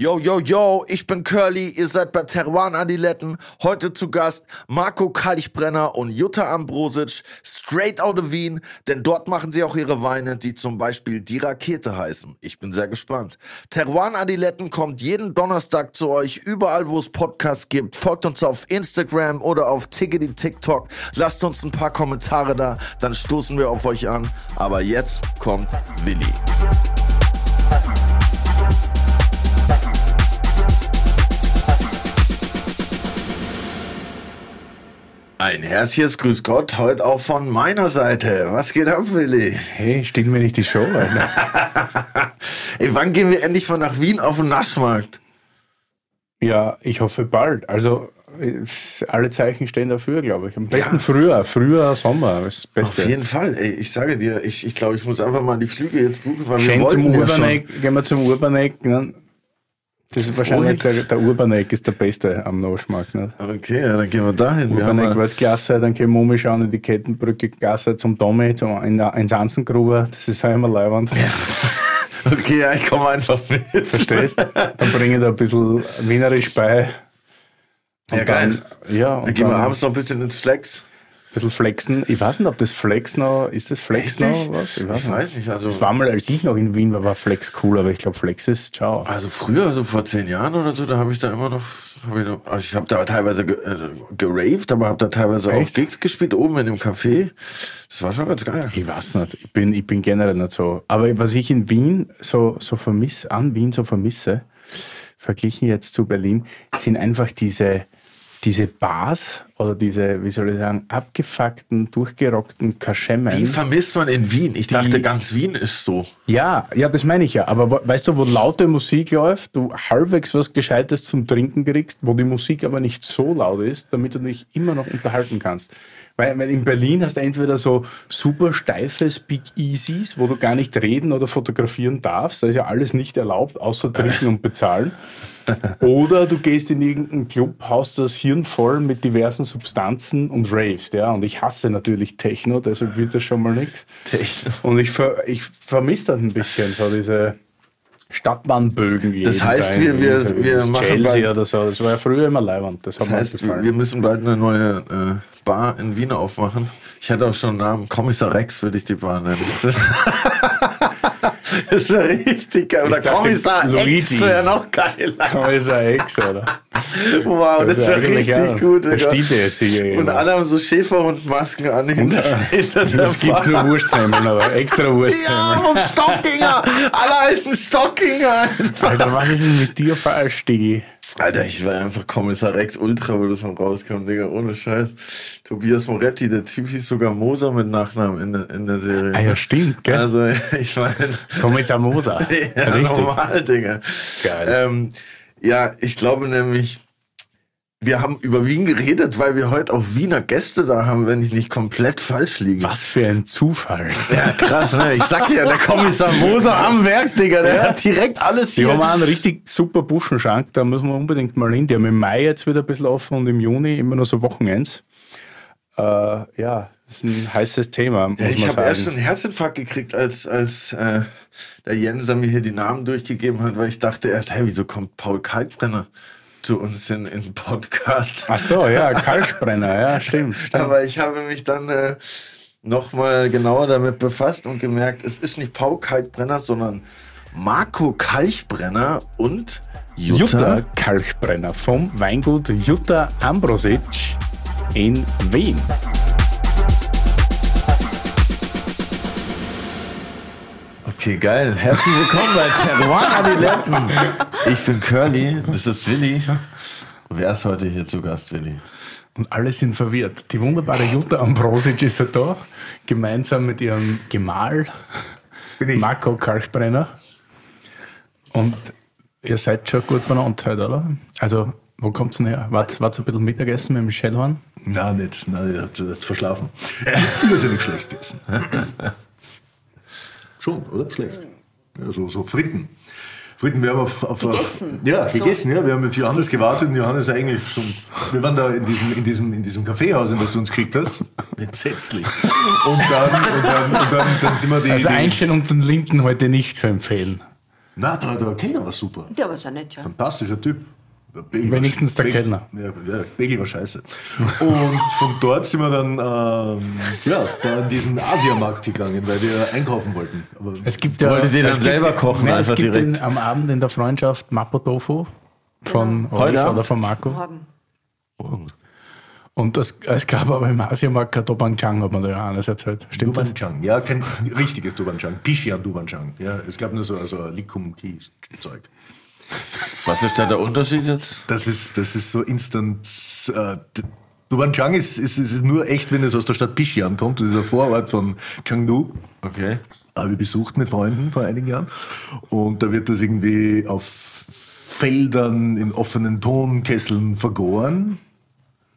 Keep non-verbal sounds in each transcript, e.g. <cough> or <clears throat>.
Yo, yo, yo, ich bin Curly, ihr seid bei Teruan Adiletten. Heute zu Gast Marco Kalchbrenner und Jutta Ambrosic, straight out of Wien, denn dort machen sie auch ihre Weine, die zum Beispiel Die Rakete heißen. Ich bin sehr gespannt. Teruan Adiletten kommt jeden Donnerstag zu euch, überall wo es Podcasts gibt. Folgt uns auf Instagram oder auf Tiggity TikTok. Lasst uns ein paar Kommentare da, dann stoßen wir auf euch an. Aber jetzt kommt Willi. Ein herzliches Grüß Gott, heute auch von meiner Seite. Was geht ab, Willi? Hey, steht mir nicht die Show, Alter. <laughs> Ey, wann gehen wir endlich mal nach Wien auf den Naschmarkt? Ja, ich hoffe bald. Also, alle Zeichen stehen dafür, glaube ich. Am besten ja. früher, früher Sommer. Das Beste. Auf jeden Fall. Ey, ich sage dir, ich, ich glaube, ich muss einfach mal die Flüge jetzt buchen, weil Schön wir wollten zum Urbaneck, ja gehen wir zum Urbaneck. Ne? Das ist wahrscheinlich der, der Urbaneck ist der beste am Noschmarkt. Nicht? Okay, ja, dann gehen wir dahin. Urbaneck Weltklasse, dann gehen wir umschauen in die Kettenbrücke Gasse zum Tommy, zum, in, ins Anzengruber. Das ist halt immer leibend. Ja. <laughs> Okay, ja, ich komme einfach mit. Verstehst? Dann bringe ich da ein bisschen Wienerisch bei. Und ja, geil. Dann, ja, dann gehen wir abends noch ein bisschen ins Flex bisschen flexen. Ich weiß nicht, ob das Flex noch, ist das Flex Echt noch was? Ich weiß, ich weiß nicht. Also das war mal, als ich noch in Wien war, war Flex cool, aber ich glaube, Flex ist ciao. Also früher, also vor zehn Jahren oder so, da habe ich da immer noch, hab ich, noch, also ich habe da teilweise ge, äh, geraved, aber habe da teilweise Echt? auch Gigs gespielt, oben in dem Café. Das war schon ganz geil. Ich weiß nicht, ich bin, ich bin generell nicht so. Aber was ich in Wien so, so vermisse, an Wien so vermisse, verglichen jetzt zu Berlin, sind einfach diese, diese Bars oder diese, wie soll ich sagen, abgefuckten, durchgerockten Kaschemmen. Die vermisst man in Wien. Ich dachte, ganz Wien ist so. Ja, ja, das meine ich ja. Aber weißt du, wo laute Musik läuft, du halbwegs was Gescheites zum Trinken kriegst, wo die Musik aber nicht so laut ist, damit du dich immer noch unterhalten kannst. Weil, weil in Berlin hast du entweder so super steife Big Easies, wo du gar nicht reden oder fotografieren darfst. Da ist ja alles nicht erlaubt, außer trinken und bezahlen. <laughs> Oder du gehst in irgendeinen Club, haust das Hirn voll mit diversen Substanzen und ravest. Ja? Und ich hasse natürlich Techno, deshalb wird das schon mal nichts. Techno. Und ich, ver ich vermisse das ein bisschen, so diese Stadtbahnbögen. Das heißt, wir, wir, wir machen Chelsea bald, oder so. Das war ja früher immer Leihwand. Das, das heißt, wir müssen bald eine neue äh, Bar in Wien aufmachen. Ich hatte auch schon einen Namen. Kommissar Rex würde ich die Bar nennen. <laughs> <laughs> das wäre richtig geil. Oder Kommissar X wäre noch geil. Kommissar X, oder? Wow, das, das wäre richtig ja. gut. steht jetzt hier. Und alle haben so Schäferhundmasken an hinter, <laughs> <laughs> hinter der Es gibt nur Wursthemmeln, aber extra Wursthemmeln. Ja, und Stockinger. alle heißen Stockinger einfach. Alter, was ist denn mit dir falsch, Digi? Alter, ich war einfach Kommissar Rex Ultra, wo das mal rauskam, Digga, ohne Scheiß. Tobias Moretti, der Typ hieß sogar Moser mit Nachnamen in der, in der Serie. Ah ja, stimmt, gell? Also, <laughs> ich meine... Kommissar Moser. <laughs> ja, Richtig. normal, Digga. Geil. Ähm, ja, ich glaube nämlich, wir haben über Wien geredet, weil wir heute auch Wiener Gäste da haben, wenn ich nicht komplett falsch liege. Was für ein Zufall. Ja, krass, ne? Ich sag dir, der Kommissar Moser am Werk, Digga, der ja. hat direkt alles hier. Die haben einen richtig super Buschenschank, da müssen wir unbedingt mal hin. Die haben im Mai jetzt wieder ein bisschen offen und im Juni immer nur so Wochenends. Äh, ja, das ist ein heißes Thema. Ja, ich habe erst einen Herzinfarkt gekriegt, als, als äh, der Jenser mir hier die Namen durchgegeben hat, weil ich dachte erst, hey, wieso kommt Paul Kalkbrenner? Zu uns in den Podcast. Ach so, ja, <laughs> Kalkbrenner, ja, stimmt, stimmt. Aber ich habe mich dann äh, nochmal genauer damit befasst und gemerkt, es ist nicht Paul Kalkbrenner, sondern Marco Kalkbrenner und Jutta, Jutta Kalkbrenner vom Weingut Jutta Ambrosic in Wien. Okay, geil. Herzlich willkommen bei Terroir Adiletten. Ich bin Curly, das ist Willi. Wer ist heute hier zu Gast, Willi? Und alle sind verwirrt. Die wunderbare Jutta Ambrosic ist ja da, gemeinsam mit ihrem Gemahl, Marco Kalkbrenner. Und ihr seid schon gut benannt heute, oder? Also, wo kommt es denn her? Wart ihr ein bisschen Mittagessen mit dem Schellhorn? Nein, nicht. Nein, ihr habt verschlafen. Nicht schlecht gegessen. Schon, oder? Schlecht. Ja, so, so Fritten. Fritten, wir haben auf, auf gegessen. ja, so. gegessen, ja. Wir haben mit Johannes gewartet und Johannes eigentlich schon, wir waren da in diesem, in diesem, in diesem Kaffeehaus, in das du uns geschickt hast. Entsetzlich. Und dann, und dann, und dann, dann sind wir die. Also Einstein und den Linden heute nicht zu empfehlen. Na, der, der Kellner war super. Der war so nett, ja. Fantastischer Typ. Der Bagel Wenigstens der Bagel- Kellner. Ja, ja, Bagel war scheiße. Und von dort sind wir dann ähm, ja, da in diesen Asiamarkt gegangen, weil wir einkaufen wollten. Aber Es gibt ja. Wolltet ihr dann gibt- selber kochen, Nein, einfach es gibt direkt? Den, am Abend in der Freundschaft Mapo Tofu von euch Heute oder von Marco. Morgen. Und das, es gab aber im Asiamarkt kein Dobanchang, hat man da Johannes erzählt. Stimmt das? Dubanchang, ja, kein richtiges Dubanchang. Pishian Dubanchang. Ja, es gab nur so also Likum Kies Zeug. Was ist da der Unterschied jetzt? Das ist, das ist so instant. Äh, Dubanchang ist, ist, ist nur echt, wenn es aus der Stadt Pishian kommt. Das ist ein Vorort von Chengdu. Okay. Habe ich besucht mit Freunden vor einigen Jahren. Und da wird das irgendwie auf Feldern in offenen Tonkesseln vergoren.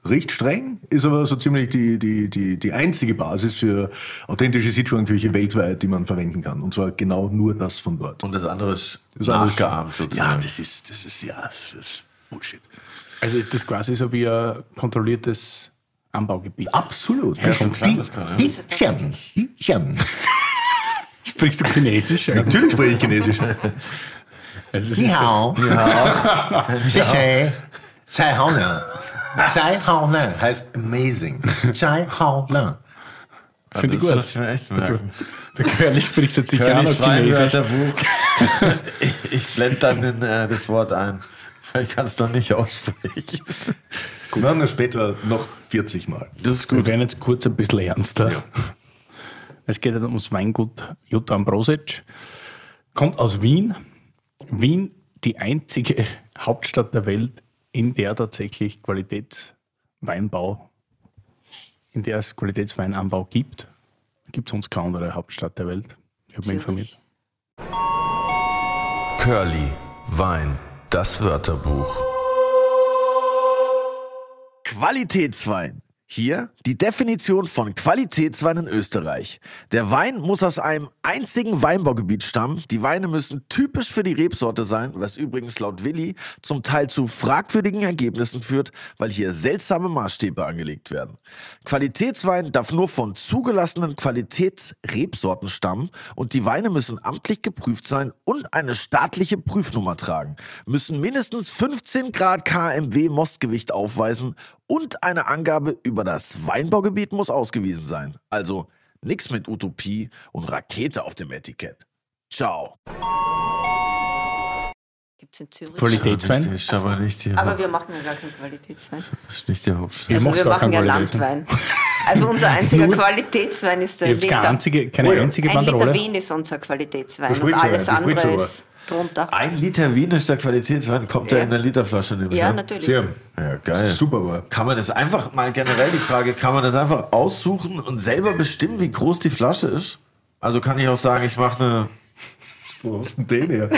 Riecht streng, ist aber so ziemlich die, die, die, die einzige Basis für authentische Sichuan-Küche weltweit, die man verwenden kann. Und zwar genau nur das von dort. Und das andere ist Das ist- nachgeahmt sozusagen. Ja, das ist, das ist, ja, das ist Bullshit. Also ist das quasi so wie ein kontrolliertes Anbaugebiet. Absolut. Ja, schon klar, das kann, ja. Ist es tatsächlich. Sprichst du Chinesisch? Natürlich spreche ich Chinesisch. Also es ist so- hao. Zai hao ne. Zai hao ne heißt amazing. <laughs> Zai hao ne. Finde ich das gut. sollte ich mir echt merken. <laughs> Der Curly spricht jetzt sicher auch noch Chinesisch. Ich ich blende dann in, äh, das Wort ein. Ich kann es doch nicht aussprechen. Wir haben das später noch 40 Mal. Das ist Wir gut. werden jetzt kurz ein bisschen ernster. Es geht ums Weingut Jutta Ambrosic. Kommt aus Wien. Wien, die einzige Hauptstadt der Welt, in der tatsächlich Qualitätsweinbau, in der es Qualitätsweinanbau gibt. Gibt es sonst keine andere Hauptstadt der Welt. Ich habe mich informiert. Curly, Wein, das Wörterbuch. Qualitätswein. Hier die Definition von Qualitätswein in Österreich. Der Wein muss aus einem einzigen Weinbaugebiet stammen. Die Weine müssen typisch für die Rebsorte sein, was übrigens laut Willi zum Teil zu fragwürdigen Ergebnissen führt, weil hier seltsame Maßstäbe angelegt werden. Qualitätswein darf nur von zugelassenen Qualitätsrebsorten stammen und die Weine müssen amtlich geprüft sein und eine staatliche Prüfnummer tragen, müssen mindestens 15 Grad KMW Mostgewicht aufweisen und eine Angabe über das Weinbaugebiet muss ausgewiesen sein. Also nix mit Utopie und Rakete auf dem Etikett. Ciao. Gibt es in Zürich. Qualitätswein? Das ist aber nicht die, Aber wir machen ja gar keinen Qualitätswein. das ist nicht die Hauptstadt. Ihr Also wir machen ja. Landwein. Also unser <laughs> einziger Qualitätswein ist der habt keine einzige, keine Oh ja. einzige Ein Liter. Wien ist unser Qualitätswein und alles andere ist drunter. Ein Liter Wien ist der Qualitätswein, kommt ja Ja. in der Literflasche. Ja, natürlich. Ja, geil. super war. Kann man das einfach mal generell die Frage, kann man das einfach aussuchen und selber bestimmen, wie groß die Flasche ist? Also kann ich auch sagen, ich mache eine. Wo du denn den her?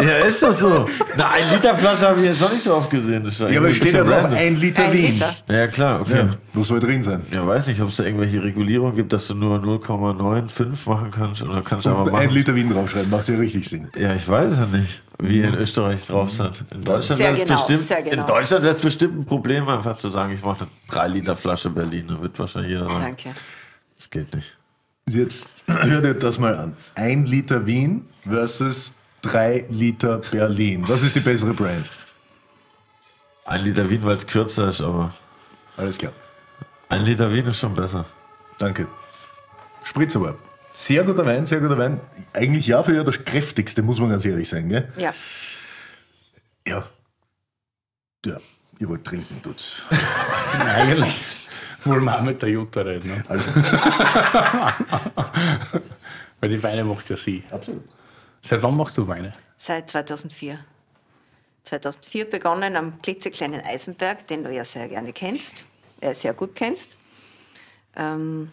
Ja, ist das so? Na, ein Liter Flasche habe ich jetzt noch nicht so oft gesehen. Das Ja, aber steht bisschen drauf, random. ein Liter Ein Wien. Liter. Ja, klar, okay. Ja, was soll drin sein? Ja, weiß nicht, ob es da irgendwelche Regulierungen gibt, dass du nur 0,95 machen kannst oder kannst du einfach machen. Ein Liter Wien draufschreiben, macht ja richtig Sinn. Ja, ich weiß es ja nicht, wie in Österreich drauf sind. In Deutschland wäre es genau, bestimmt, genau. in Deutschland wäre es bestimmt ein Problem, einfach zu sagen, ich mache eine 3 Liter Flasche Berlin. Da wird wahrscheinlich jeder sagen, Danke. das geht nicht. Jetzt hört ihr das mal an. Ein Liter Wien versus drei Liter Berlin. Was ist die bessere Brand? Ein Liter Wien, weil es kürzer ist, aber Alles klar. ein Liter Wien ist schon besser. Danke. Spritzauer. Sehr guter Wein, sehr guter Wein. Eigentlich ja für ja das kräftigste, muss man ganz ehrlich sagen. Gell? Ja. Ja. Ja, ihr wollt trinken, tut's. <laughs> Eigentlich wollen wir auch mit der Jutta reden. Ne? Also, <laughs> Weil die Weine macht ja sie. absolut. Seit wann machst du Weine? Seit 2004. 2004 begonnen am klitzekleinen Eisenberg, den du ja sehr gerne kennst, äh, sehr gut kennst. Ähm,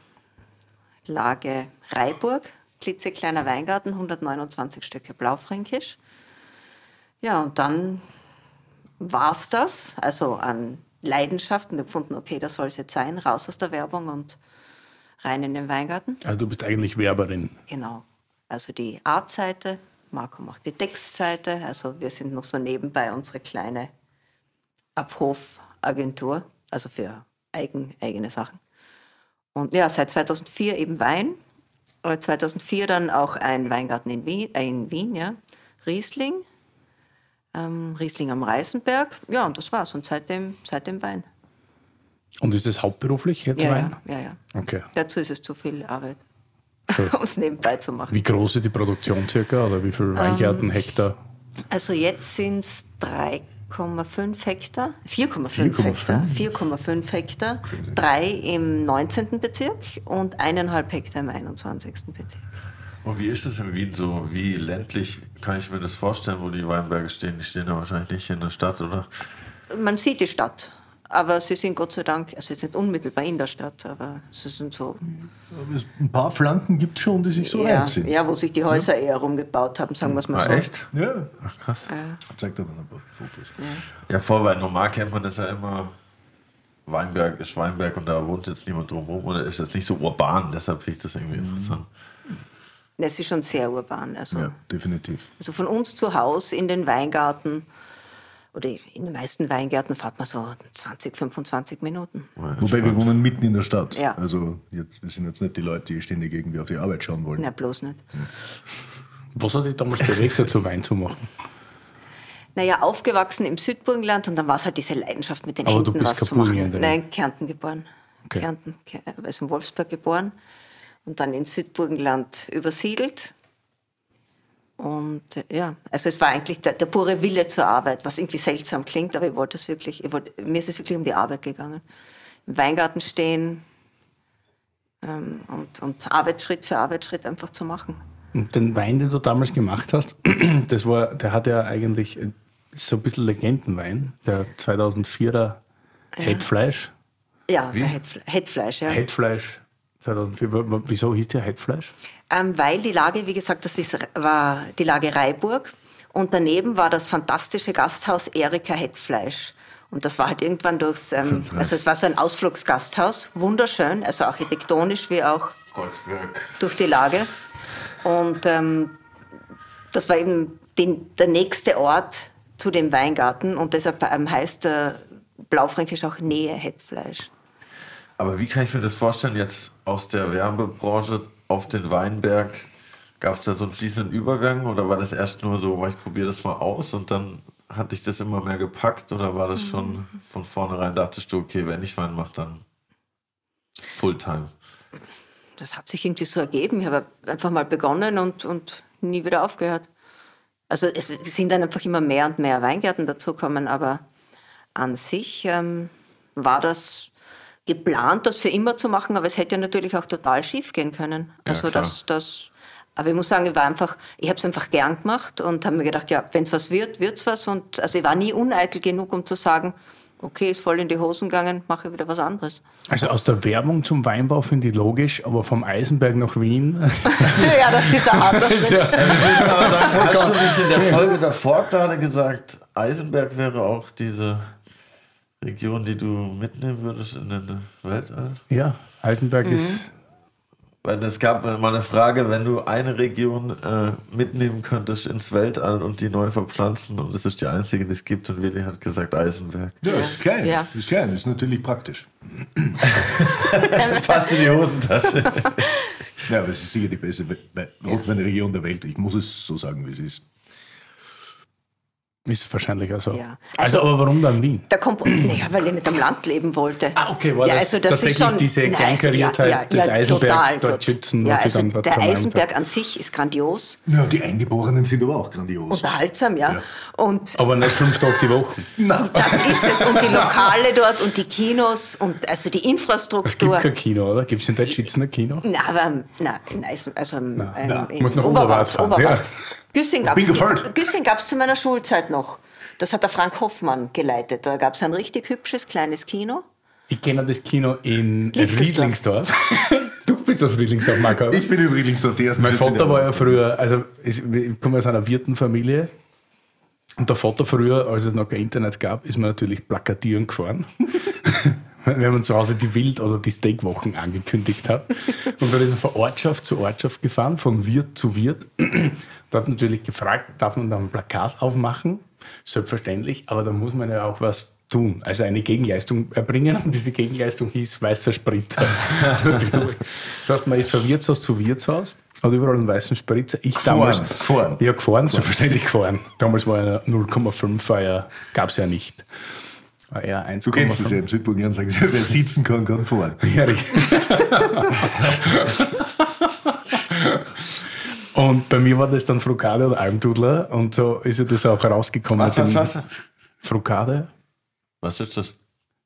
Lage Reiburg, klitzekleiner Weingarten, 129 Stücke Blaufränkisch. Ja, und dann war es das, also an Leidenschaft und gefunden, okay, das soll es jetzt sein, raus aus der Werbung und rein in den Weingarten. Also du bist eigentlich Werberin. Genau. Also die Art-Seite, Marco macht die Textseite. Also wir sind noch so nebenbei unsere kleine Abhofagentur, also für eigen, eigene Sachen. Und ja, seit 2004 eben Wein. Äh, 2004 dann auch ein Weingarten in Wien, äh in Wien ja. Riesling, ähm, Riesling am Reisenberg. Ja, und das war's. Und seitdem, seitdem Wein. Und ist es hauptberuflich jetzt Ja, Wein? ja, ja, ja. Okay. Dazu ist es zu viel Arbeit, So. <laughs> um es nebenbei zu machen. Wie groß ist die Produktion circa oder wie viel Weingärten, Hektar? Also jetzt sind es 3,5 Hektar, 4,5 Hektar, 4,5 Hektar, drei im 19. Bezirk und eineinhalb Hektar im 21. Bezirk. Und wie ist es in Wien so? Wie ländlich kann ich mir das vorstellen, wo die Weinberge stehen? Die stehen ja wahrscheinlich nicht in der Stadt, oder? Man sieht die Stadt, aber sie sind Gott sei Dank, also jetzt nicht unmittelbar in der Stadt, aber sie sind so, Ein paar Flanken gibt es schon, die sich so ja, reinziehen. ja, wo sich die Häuser eher rumgebaut haben, sagen wir es mal Ah, so. echt? Ja. Ach, krass. Zeig dir dann ein paar Fotos. Ja, vorher normal kennt man das ja immer. Weinberg ist Weinberg und da wohnt jetzt niemand drumherum oder ist das nicht so urban? Deshalb finde ich das irgendwie interessant. Es ist schon sehr urban. Also, Ja, definitiv. also von uns zu Hause in den Weingarten oder in den meisten Weingärten fährt man so 20, 25 Minuten. Wobei wir wohnen mitten in der Stadt. Ja. Also jetzt, wir sind jetzt nicht die Leute, die ständig irgendwie auf die Arbeit schauen wollen. Na, bloß nicht. Was hat dich damals bewegt, dazu Wein zu machen? Naja, aufgewachsen im Südburgenland und dann war es halt diese Leidenschaft mit den Aber du Händen bist was zu machen. Nein, Kärnten geboren. Okay. Kärnten, also in Wolfsburg geboren und dann in Südburgenland übersiedelt. Und äh, ja, also es war eigentlich der, der pure Wille zur Arbeit, was irgendwie seltsam klingt, aber ich wollte es wirklich, ich wollte, mir ist es wirklich um die Arbeit gegangen. Im Weingarten stehen ähm, und, und Arbeit Schritt für Arbeitsschritt einfach zu machen. Und den Wein, den du damals gemacht hast, <clears throat> das war, der hat ja eigentlich äh, so ein bisschen Legendenwein, der 2004er Headfleisch. Ja, der Headfle- Headfleisch, ja. Headfleisch 2004. W- w- Wieso hieß der Headfleisch? Ähm, weil die Lage, wie gesagt, das ist, war die Lage Reiburg und daneben war das fantastische Gasthaus Erika Hettfleisch. Und das war halt irgendwann durchs, ähm, also es war so ein Ausflugsgasthaus, wunderschön, also architektonisch wie auch Kreuzberg. durch die Lage. Und ähm, das war eben den, der nächste Ort zu dem Weingarten und deshalb ähm, heißt der Blaufränkisch auch Nähe Hettfleisch. Aber wie kann ich mir das vorstellen, jetzt aus der Werbebranche auf den Weinberg? Gab es da so einen fließenden Übergang oder war das erst nur so, ich probiere das mal aus und dann hat dich das immer mehr gepackt oder war das schon von vornherein, dachtest du, okay, wenn ich Wein mache, dann Fulltime? das hat sich irgendwie so ergeben. Ich habe einfach mal begonnen und, und nie wieder aufgehört. Also es sind dann einfach immer mehr und mehr Weingärten dazukommen, aber an sich ähm, war das geplant, das für immer zu machen, aber es hätte ja natürlich auch total schief gehen können. Also klar. das, das, aber ich muss sagen, ich war einfach, ich habe es einfach gern gemacht und habe mir gedacht, ja, wenn es was wird, wird's was. Und also ich war nie uneitel genug, um zu sagen, okay, ist voll in die Hosen gegangen, mache wieder was anderes. Also aus der Werbung zum Weinbau finde ich logisch, aber vom Eisenberg nach Wien. <laughs> <laughs> ja, das ist ein harter ist Schritt. ja, Hast du nicht in der Folge davor gerade gesagt, Eisenberg wäre auch diese Region, die du mitnehmen würdest in den Weltall? ja, Eisenberg Mhm. ist. Weil es gab mal eine Frage, wenn du eine Region äh, mitnehmen könntest ins Weltall und die neu verpflanzen und es ist die einzige, die es gibt und Willi hat gesagt Eisenberg. Ja, ist klein. Ja. Ist klein, ist natürlich praktisch. <laughs> Fast in die Hosentasche. <laughs> Ja, aber es ist sicher die beste We- We- Rotweinregion der Welt. Ich muss es so sagen, wie es ist. Ist wahrscheinlich auch so. Ja. Also, Also- aber warum dann Wien? Der Kompo naja, weil ich nicht am Land leben wollte. Ah, okay, war das also tatsächlich diese Nein, Kleinkariertheit des Eisenbergs total dort gut. schützen Ja, und also dann dort der? Eisenberg an sich ist grandios, Ja, die Eingeborenen sind aber auch grandios. unterhaltsam, ja. Ja. Und Aber nicht fünf Tage die Woche. <laughs> das ist es. Und die Lokale dort und die Kinos und also die Es gibt Infrastruktur. kein Kino, oder? Gibt es in Deutschschützen ein Kino? Na, aber na, in Eisen, also im, ähm, na, in muss nach Oberwart. Oberwart ja. Güssing gab es zu meiner Schulzeit noch. Das hat der Frank Hoffmann geleitet. Da gab es ein richtig hübsches kleines Kino. Ich kenne das Kino in. Riedlingsdorf. <laughs> du bist aus Riedlingsdorf, Marco. Ich bin in Riedlingsdorf, die ersten Mein 14 Vater war ja früher, also ich ich komme aus einer Wirtenfamilie. Und der Vater früher, als es noch kein Internet gab, ist man natürlich plakatieren gefahren. <laughs> <laughs> Wenn man zu Hause die Wild- oder die Steakwochen angekündigt hat. Und dann ist man von Ortschaft zu Ortschaft gefahren, von Wirt zu Wirt. <clears throat> Da hat natürlich gefragt, darf man da ein Plakat aufmachen? Selbstverständlich, aber da muss man ja auch was tun, also eine Gegenleistung erbringen. Und diese Gegenleistung hieß weißer Sprit. Natürlich. <laughs> das heißt, man ist von Wirtshaus zu Wirtshaus hat überall einen weißen Spritzer. Ich Gefahren, damals. gefahren. Ja, gefahren, selbstverständlich gefahren. Damals war ja 0,5 ja, gab es ja nicht. War eher 1,5. Du kennst das ja im Südburgenland, sagen sie, wer <laughs> sitzen kann, kann fahren. Ja. Und bei mir war das dann Frukade oder Almdudler und so ist ja das auch rausgekommen. Was, was, was? Frukade, Was ist das?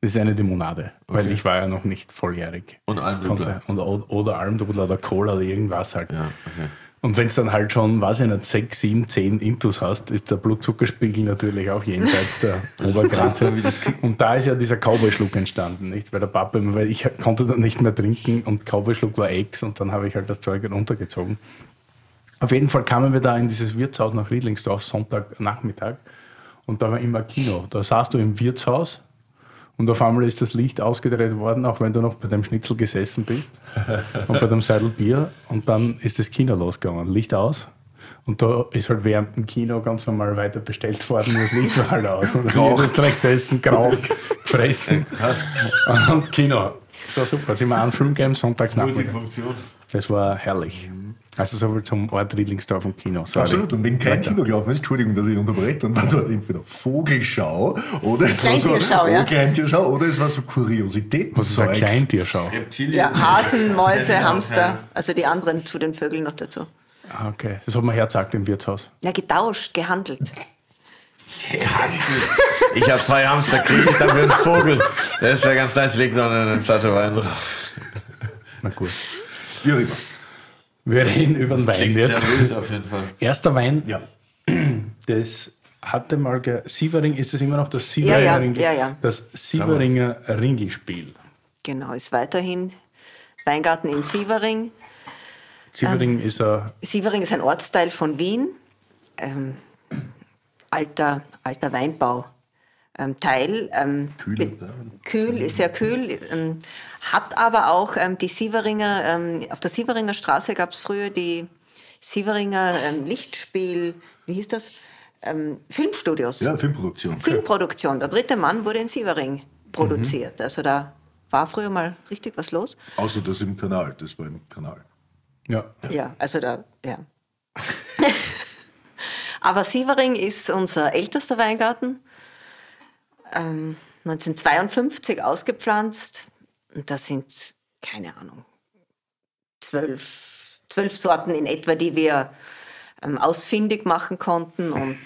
das ist eine Limonade, weil Okay. ich war ja noch nicht volljährig. Und Almdudler. Konnte- Und, oder Almdudler oder Cola oder irgendwas halt. Ja, okay. Und wenn es dann halt schon, weiß ich nicht, 6, 7, 10 Intus hast, ist der Blutzuckerspiegel natürlich auch jenseits der <laughs> Obergrenze. Und da ist ja dieser Cowboy-Schluck entstanden, nicht? Weil der Papa, immer- weil ich konnte dann nicht mehr trinken und Cowboy-Schluck war Ex und dann habe ich halt das Zeug runtergezogen. Auf jeden Fall kamen wir da in dieses Wirtshaus nach Riedlingsdorf Sonntagnachmittag und da war immer Kino. Da saßt du im Wirtshaus und auf einmal ist das Licht ausgedreht worden, auch wenn du noch bei dem Schnitzel gesessen bist und bei dem Seidel Bier und dann ist das Kino losgegangen. Licht aus. Und da ist halt während dem Kino ganz normal weiter bestellt worden, und das Licht war halt aus. Und dann jedes Dreck gesessen, geraucht, <laughs> gefressen. Und Kino. Das war super. Jetzt sind wir einen Film gegeben, sonntags. Multifunktion. Das war herrlich. Also so viel zum Ort Riedlingsdorf und Kino. Sorry. Absolut. Und wenn kein Weiter. Kino gelaufen ist, Entschuldigung, dass ich unterbreche, dann war dort entweder Vogelschau oder es war so Kleintierschau, ja. Kleintierschau oder es war so Kuriositäten. Was ist eine Kleintierschau? Ja, Hasen, Mäuse, Hamster, also die anderen zu den Vögeln noch dazu. Ah, Okay, das hat man hergesagt im Wirtshaus. Ja, getauscht, gehandelt. Ich habe zwei Hamster, kriege ich dafür einen Vogel. Das wäre ganz nice, leg noch eine Flasche Wein drauf. Na gut. Immer. Wir reden über den Wein jetzt. sehr wild auf jeden Fall. Erster Wein, Ja. das hatte mal, ge- Sievering, ist das immer noch das Ja, Sieveringer, ja, Ringel- ja, ja. Das Sieveringer Ringelspiel. Genau, ist weiterhin Weingarten in Sievering. Sievering ist ein, Sievering ist ein Ortsteil von Wien. Ähm, alter, alter Weinbau. Ähm, Teil. Ähm, Kühl, kühl, sehr kühl. Ähm, hat aber auch ähm, die Sieveringer, ähm, auf der Sieveringer Straße gab es früher die Sieveringer ähm, Lichtspiel, wie hieß das? Ähm, Filmstudios. Ja, Filmproduktion. Filmproduktion. Der dritte Mann wurde in Sievering produziert. Also da war früher mal richtig was los. Außer das im Kanal, das war im Kanal. ja, Ja, also da, ja. <laughs> Aber Sievering ist unser ältester Weingarten. Ähm, 1952 ausgepflanzt. Und da sind, keine Ahnung, zwölf, zwölf Sorten in etwa, die wir ähm, ausfindig machen konnten und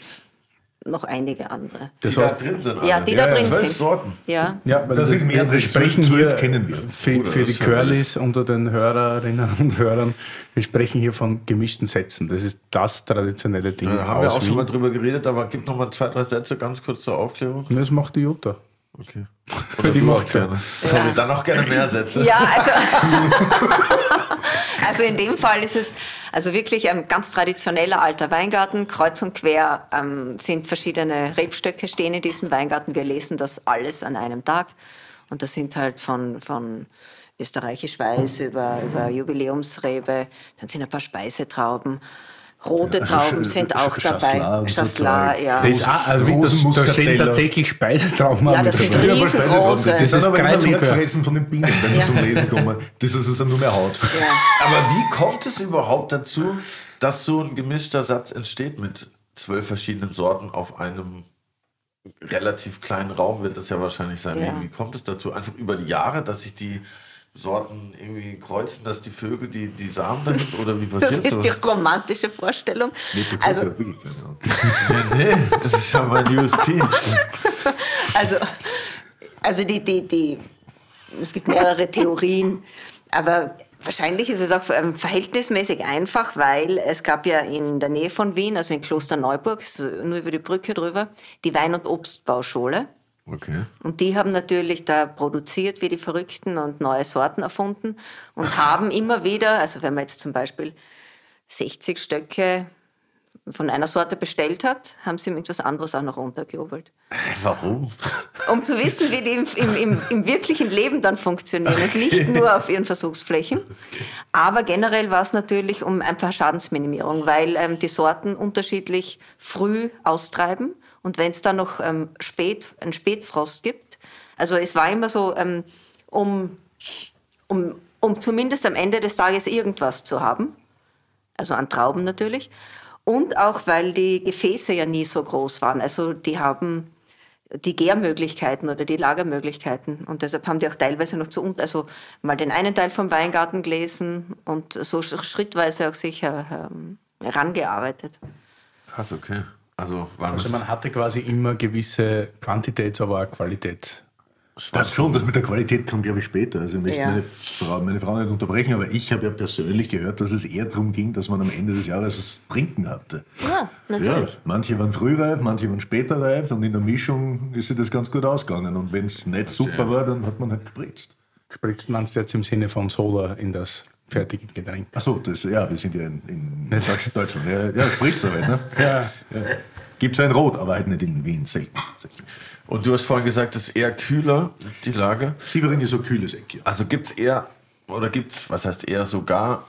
noch einige andere. das Die da heißt, drin sind Ja, alle. die da drin Zwölf sind. Sorten. Ja, ja, weil Das ist mehr wir sprechen hier kennen wir. Für, Oder für das die ja Curlys unter den Hörerinnen und Hörern, wir sprechen hier von gemischten Sätzen. Das ist das traditionelle Ding. Da haben wir auch schon mal drüber geredet, aber gib noch mal zwei, drei Sätze ganz kurz zur Aufklärung. Das macht die Jutta. Okay. <laughs> Die du macht auch gerne. Sorry, dann noch gerne mehr Sätze. Ja, also, <laughs> <laughs> also in dem Fall ist es also wirklich ein ganz traditioneller alter Weingarten. Kreuz und quer ähm, sind verschiedene Rebstöcke stehen in diesem Weingarten. Wir lesen das alles an einem Tag. Und das sind halt von, von österreichisch Weiß über, über Jubiläumsrebe. Dann sind ein paar Speisetrauben. Rote Trauben sind auch dabei. Chasselas, ja. Das ist auch, also das, da stehen tatsächlich Speisetrauben Ja, das sind riesengroße. Das Das sind ist aber immer mehr gefressen von den Bienen, wenn Ja. wir zum Lesen kommen. Das ist dann nur mehr Haut. Ja. Aber wie kommt es überhaupt dazu, dass so ein gemischter Satz entsteht mit zwölf verschiedenen Sorten auf einem relativ kleinen Raum wird das ja wahrscheinlich sein. Ja. Wie kommt es dazu? Einfach über die Jahre, dass sich die Sorten irgendwie kreuzen, dass die Vögel die, die Samen dahin oder wie Das passiert ist die sowas? romantische Vorstellung. Nee, Also, keine <laughs> Haut. Nee, das ist ja mein USP. <laughs> Also, also die, die, die, es gibt mehrere Theorien, aber wahrscheinlich ist es auch ähm, verhältnismäßig einfach, weil es gab ja in der Nähe von Wien, also in Klosterneuburg, nur über die Brücke drüber, die Wein- und Obstbauschule. Okay. Und die haben natürlich da produziert wie die Verrückten und neue Sorten erfunden und <laughs> haben immer wieder, also wenn man jetzt zum Beispiel 60 Stöcke von einer Sorte bestellt hat, haben sie ihm etwas anderes auch noch untergejubelt. <laughs> Warum? Um zu wissen, wie die im, im, im, im wirklichen Leben dann funktionieren und nicht nur auf ihren Versuchsflächen. Aber generell war es natürlich um einfach Schadensminimierung, weil ähm, die Sorten unterschiedlich früh austreiben und wenn es dann noch ähm, spät, einen Spätfrost gibt. Also es war immer so, ähm, um, um, um zumindest am Ende des Tages irgendwas zu haben, also an Trauben natürlich. Und auch, weil die Gefäße ja nie so groß waren. Also die haben die Gärmöglichkeiten oder die Lagermöglichkeiten. Und deshalb haben die auch teilweise noch zu, also mal den einen Teil vom Weingarten gelesen und so schrittweise auch sicher ähm, herangearbeitet. Krass, okay. Also, Also man hatte quasi immer gewisse Quantitäts-, aber auch Qualitäts. Das schon, das mit der Qualität kommt, glaube ich, später. Also ich möchte Ja. meine, Frau, meine Frau nicht unterbrechen, aber ich habe ja persönlich gehört, dass es eher darum ging, dass man am Ende des Jahres das Trinken hatte. Ja, Ja, natürlich. manche waren frühreif, manche waren später reif und in der Mischung ist sich das ganz gut ausgegangen. Und wenn es nicht super war, dann hat man halt gespritzt. Spritzt man es jetzt im Sinne von Soda in das fertige Getränk? Achso, das, ja, wir sind ja in, in Deutsch- <laughs> Deutschland. Ja, ja Spritzer halt, ne? Ja. Ja. Gibt es ein Rot, aber halt nicht in Wien, selten. selten. Und du hast vorhin gesagt, es ist eher kühler, die Lage. Sievering ist so kühles Eck hier. Also gibt es eher, oder gibt es, was heißt eher sogar,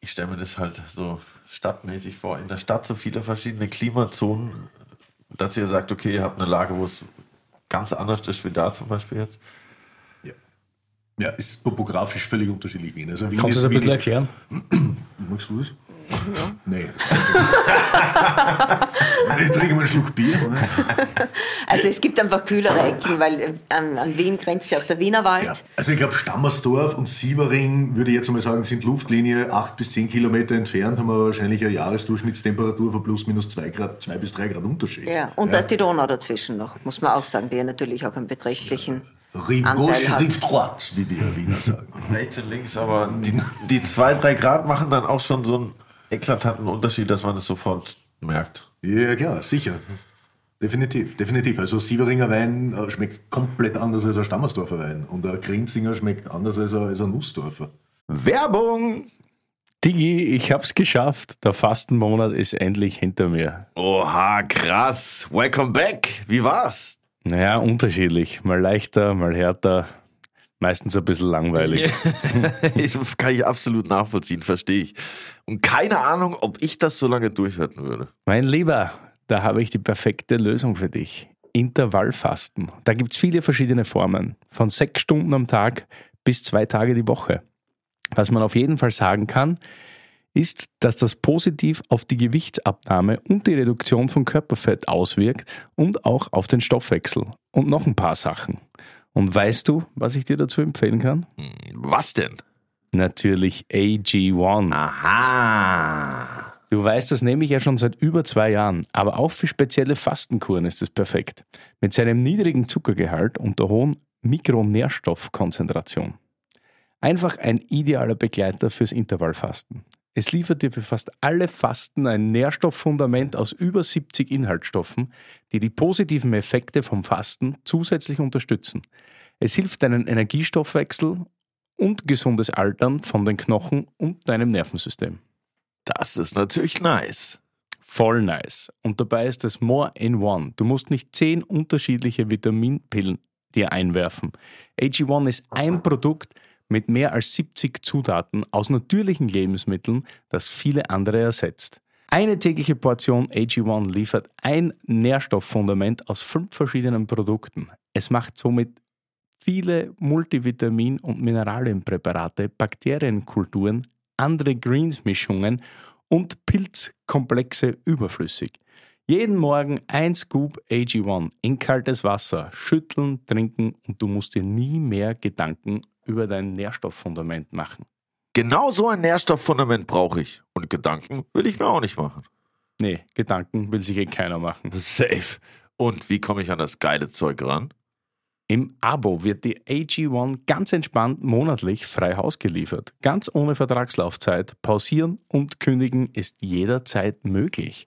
ich stelle mir das halt so stadtmäßig vor, in der Stadt so viele verschiedene Klimazonen, dass ihr sagt, okay, ihr habt eine Lage, wo es ganz anders ist wie da zum Beispiel jetzt. Ja. ja, ist topografisch völlig unterschiedlich Wien. Also Wien Kannst du ist, das ein bisschen erklären? <clears throat> Magst du das? Nee. <laughs> ich trinke mal einen Schluck Bier. Oder? <laughs> Also es gibt einfach kühlere Ecken, weil äh, an, an Wien grenzt ja auch der Wienerwald. Ja. Also ich glaube, Stammersdorf und Sievering, würde ich jetzt mal sagen, sind Luftlinie 8 bis 10 Kilometer entfernt, haben wir wahrscheinlich eine Jahresdurchschnittstemperatur von plus minus 2 Grad, 2 bis 3 Grad Unterschied. Ja, und da die Donau dazwischen noch, muss man auch sagen, die ja natürlich auch einen beträchtlichen Rive gauche, hat. rive droite, wie wir Wiener sagen. Rechts und links, aber die, die zwei, drei Grad machen dann auch schon so einen eklatanten Unterschied, dass man es sofort merkt. Ja, klar, sicher. Definitiv, definitiv. Also Sieveringer Wein äh, schmeckt komplett anders als ein Stammersdorfer Wein. Und ein Grinzinger schmeckt anders als ein, als ein Nussdorfer. Werbung! Digi, ich hab's geschafft. Der Fastenmonat ist endlich hinter mir. Oha, krass. Welcome back. Wie war's? Naja, unterschiedlich. Mal leichter, mal härter. Meistens ein bisschen langweilig. <laughs> das kann ich absolut nachvollziehen, verstehe ich. Und keine Ahnung, ob ich das so lange durchhalten würde. Mein Lieber, da habe ich die perfekte Lösung für dich. Intervallfasten. Da gibt's viele verschiedene Formen. Von sechs Stunden am Tag bis zwei Tage die Woche. Was man auf jeden Fall sagen kann, ist, dass das positiv auf die Gewichtsabnahme und die Reduktion von Körperfett auswirkt und auch auf den Stoffwechsel. Und noch ein paar Sachen. Und weißt du, was ich dir dazu empfehlen kann? Was denn? Natürlich AG1. Aha. Du weißt, das nehme ich ja schon seit über zwei Jahren, aber auch für spezielle Fastenkuren ist es perfekt. Mit seinem niedrigen Zuckergehalt und der hohen Mikronährstoffkonzentration. Einfach ein idealer Begleiter fürs Intervallfasten. Es liefert dir für fast alle Fasten ein Nährstofffundament aus über 70 Inhaltsstoffen, die die positiven Effekte vom Fasten zusätzlich unterstützen. Es hilft deinen Energiestoffwechsel und gesundes Altern von den Knochen und deinem Nervensystem. Das ist natürlich nice. Voll nice. Und dabei ist es more in one. Du musst nicht zehn unterschiedliche Vitaminpillen dir einwerfen. AG1 ist ein Produkt mit mehr als 70 Zutaten aus natürlichen Lebensmitteln, das viele andere ersetzt. Eine tägliche Portion AG1 liefert ein Nährstofffundament aus fünf verschiedenen Produkten. Es macht somit viele Multivitamin- und Mineralienpräparate, Bakterienkulturen, andere Greens-Mischungen und Pilzkomplexe überflüssig. Jeden Morgen ein Scoop AG1 in kaltes Wasser, schütteln, trinken und du musst dir nie mehr Gedanken über dein Nährstofffundament machen. Genau so ein Nährstofffundament brauche ich. Und Gedanken will ich mir auch nicht machen. Nee, Gedanken will sich eh keiner machen. Safe. Und wie komme ich an das geile Zeug ran? Im Abo wird die AG1 ganz entspannt monatlich frei Haus geliefert. Ganz ohne Vertragslaufzeit. Pausieren und kündigen ist jederzeit möglich.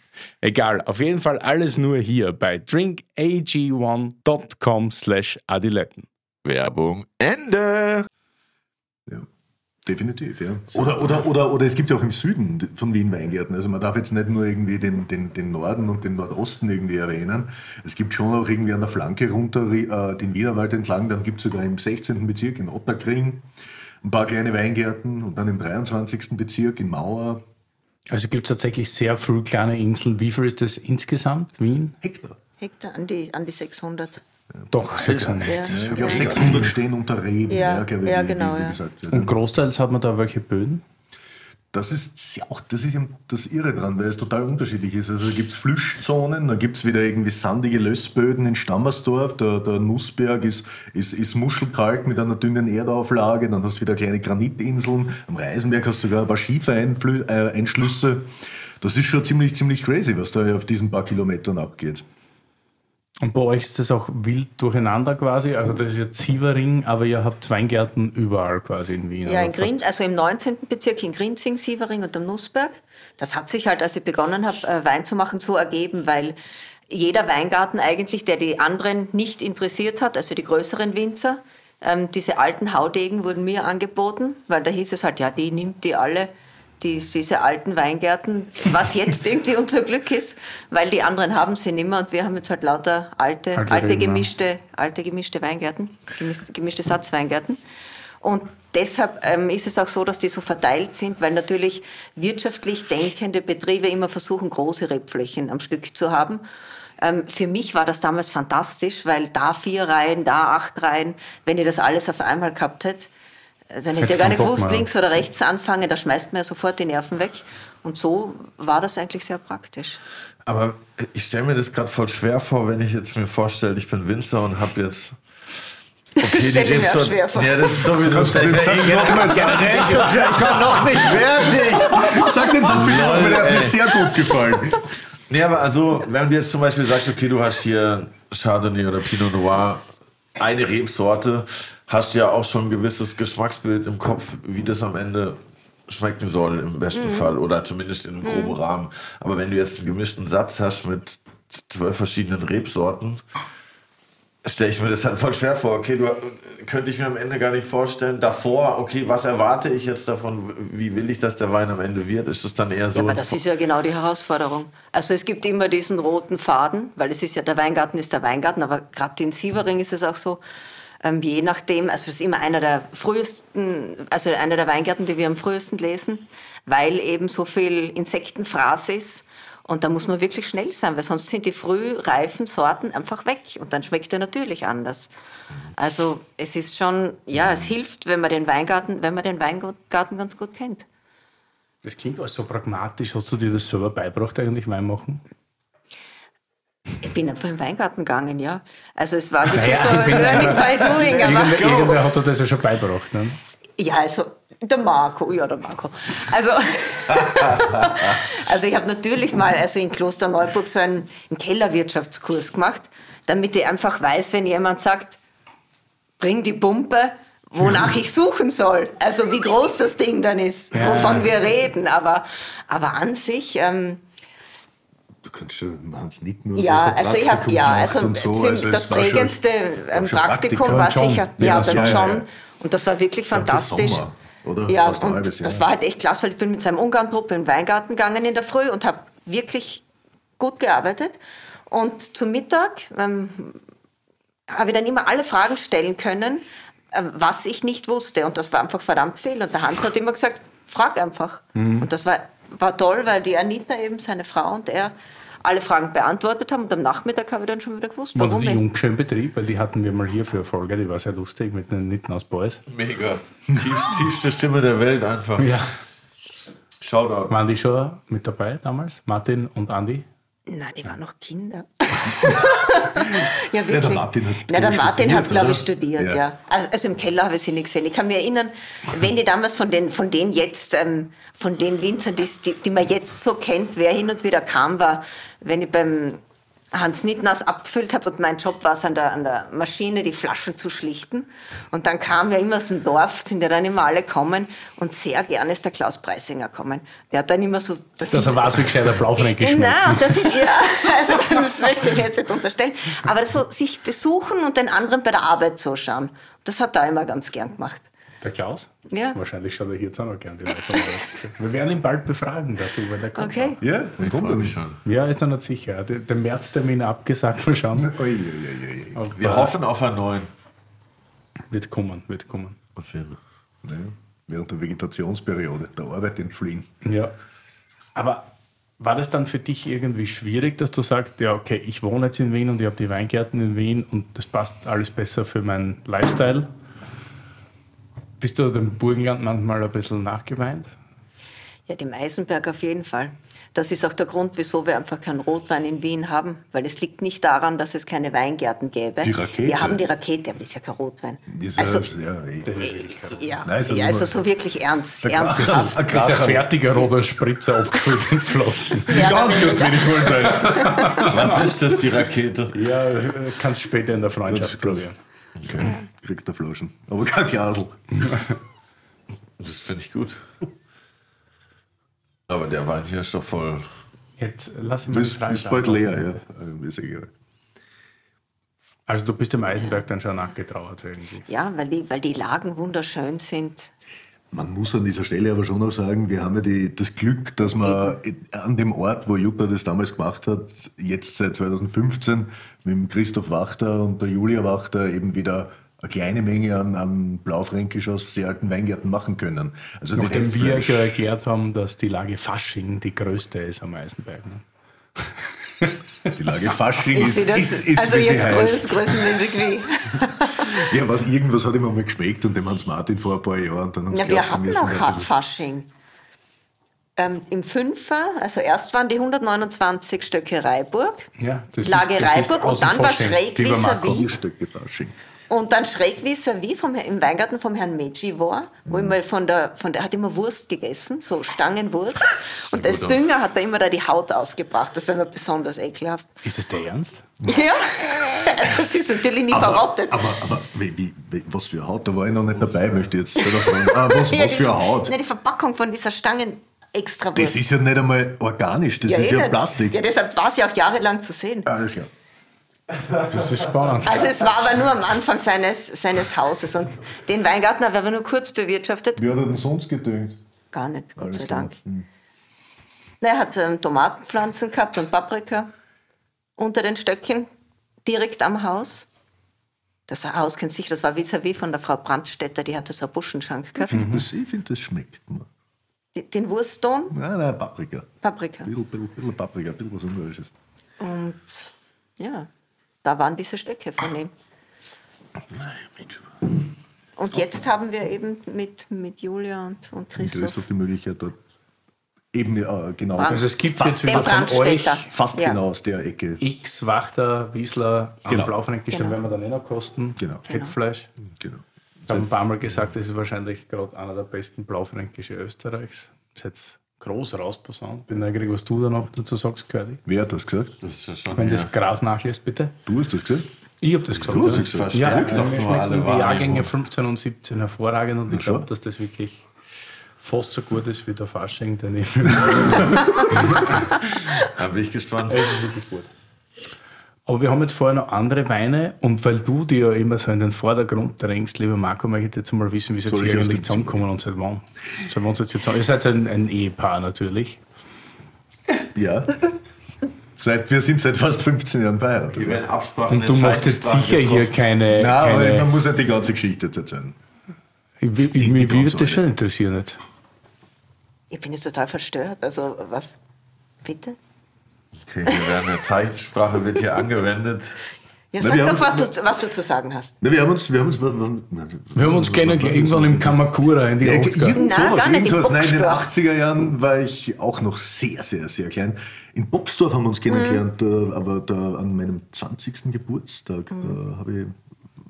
Egal, auf jeden Fall alles nur hier bei drinkag1.com slash adiletten. Werbung Ende. Ja. Definitiv, ja. Oder, oder, oder, oder es gibt ja auch im Süden von Wien Weingärten. Also man darf jetzt nicht nur irgendwie den, den, den Norden und den Nordosten irgendwie erwähnen. Es gibt schon auch irgendwie an der Flanke runter äh, den Wienerwald entlang. Dann gibt es sogar im 16. Bezirk in Otterkring ein paar kleine Weingärten und dann im 23. Bezirk in Mauer. Also gibt es tatsächlich sehr viele kleine Inseln. Wie viel ist das insgesamt, Wien? Hektar. Hektar an die, an die 600. Doch, 600. Ja. Ich glaube, 600 stehen unter Reben. Ja, ja, wie- genau, Wie, wie ja. gesagt, ja. Und großteils hat man da welche Böden? Das ist ja auch das, ist das Irre dran, weil es total unterschiedlich ist. Also da gibt es Flüschzonen, dann gibt es wieder irgendwie sandige Lössböden in Stammersdorf. Der, der Nussberg ist, ist, ist Muschelkalk mit einer dünnen Erdauflage. Dann hast du wieder kleine Granitinseln. Am Reisenberg hast du sogar ein paar Schiefereinschlüsse. Äh, Einschlüsse. das ist schon ziemlich, ziemlich crazy, was da auf diesen paar Kilometern abgeht. Und bei euch ist das auch wild durcheinander quasi. Also das ist ja Zievering, aber ihr habt Weingärten überall quasi in Wien. Ja, oder in Grin, also im 19. Bezirk in Grinzing, Sievering und am Nussberg. Das hat sich halt, als ich begonnen habe, äh, Wein zu machen, so ergeben, weil jeder Weingarten eigentlich, der die anderen nicht interessiert hat, also die größeren Winzer, ähm, diese alten Haudegen wurden mir angeboten, weil da hieß es halt, ja, die nimmt die alle, die, diese alten Weingärten, was jetzt irgendwie unser Glück ist, weil die anderen haben sie nicht mehr und wir haben jetzt halt lauter alte, Alte gemischte, alte gemischte Weingärten, gemischte, gemischte Satzweingärten. Und deshalb ähm, ist es auch so, dass die so verteilt sind, weil natürlich wirtschaftlich denkende Betriebe immer versuchen, große Rebflächen am Stück zu haben. Ähm, für mich war das damals fantastisch, weil da vier Reihen, da acht Reihen, wenn ihr das alles auf einmal gehabt hättet, dann hätte ihr gar nicht gewusst, links oder rechts anfangen, da schmeißt man ja sofort die Nerven weg. Und so war das eigentlich sehr praktisch. Aber ich stelle mir das gerade voll schwer vor, wenn ich jetzt mir vorstelle, ich bin Winzer und habe jetzt. <laughs> Okay, Stell ich mir auch Rebsorte- schwer vor. Ja, das ist sowieso den schlecht. Satz noch mal? Ich komme noch nicht fertig. Sag den Satz wieder noch mal, der hat mir sehr gut gefallen. Nee, aber also, wenn du jetzt zum Beispiel sagst, okay, du hast hier Chardonnay oder Pinot Noir, eine Rebsorte, hast du ja auch schon ein gewisses Geschmacksbild im Kopf, wie das am Ende schmecken soll im besten Fall oder zumindest in einem groben Rahmen. Aber wenn du jetzt einen gemischten Satz hast mit zwölf verschiedenen Rebsorten, stelle ich mir das halt voll schwer vor. Okay, du könnte ich mir am Ende gar nicht vorstellen. Davor, okay, was erwarte ich jetzt davon? Wie will ich, dass der Wein am Ende wird? Ist es dann eher so? Ja, aber das ist ja genau die Herausforderung. Also es gibt immer diesen roten Faden, weil es ist ja, der Weingarten ist der Weingarten, aber gerade in Sievering ist es auch so, ähm, je nachdem, also es ist immer einer der frühesten, also einer der Weingärten, die wir am frühesten lesen, weil eben so viel Insektenfraß ist. Und da muss man wirklich schnell sein, weil sonst sind die frühreifen Sorten einfach weg und dann schmeckt er natürlich anders. Also es ist schon, ja, es hilft, wenn man den Weingarten, wenn man den Weingarten ganz gut kennt. Das klingt alles so pragmatisch. Hast du dir das selber beibracht, eigentlich Wein machen? Ich bin einfach im Weingarten gegangen, ja. Also es war wirklich Naja, so ich bin learning by doing. Aber Irgendwer, irgendwer hat dir das ja schon beibracht. Ne? ja, also der Marco, ja, der Marco. Also, <laughs> also ich habe natürlich mal also in Klosterneuburg so einen, einen Kellerwirtschaftskurs gemacht, damit ich einfach weiß, wenn jemand sagt, bring die Pumpe, wonach ich suchen soll. Also wie groß das Ding dann ist, Ja. wovon wir reden. Aber, aber an sich... Ähm, Du kannst schon, machen es nicht nur Ja, so also ich habe ja, also, und so. also das schon- prägendste ähm, schon Praktikum Praktika. war John. sicher, Ja, ja, beim John. ja, ja. Und das war wirklich fantastisch. Sommer, oder? Ja, Fast und halbes das war halt echt klasse, weil ich bin mit seinem Ungarn-Truppe in den Weingarten gegangen in der Früh und habe wirklich gut gearbeitet. Und zum Mittag ähm, habe ich dann immer alle Fragen stellen können, äh, was ich nicht wusste. Und das war einfach verdammt viel. Und der Hans hat immer gesagt, frag einfach. Mhm. Und das war, war toll, weil die Anita eben, seine Frau und er, alle Fragen beantwortet haben. Und am Nachmittag habe ich dann schon wieder gewusst, War warum das die ich. Jungschön Betrieb? Weil die hatten wir mal hier für eine Folge, die war sehr lustig mit den Nitten aus Boys. Mega. Tief, tiefste Stimme der Welt einfach. Ja. Shoutout. Waren die schon mit dabei damals? Martin und Andi? Nein, die waren noch Kinder. <laughs> ja, wirklich. Ja, der Martin hat, Na, der Martin hat, glaube ich, studiert, ja. Ja. Also, also im Keller habe ich sie nicht gesehen. Ich kann mich erinnern, wenn die damals von den, von den jetzt, ähm, von den Winzern, die, die man jetzt so kennt, wer hin und wieder kam, war, wenn ich beim Hans Nittnaus abgefüllt habe und mein Job war es, an der, an der Maschine die Flaschen zu schlichten. Und dann kam ja immer aus dem Dorf, sind ja dann immer alle kommen und sehr gerne ist der Klaus Preisinger kommen. Der hat dann immer so... Das Dass er weiß, wie gescheit der Blaufränk geschmeckt. Nein, das ist ja, <laughs> also das möchte ich jetzt nicht unterstellen. Aber so sich besuchen und den anderen bei der Arbeit zuschauen, das hat er immer ganz gern gemacht. Der Klaus? Ja. Wahrscheinlich schaut er hier jetzt auch noch gerne die Leute an. Wir werden ihn bald befragen dazu, weil der kommt. Okay. Ja, Ich kommt dann. mich schon. Ja, ist noch nicht sicher. Der, der Märztermin abgesagt, mal schauen. Ui, ui, ui, ui. Aber Wir hoffen auf einen neuen. Wird kommen, wird kommen. Auf jeden Fall. Ja, während der Vegetationsperiode, der Arbeit entfliehen. Ja. Aber war das dann für dich irgendwie schwierig, dass du sagst, ja, okay, ich wohne jetzt in Wien und ich habe die Weingärten in Wien und das passt alles besser für meinen Lifestyle? Bist du dem Burgenland manchmal ein bisschen nachgeweint? Ja, dem Eisenberg auf jeden Fall. Das ist auch der Grund, wieso wir einfach keinen Rotwein in Wien haben. Weil es liegt nicht daran, dass es keine Weingärten gäbe. Die Rakete. Wir haben die Rakete, aber das ist ja kein Rotwein. Ist also, das, ja, eh. ja, Nein, ist das ja, also so wirklich ernst. Der ernst Kracher. ab. Ein Das ist ein fertiger roter Spritzer abgefüllt in Flaschen. <laughs> Ja, Ganz, ganz wenig Kohlensäure. Was ist das, die Rakete? Ja, kannst später in der Freundschaft probieren. Okay. Kriegt der Flaschen. Aber kein Glasl. <laughs> Das finde ich gut. Aber der Wein hier ist doch voll. Jetzt lass ihn mal Ist, ist bald leer, ja. Also, Ist egal. Also du bist dem Eisenberg dann schon nachgetrauert irgendwie. Ja, weil die, weil die Lagen wunderschön sind. Man muss an dieser Stelle aber schon auch sagen, wir haben ja die, das Glück, dass man an dem Ort, wo Jutta das damals gemacht hat, jetzt seit 2015 mit dem Christoph Wachter und der Julia Wachter eben wieder eine kleine Menge an, an Blaufränkisch aus sehr alten Weingärten machen können. Also Nachdem wir ja erklärt haben, dass die Lage Fasching die größte ist am Eisenberg. Ne? <laughs> die Lage Fasching Ist das? ist, ist, also wie sie jetzt größ, größenmäßig wie. <laughs> Ja, was, irgendwas hat ihm mal geschmeckt und dem Hans Martin vor ein paar Jahren. Und dann haben Ja, wir hatten müssen auch bisschen- Fasching. Ähm, Im Fünfer, also erst waren die 129 Stöcke Reiburg, Ja, das Lage ist, Reiburg und dann war schräg vis-à-vis. Stöcke Fasching. Und dann schräg vis-à-vis vom, im Weingarten vom Herrn Meiji war, wo ich mal von der, von der hat immer Wurst gegessen, so Stangenwurst. Und als. Dünger hat er immer da die Haut ausgebracht. Das war immer besonders ekelhaft. Ist das der Ernst? Ja, also <laughs> das ist natürlich nie verrottet. Aber, aber wie, wie, was für eine Haut? Da war ich noch nicht dabei, möchte ich jetzt. Ah, was, <laughs> Ja, was für eine Haut? Nein, die Verpackung von dieser Stangen extra Das ist ja nicht einmal organisch, das ist eh ja. Plastik. Ja, deshalb war sie auch jahrelang zu sehen. Alles klar. Das ist spannend. Also es war aber nur am Anfang seines, seines Hauses und den Weingarten haben wir nur kurz bewirtschaftet. Wie hat er denn sonst gedüngt? Gar nicht, Gott Alles sei. Dank. Hm. Na, Er hat ähm, Tomatenpflanzen gehabt und Paprika unter den Stöcken, direkt am Haus. Das Haus kennt sich, das war vis-à-vis von der Frau Brandstätter, die hatte so einen Buschenschank gehabt. Das, ich finde, das schmeckt. Die- Den Wurstton, Nein, nein, Paprika. Paprika. Ein bisschen, bisschen, bisschen Paprika, ein bisschen was Ungarisches. Und ja, da waren diese Stöcke von ihm. Und jetzt haben wir eben mit, mit Julia und, und Und Christoph Christoph die Möglichkeit dort eben ja, genau. Brand- Also es gibt fast, jetzt von euch fast Ja. genau aus der Ecke. X, Wachter, Wiesler, am Genau. Blaufränkisch, dann Genau. werden wir dann eh noch kosten. Genau. Fettfleisch. Genau. Ich habe ein paar Mal gesagt, das ist wahrscheinlich gerade einer der besten Blaufränkische Österreichs. Jetzt groß rausposaunt. Bin neugierig, was du da noch dazu sagst, Curly. Wer hat das gesagt? Das ist ja schon. Wenn ja. das Gras nachlässt, bitte. Du hast das gesagt? Ich habe das gesagt. Du hast ja. es gesagt. Ja, Verstärkt doch nur alle die Jahrgänge Wahrnehmung. 15 und 17 hervorragend und ich schau. glaube, dass das wirklich fast so gut ist wie der Fasching, den ich <laughs> Da bin ich gespannt. Es ist wirklich gut. Aber wir haben jetzt vorher noch andere Weine und weil du dir ja immer so in den Vordergrund drängst, lieber Marco, möchte ich jetzt mal wissen, wie seid Soll ihr eigentlich zusammengekommen und seit wann? Seit wann seid ihr zusammen? Ihr seid ein, ein Ehepaar natürlich. Ja. Seit, wir sind seit fast 15 Jahren verheiratet. Die Ja. Und du in machst jetzt Zeitensprache sicher hier keine. Nein, aber man keine muss ja die ganze Geschichte jetzt erzählen. die ganz wird das schon interessieren jetzt? Ich bin jetzt total verstört. Also was? Bitte? Okay, hier werden eine Zeichensprache wird hier angewendet. Ja, Na, sag wir doch, was du, was du zu sagen hast. Na, wir haben uns, wir haben uns, wir haben, Wir haben uns kennengelernt irgendwann im Kamakura in die Ja, 80er. irgend Nein, sowas, irgend sowas. Nein, in den Boxdorf. 80er Jahren war ich auch noch sehr, sehr, sehr klein. In Boxdorf haben wir uns kennengelernt, Mhm. aber da an meinem 20. Geburtstag, da habe ich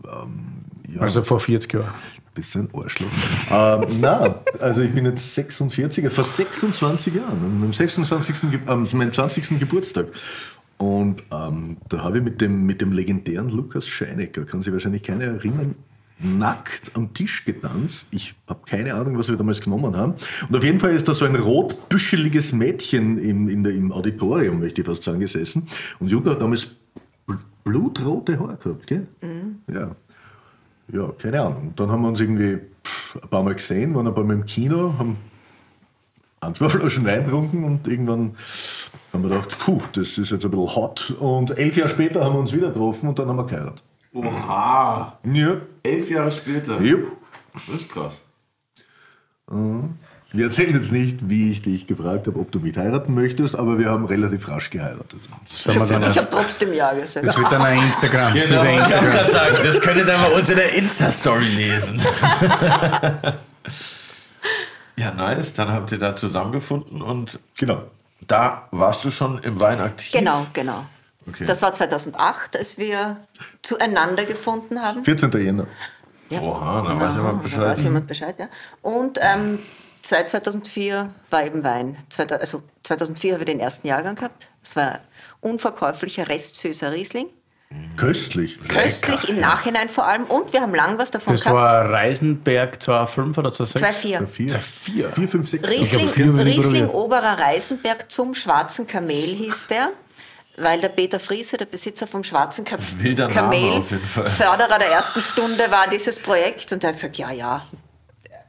ähm, ja, Also vor 40 Jahren. Bisschen Arschloch. ähm, nein, also ich bin jetzt 46, vor 26 Jahren, meinem 26. Ge an meinem 20. Geburtstag. Und ähm, da habe ich mit dem, mit dem legendären Lukas Scheinecker, kann sich wahrscheinlich keiner erinnern, nackt am Tisch getanzt. Ich habe keine Ahnung, was wir damals genommen haben. Und auf jeden Fall ist da so ein rotbüscheliges Mädchen im, in der, im Auditorium, möchte ich fast sagen, gesessen. Und Jutta hat damals bl- blutrote Haare gehabt, gell? Ja. Ja, keine Ahnung. Dann haben wir uns irgendwie pff, ein paar Mal gesehen, waren ein paar Mal im Kino, haben ein, zwei <laughs> Flaschen Wein getrunken und irgendwann haben wir gedacht, puh, das ist jetzt ein bisschen hot. Und elf Jahre später haben wir uns wieder getroffen und dann haben wir geheiratet. Oha. Ja. Elf Jahre später. ja. Das ist krass. Wir erzählen jetzt nicht, wie ich dich gefragt habe, ob du mich heiraten möchtest, aber wir haben relativ rasch geheiratet. Dann Ich habe trotzdem Ja gesagt. das wird dann ein Instagram. Das Genau, Instagram. gerade sagen, das könnt ihr dann bei uns in der Insta-Story lesen. <laughs> ja, nice. Dann habt ihr da zusammengefunden und Genau. da warst du schon im Wein aktiv. Genau, genau. Okay. Das war 2008, als wir zueinander gefunden haben. 14. Jänner. Ja. Oha, da weiß jemand Da Bescheid. weiß jemand Bescheid, ja. Und ähm, seit 2004 war eben Wein. 2000 Also 2004 haben wir den ersten Jahrgang gehabt. Es war unverkäuflicher restsüßer Riesling. Köstlich. Köstlich im Nachhinein vor allem. Und wir haben lang was davon Das gehabt. war Reisenberg 2005 oder 2006? 2,4. Vier. Vier. Vier, fünf, sechs. Riesling, vier würde ich Riesling. Oberer Reisenberg zum Schwarzen Kamel hieß der. Weil der Peter Friese, der Besitzer vom Schwarzen Ka Kamel, auf jeden Fall. Förderer der ersten Stunde war dieses Projekt. Und er hat gesagt, ja, ja,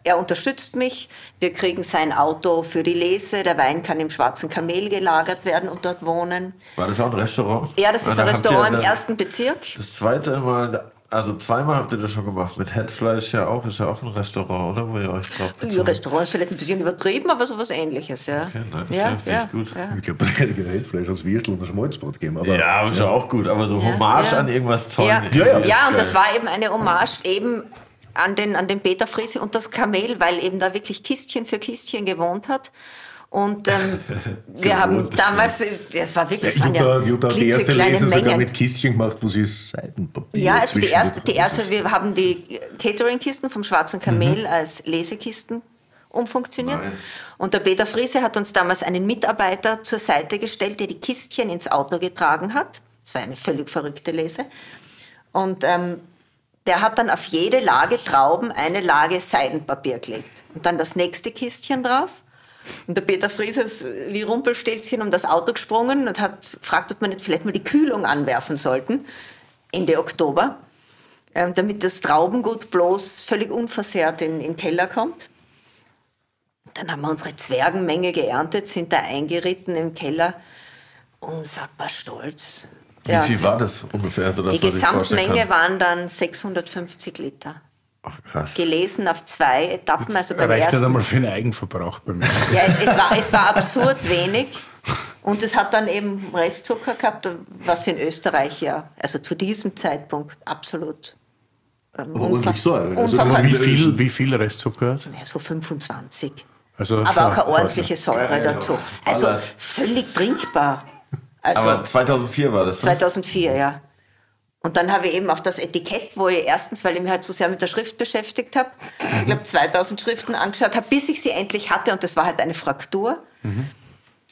er unterstützt mich. Wir kriegen sein Auto für die Lese. Der Wein kann im Schwarzen Kamel gelagert werden und dort wohnen. War das auch ein Restaurant? Ja, das ist ein Restaurant im ersten Bezirk. Das zweite Mal, also zweimal habt ihr das schon gemacht. Mit Headfleisch ja auch, ist ja auch ein Restaurant, oder? Wo ihr euch drauf Ja, Restaurant ist vielleicht ein bisschen übertrieben, aber sowas ähnliches. Ja, Okay, nein, das ja, ist ja ja, gut. ja. Ich glaube, es <laughs> hätte Gerätfleisch aus Würstel und ein Schmalzbrot geben. Aber Ja, aber ist ja auch gut. Aber so Hommage ja. an irgendwas Zeug. Ja, Ja, ja. ja, und das war eben eine Hommage eben an den, an den Peter Friese und das Kamel, weil eben da wirklich Kistchen für Kistchen gewohnt hat. Und ähm, <laughs> wir haben damals, es war wirklich, waren Jutta, ja Jutta hat die erste Lese sogar Mengen. mit Kistchen gemacht, wo sie Seitenpapier Ja, also die erste, die erste, wir haben die Catering-Kisten vom Schwarzen Kamel als Lesekisten umfunktioniert. Und der Peter Friese hat uns damals einen Mitarbeiter zur Seite gestellt, der die Kistchen ins Auto getragen hat. Das war eine völlig verrückte Lese. Und ähm, der hat dann auf jede Lage Trauben eine Lage Seidenpapier gelegt. Und dann das nächste Kistchen drauf. Und der Peter Friese ist wie Rumpelstilzchen um das Auto gesprungen und hat gefragt, ob wir nicht vielleicht mal die Kühlung anwerfen sollten. Ende Oktober. Ähm, damit das Traubengut bloß völlig unversehrt in, in den Keller kommt. Dann haben wir unsere Zwergenmenge geerntet, sind da eingeritten im Keller. Unsagbar stolz. Wie Ja, viel war das ungefähr? So, dass die Gesamtmenge waren dann 650 Liter. Ach, krass. Gelesen auf zwei Etappen. Also beim Reicht ersten einmal für den Eigenverbrauch bei mir. ja, es, es, war, es war absurd wenig. Und es hat dann eben Restzucker gehabt, was in Österreich ja, also zu diesem Zeitpunkt absolut ähm, Säure. Also Wie viel, wie viel Restzucker hat? Ja, so 25. Also Aber auch eine ordentlich. ordentliche Säure dazu. Also völlig trinkbar. Also Aber 2004 war das, ne? 2004, ja. Und dann habe ich eben auf das Etikett, wo ich erstens, weil ich mich halt so sehr mit der Schrift beschäftigt habe, ich glaube 2000 Schriften angeschaut habe, bis ich sie endlich hatte und das war halt eine Fraktur,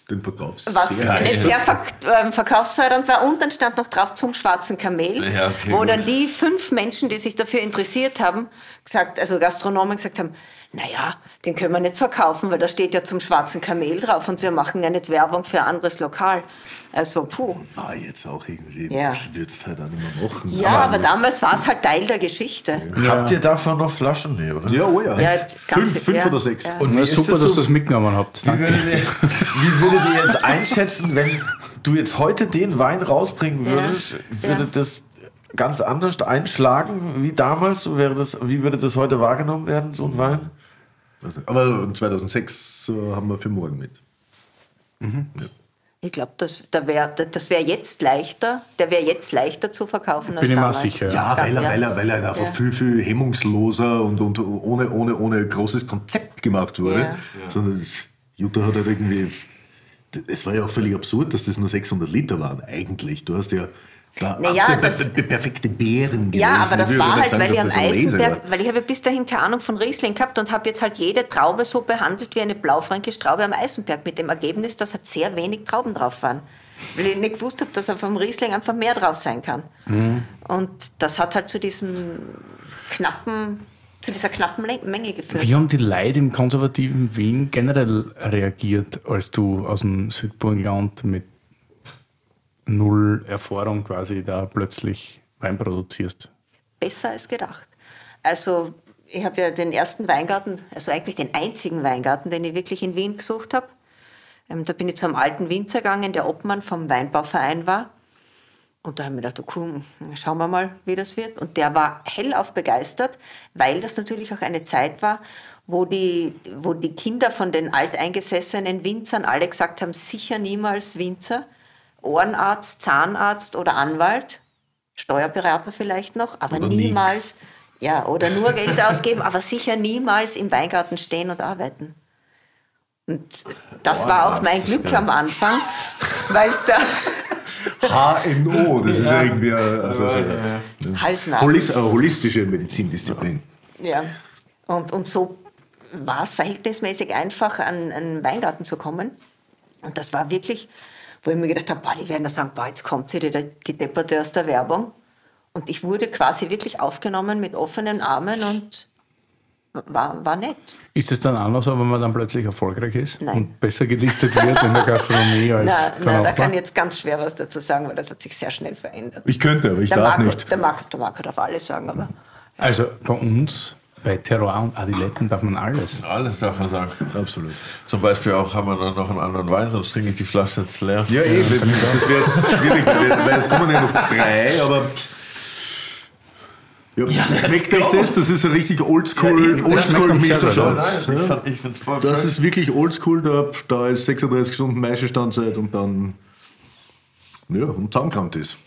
Den Verkaufs. was Sehr sehr verk ähm, verkaufsfördernd war. Und dann stand noch drauf zum schwarzen Kamel, Ja, okay, wo gut. dann die fünf Menschen, die sich dafür interessiert haben, gesagt, also Gastronomen gesagt haben, naja, den können wir nicht verkaufen, weil da steht ja zum schwarzen Kamel drauf und wir machen ja nicht Werbung für ein anderes Lokal. Also, puh. War jetzt auch irgendwie, Ja. würdest halt auch nicht mehr machen. Ja, aber damals war es halt Teil der Geschichte. Habt ihr davon noch Flaschen? Nee, oder? Ja, oh ja. Ja, fünf fünf ja, oder sechs. ja. Und ist super, das dass so- du das mitgenommen habt. Wie Danke. würdet, ihr, wie würdet ihr jetzt einschätzen, wenn du jetzt heute den Wein rausbringen würdest? Würde Ja. das ganz anders einschlagen wie damals? So wäre das, wie würde das heute wahrgenommen werden, so ein Wein? Also, aber 2006 äh, haben wir für morgen mit. Ich glaube, das, da wär, das wäre jetzt leichter, der wäre jetzt leichter zu verkaufen als Bin ich mir auch damals. sicher. Ja, weil er, ja. weil er, weil er einfach Ja. viel, viel hemmungsloser und, und ohne, ohne, ohne großes Konzept gemacht wurde. Ja. Sondern es- Jutta hat halt irgendwie. Es war ja auch völlig absurd, dass das nur 600 Liter waren, eigentlich. Du hast ja da Naja, per- das- per- perfekte Beeren gelesen. Ja, aber das war halt, sagen, weil ich am. Eisenberg, weil ich habe bis dahin keine Ahnung von Riesling gehabt und habe jetzt halt jede Traube so behandelt wie eine blaufränkische Traube am Eisenberg mit dem Ergebnis, dass halt sehr wenig Trauben drauf waren. Weil ich nicht gewusst habe, dass auf dem Riesling einfach mehr drauf sein kann. Mhm. Und das hat halt zu diesem knappen, zu dieser knappen Menge geführt. Wie haben die Leute im konservativen Wien generell reagiert, als du aus dem Südburgenland mit null Erfahrung quasi da plötzlich Wein produzierst? besser als gedacht. Also ich habe ja den ersten Weingarten, also eigentlich den einzigen Weingarten, den ich wirklich in Wien gesucht habe. Ähm, da bin ich zu einem alten Winzer gegangen, der Obmann vom Weinbauverein war. Und da haben wir gedacht, okay, schauen wir mal, wie das wird. Und der war hellauf begeistert, weil das natürlich auch eine Zeit war, wo die, wo die Kinder von den alteingesessenen Winzern alle gesagt haben, sicher niemals Winzer, Ohrenarzt, Zahnarzt oder Anwalt, Steuerberater vielleicht noch, aber Oder niemals, nix. ja, oder nur Geld ausgeben, aber sicher niemals im Weingarten stehen und arbeiten. Und das war auch mein Glück am Anfang, weil es da HNO, das ist ja irgendwie eine, also so eine Hals-Nasen- Holis eine holistische Medizindisziplin. Ja, und, und so war es verhältnismäßig einfach, an einen Weingarten zu kommen. Und das war wirklich, wo ich mir gedacht habe, boah, die werden da sagen, boah, jetzt kommt sie, die, die Depperte aus der Werbung. Und ich wurde quasi wirklich aufgenommen mit offenen Armen und war, war nett. Ist es dann anders, wenn man dann plötzlich erfolgreich ist Nein. und besser gelistet wird in der Gastronomie <laughs> als der na, da kann ich jetzt ganz schwer was dazu sagen, weil das hat sich sehr schnell verändert. Ich könnte, aber ich der, darf Marco, nicht. Der, Marco, der Marco darf alles sagen, aber Also bei uns, bei Terroir und Adiletten darf man alles. Alles darf man sagen. Absolut. Zum Beispiel auch haben wir dann noch einen anderen Wein, sonst trinke ich die Flasche jetzt leer. Ja, eben. Das wäre jetzt schwierig, weil es kommen ja noch drei, aber. Ja, schmeckt euch das? Das ist ein richtig oldschool, oldschool ich, es voll Das ist wirklich oldschool, da, da ist 36 Stunden Maischestandzeit und dann. Ja, und zusammengerammt ist.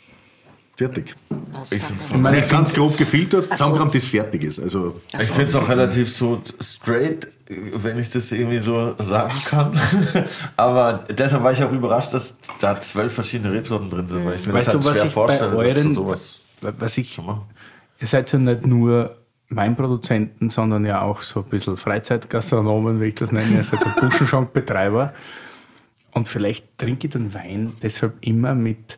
Fertig. das Ich voll- Nicht ganz grob gefiltert, zusammengerammt ist fertig ist. Also, Ich finde es auch relativ so straight, wenn ich das irgendwie so sagen kann. <laughs> Aber deshalb war ich auch überrascht, dass da zwölf verschiedene Rebsorten drin sind, weil ich mir Weißt das du, halt was schwer ich bei vorstelle, dass du euren, sowas was ich, ihr seid ja nicht nur Weinproduzenten, sondern ja auch so ein bisschen Freizeitgastronomen, wie ich das nenne, ihr seid so Buschenschankbetreiber. Und vielleicht trinke ich den Wein deshalb immer mit,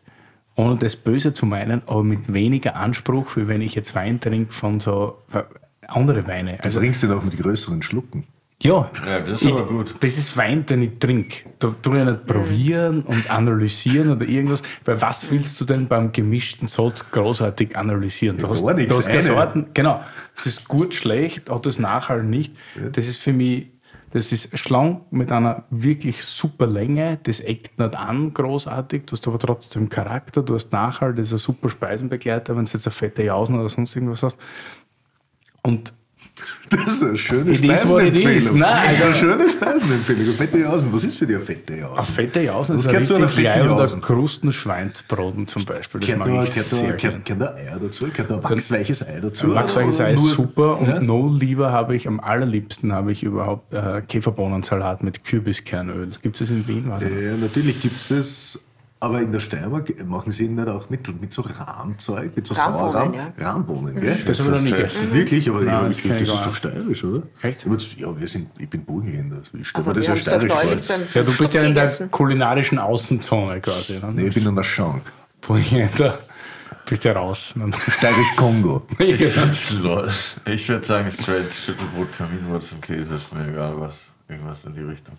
ohne das Böse zu meinen, aber mit weniger Anspruch, wie wenn ich jetzt Wein trinke von so äh, andere Weine. du Also trinkst den auch mit größeren Schlucken. ja, Ja, das ist ich, aber gut. Das ist Wein, den ich trinke. Da tue ich nicht probieren und analysieren oder irgendwas. Weil was willst du denn beim gemischten Salz großartig analysieren? Du Ja, hast, gar nichts, du hast keine eine. Sorten. Genau. Es ist gut, schlecht, hat das Nachhall nicht. Das ist für mich, das ist schlank mit einer wirklich super Länge. Das eckt nicht an großartig. Du hast aber trotzdem Charakter. Du hast Nachhall, das ist ein super Speisenbegleiter, wenn du jetzt eine fette Jausen oder sonst irgendwas hast. Und Das ist eine schöne. Speisenempfehlung. Nein, das ist eine also- schöne Speisenempfehlung. Eine Fette Jausen. Was ist für dich eine fette Jausen? Eine fette Jausen Das ist ein gehört zu einer richtig klein oder. Krustenschweinsbraten zum Beispiel. Das mag ich sehr gerne. kennt da Eier dazu? Kennt da wachsweiches Ei dazu? Wachsweiches Ei ist super und no lieber habe ich, am allerliebsten habe ich überhaupt äh, Käferbohnensalat mit Kürbiskernöl. Gibt es das in Wien? Ja, natürlich gibt es das, aber in der Steiermark machen sie ihn nicht auch mit, mit so Rahmzeug, mit so Rahmbohnen, Sauerrahm? ja. Rahmbohnen, gell? Das habe ich noch nie gegessen. Wirklich, aber ja, das das, ich ist doch steirisch, oder? Echt? Ja, wir sind, ich bin Burgenländer. Ich stelle Aber mir das wir ja haben steirisch vor. Ja, du bist ja in der kulinarischen Außenzone quasi. Ne? Nee, ich bin an der Schank. Burgenländer. Bist ja raus. Steirisch-Kongo. Lol. <laughs> Ich würde sagen straight Schüttelbrot, Kaminwurst und Käse, ist mir egal was. Irgendwas in die Richtung.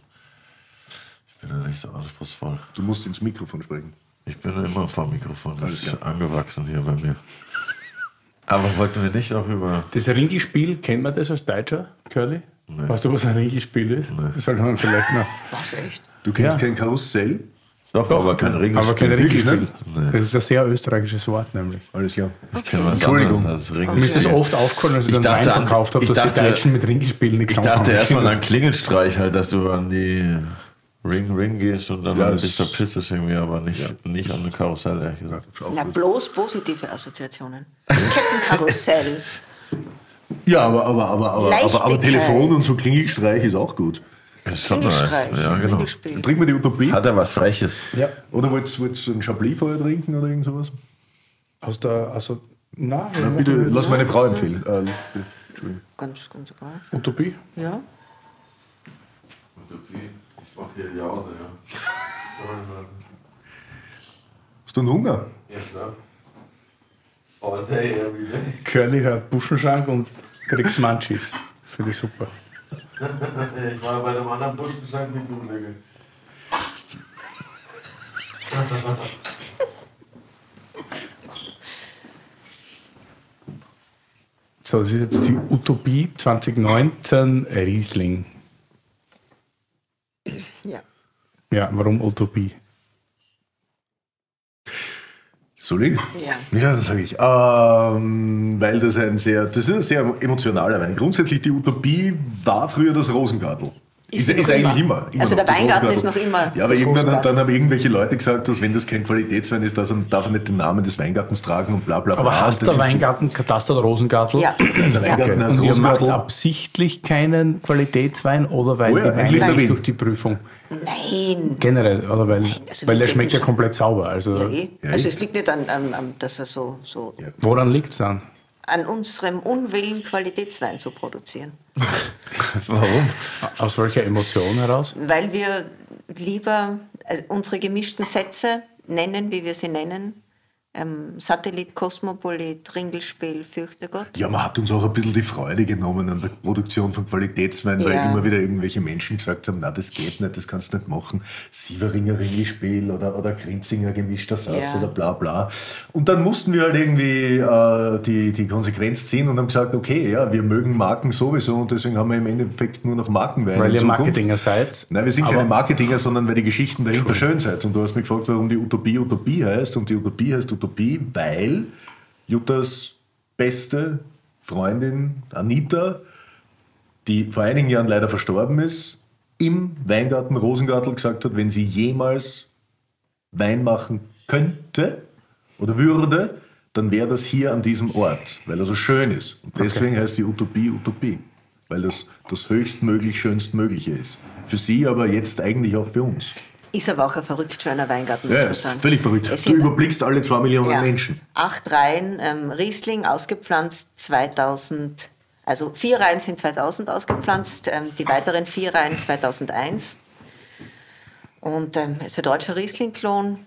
Ich bin da nicht so anspruchsvoll. Du musst ins Mikrofon sprechen. Ich bin immer vor dem Mikrofon, das ist angewachsen hier bei mir. Aber wollten wir nicht auch über... Das Ringelspiel, kennt man das als Deutscher, Curly? Nee. Weißt du, was ein Ringelspiel ist? Das sollte man vielleicht noch. <laughs> Was echt? Du kennst Ja. kein Karussell? Doch, aber kein Ringelspiel. Aber kein Wirklich, Ringelspiel. ne? Das ist ein sehr österreichisches Wort, nämlich. Alles klar. Was Entschuldigung. Mir ist das oft aufgefallen, als ich, Ich Wein dachte verkauft habe, ich dass dachte- die Deutschen mit Ringelspielen nichts Ich dachte erstmal <laughs> an Klingelstreich halt, dass du an die Ring Ring gehst und dann Ja, ja, das- dich verpisst irgendwie, aber nicht, nicht an eine Karussell, ehrlich gesagt. Na, bloß positive Assoziationen. Kettenkarussell. <laughs> Ja, aber, aber, aber, aber, aber, aber. Telefon und so Klingelstreich ist auch gut. Ist schon nice. Ja, genau. Trinken wir die Utopie. Hat er was Freches? Ja. Oder wolltest wolltest du einen Chablis vorher trinken oder irgend sowas? Aus der, also, na, Na, bitte, lass meine Frau empfehlen. Äh, Entschuldigung. Ganz, ganz egal. Utopie. Ja. Ich mach hier Jause, ja. Hast du einen Hunger? Ja, klar. All day, every day. Curly hat Buschenschank und kriegt Munchies. Finde ich super. Ich war bei einem anderen Buschenschank wie du, Digga. So, das ist jetzt die Utopie 2019 Riesling. Ja. Ja, warum Utopie? Soll ich? Ja. Ja, das sage ich. Ähm, weil das ein sehr, das ist ein sehr emotionaler Wein. Grundsätzlich die Utopie war früher das Rosengartel. Ist Ist, ist eigentlich immer. immer. Also noch der das Weingarten Rosengartel. ist noch immer Ja, aber irgendwann dann haben irgendwelche Leute gesagt, dass wenn das kein Qualitätswein ist, dass man, darf er nicht den Namen des Weingartens tragen und bla bla bla. Aber hast der Weingarten Kataster oder Rosengartel? Ja. Der ja. Weingarten heißt Und ihr macht Rosengartel. absichtlich keinen Qualitätswein oder weil Oh ja, die ein Weine Liter nicht Wien. durch die Prüfung? Nein. Generell, oder weil, also weil der schmeckt ja komplett sauber. Also Ja, eh. Ja, also eh. es liegt nicht an, an, an dass er so, so woran liegt es dann? An unserem Unwillen, Qualitätswein zu produzieren. <laughs> Warum? Aus welcher Emotion heraus? Weil wir lieber äh, unsere gemischten Sätze nennen, wie wir sie nennen. Ähm, Satellit, Kosmopolit, Ringelspiel, Fürchte Gott. Ja, man hat uns auch ein bisschen die Freude genommen an der Produktion von Qualitätswein, weil Ja. immer wieder irgendwelche Menschen gesagt haben, na das geht nicht, das kannst du nicht machen. Sieveringer Ringelspiel oder, oder Grinzinger gemischter Satz Ja. oder bla bla. Und dann mussten wir halt irgendwie äh, die, die Konsequenz ziehen und haben gesagt, okay, ja, wir mögen Marken sowieso und deswegen haben wir im Endeffekt nur noch Markenwein Weil ihr Zukunft. Marketinger seid. Nein, wir sind keine Marketinger, sondern weil die Geschichten dahinter schön sind. Und du hast mich gefragt, warum die Utopie Utopie heißt. Und die Utopie heißt Utopie, weil Juttas beste Freundin Anita, die vor einigen Jahren leider verstorben ist, im Weingarten Rosengartel gesagt hat, wenn sie jemals Wein machen könnte oder würde, dann wäre das hier an diesem Ort, weil er so schön ist. Und deswegen heißt die Utopie Utopie, weil das das höchstmöglich schönstmögliche ist. Für sie, aber jetzt eigentlich auch für uns. Ist aber auch ein verrückt schöner Weingarten, muss Ja, man ist sagen. völlig verrückt. Es Du überblickst alle zwei Millionen ja, Menschen. Acht Reihen ähm, Riesling ausgepflanzt 2000, also vier Reihen sind 2000 ausgepflanzt, ähm, die weiteren vier Reihen 2001. Und ähm, es ist ein deutscher Riesling-Klon.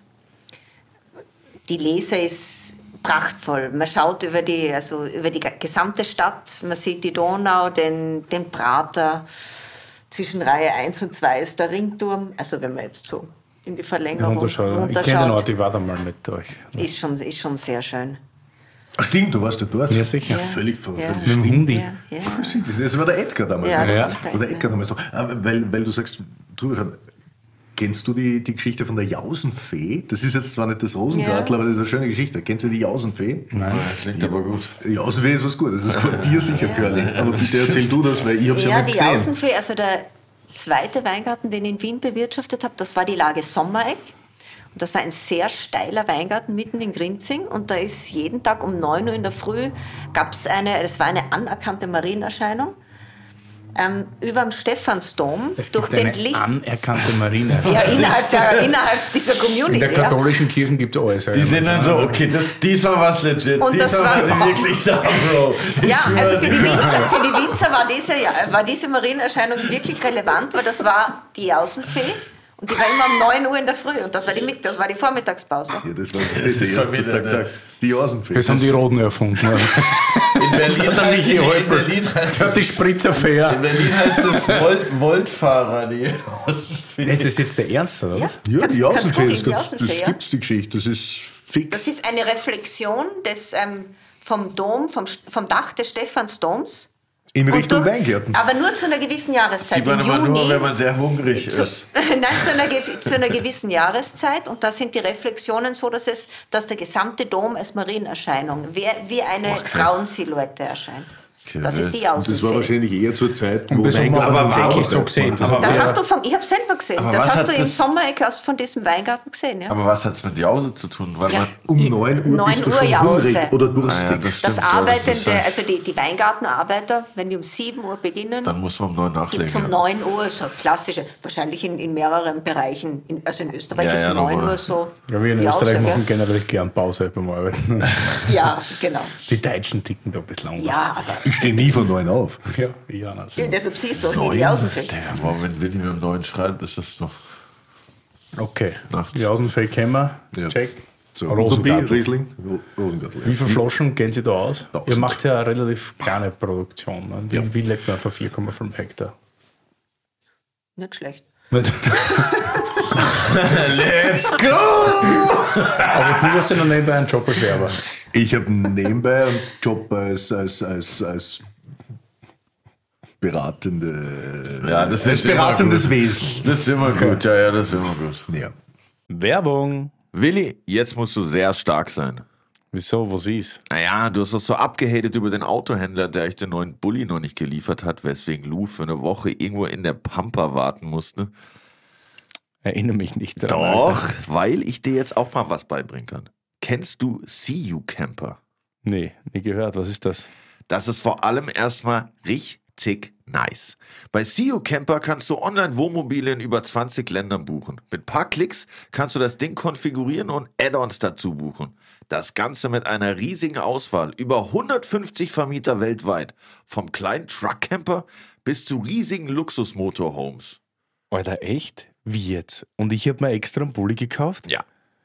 Die Lese ist prachtvoll. Man schaut über die, also über die gesamte Stadt, man sieht die Donau, den, den Prater. Zwischen Reihe 1 und 2 ist der Ringturm. Also wenn man jetzt so in die Verlängerung runterschaut. Ich kenne den runterschaut, Ort, ich war da mal mit euch. ist schon, ist schon sehr schön. Ach stimmt, du warst ja dort. Ja, sicher. Ja, völlig verrückt. Ja. Mit dem. Ja, ja. Das war der Edgar damals. Ja, ist der Oder Edgar. Damals. Weil, weil du sagst, drüber schauen. Kennst du die, die Geschichte von der Jausenfee? Das ist jetzt zwar nicht das Rosengartel, Ja. aber das ist eine schöne Geschichte. Kennst du die Jausenfee? Nein. Klingt aber gut. Die Jausenfee ist was Gutes. Das ist von dir sicher, Curly. Aber bitte <laughs> erzähl du das, weil ich habe ja Ja, nicht die gesehen. Außenfee, also der zweite Weingarten, den ich in Wien bewirtschaftet habe, das war die Lage Sommereck. Und das war ein sehr steiler Weingarten mitten in Grinzing. Und da ist jeden Tag um 9 Uhr in der Früh, gab es eine, das war eine anerkannte Marienerscheinung, ähm, über dem Stephansdom, Es durch gibt den eine Licht... anerkannte Marine. Ja, innerhalb, der, <laughs> innerhalb dieser In Community. der ja. katholischen Kirche gibt es alles. Die sind dann so, okay, das, diesmal war es legit. Und das diesmal war sie wirklich da, Bro. Ich Ja, also für die. Winzer, <laughs> für die Winzer war, diese, ja, war diese Marienerscheinung wirklich relevant, weil das war die Außenfee und die war immer um 9 Uhr in der Früh und das war die, das war die Vormittagspause. Ja, das war das, ist die erste Familie, Tag, ne? Tag. Die Jausenfee. Das haben die Roten erfunden. In Berlin, hat heißt, nicht in, Berlin heißt Das die es, Spritzer in. Berlin heißt es Volt, Voltfahrer, die Ist das jetzt der Ernst, oder Ja, was? ja, kannst- die googeln, das, das ja. gibt's die Geschichte. Das ist fix. Das ist eine Reflexion des, ähm, vom Dom, vom, vom Dach des Stephansdoms. In Richtung durch- Weingärten. Aber nur zu einer gewissen Jahreszeit. Sieht man Im Juni, nur, wenn man sehr hungrig zu, ist. <laughs> Nein, zu einer, zu einer gewissen Jahreszeit. Und da sind die Reflexionen so, dass, es, dass der gesamte Dom als Marienerscheinung wie, wie eine Frauensilhouette erscheint. Das ist die Und das war wahrscheinlich eher zur Zeit, wo Weingarten aber Zauber- so gesehen. Das Aber Das hast du vom, ich habe selber gesehen. Aber das hast du im das- Sommereck aus von diesem Weingarten gesehen. Ja? Aber was hat es mit Jause zu tun? Weil Ja. man, Um Die- 9 Uhr 9 bist du Uhr schon Jause. hungrig oder Ah, ja, durstig. das Das Arbeitende, also die, die Weingartenarbeiter, wenn die um 7 Uhr beginnen, dann muss man um neun nachlegen. gibt es um ja. 9 Uhr, so klassische, wahrscheinlich in, in mehreren Bereichen, in, also in Österreich Ja, ist ja, 9 normal. Uhr so. Ja, wir in Jause, Österreich machen generell gern Pause beim Arbeiten. <laughs> Ja, genau. Die Deutschen ticken da ein bisschen anders. Ja, aber Ich stehe nie von 9 auf. Ja, ja, also. deshalb siehst du auch nie Neun? die. Digga, boah, wenn Willi mir um neun schreibt, ist das noch. Okay. Nachts. Die Außenfee kennen wir. Ja. Check. So. Riesling. Wie viele Flaschen gehen Sie da aus? Ihr macht ja eine relativ kleine Produktion. Ne? Die Ja. Wie lebt man für 4,5 Hektar? Nicht schlecht. <laughs> Let's go! Aber du hast ja noch nebenbei einen Job als Werber. Ich habe nebenbei einen Job als, als, als, als beratende, Ja, das als ist immer beratendes gut. Wesen. Das ist immer gut, ja, ja, das ist immer gut. Ja. Werbung. Willi, jetzt musst du sehr stark sein. Wieso, was ist? Naja, du hast doch so abgehatet über den Autohändler, der euch den neuen Bulli noch nicht geliefert hat, weswegen Lou für eine Woche irgendwo in der Pampa warten musste. Erinnere mich nicht daran. Doch, Alter. weil ich dir jetzt auch mal was beibringen kann. Kennst du See You Camper? Nee, nie gehört. Was ist das? Das ist vor allem erstmal richtig nice. Bei CEO Camper kannst du online Wohnmobile in über 20 Ländern buchen. Mit paar Klicks kannst du das Ding konfigurieren und Add-ons dazu buchen. Das Ganze mit einer riesigen Auswahl, über 150 Vermieter weltweit. Vom kleinen Truck-Camper bis zu riesigen Luxus-Motorhomes. Alter, echt? Wie jetzt? Und ich habe mir extra einen Bulli gekauft? Ja,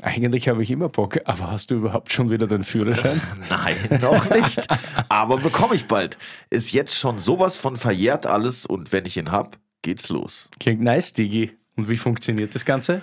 Eigentlich habe ich immer Bock, aber hast du überhaupt schon wieder den Führerschein? <laughs> Nein, noch nicht. Aber bekomme ich bald. Ist jetzt schon sowas von verjährt alles und wenn ich ihn hab, geht's los. Klingt nice, Digi. Und wie funktioniert das Ganze?